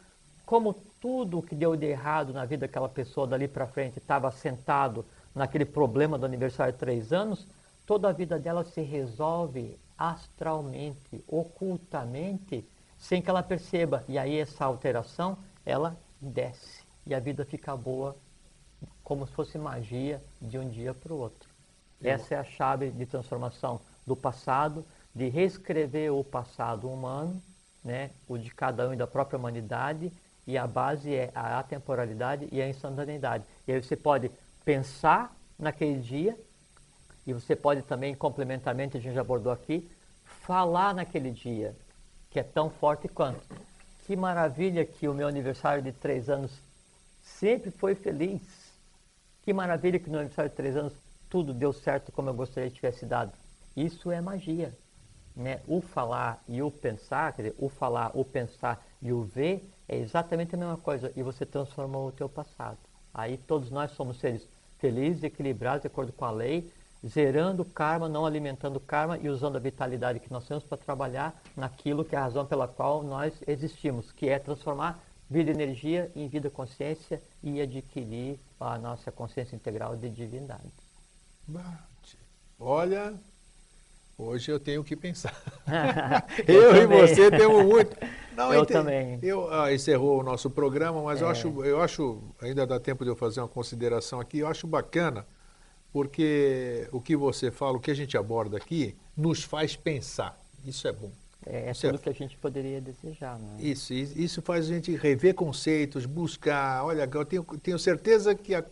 Como tudo que deu de errado na vida daquela pessoa dali para frente estava sentado naquele problema do aniversário de três anos, toda a vida dela se resolve astralmente, ocultamente, sem que ela perceba. E aí essa alteração, ela desce e a vida fica boa, como se fosse magia de um dia para o outro. Essa é a chave de transformação do passado, de reescrever o passado humano, né, o de cada um e da própria humanidade, e a base é a atemporalidade e a instantaneidade. E aí você pode pensar naquele dia, e você pode também, complementarmente, a gente já abordou aqui, falar naquele dia, que é tão forte quanto. Que maravilha que o meu aniversário de três anos sempre foi feliz. Que maravilha que no aniversário de três anos tudo deu certo como eu gostaria que tivesse dado. Isso é magia. Né? O falar e o pensar, quer dizer, o falar, o pensar e o ver é exatamente a mesma coisa. E você transformou o teu passado. Aí todos nós somos seres felizes, equilibrados, de acordo com a lei, zerando o karma, não alimentando o karma e usando a vitalidade que nós temos para trabalhar naquilo que é a razão pela qual nós existimos, que é transformar vida energia em vida consciência e adquirir a nossa consciência integral de divindade. Olha, hoje eu tenho que pensar. eu, eu e você temos muito. Não, eu também. Eu, ah, encerrou o nosso programa, mas é. eu, acho, eu acho, ainda dá tempo de eu fazer uma consideração aqui, eu acho bacana, porque o que você fala, o que a gente aborda aqui, nos faz pensar. Isso é bom. É, é tudo é... que a gente poderia desejar, não é? Isso, isso faz a gente rever conceitos, buscar. Olha, eu tenho, tenho certeza que a,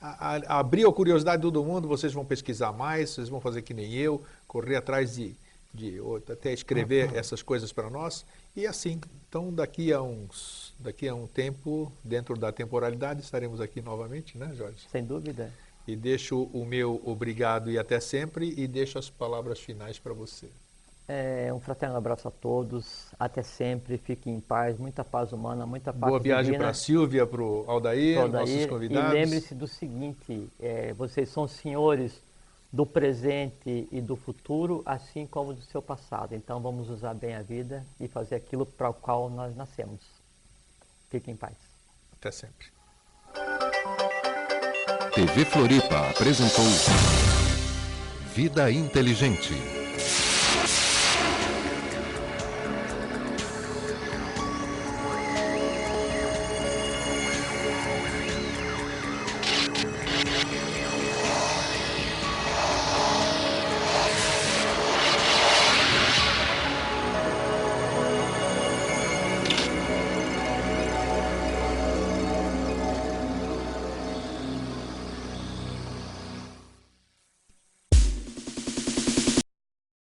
a, abriu a curiosidade de todo mundo, vocês vão pesquisar mais, vocês vão fazer que nem eu, correr atrás de, de até escrever uhum. essas coisas para nós. E assim, então daqui a uns daqui a um tempo, dentro da temporalidade, estaremos aqui novamente, né, Jorge? Sem dúvida. E deixo o meu obrigado e até sempre e deixo as palavras finais para você. É, um fraterno abraço a todos, até sempre, fiquem em paz, muita paz humana, muita paz Boa viagem para a Silvia, para o Aldair, Aldair, nossos convidados. E lembre-se do seguinte, é, vocês são senhores do presente e do futuro, assim como do seu passado. Então vamos usar bem a vida e fazer aquilo para o qual nós nascemos. Fiquem em paz. Até sempre. TV Floripa apresentou Vida Inteligente.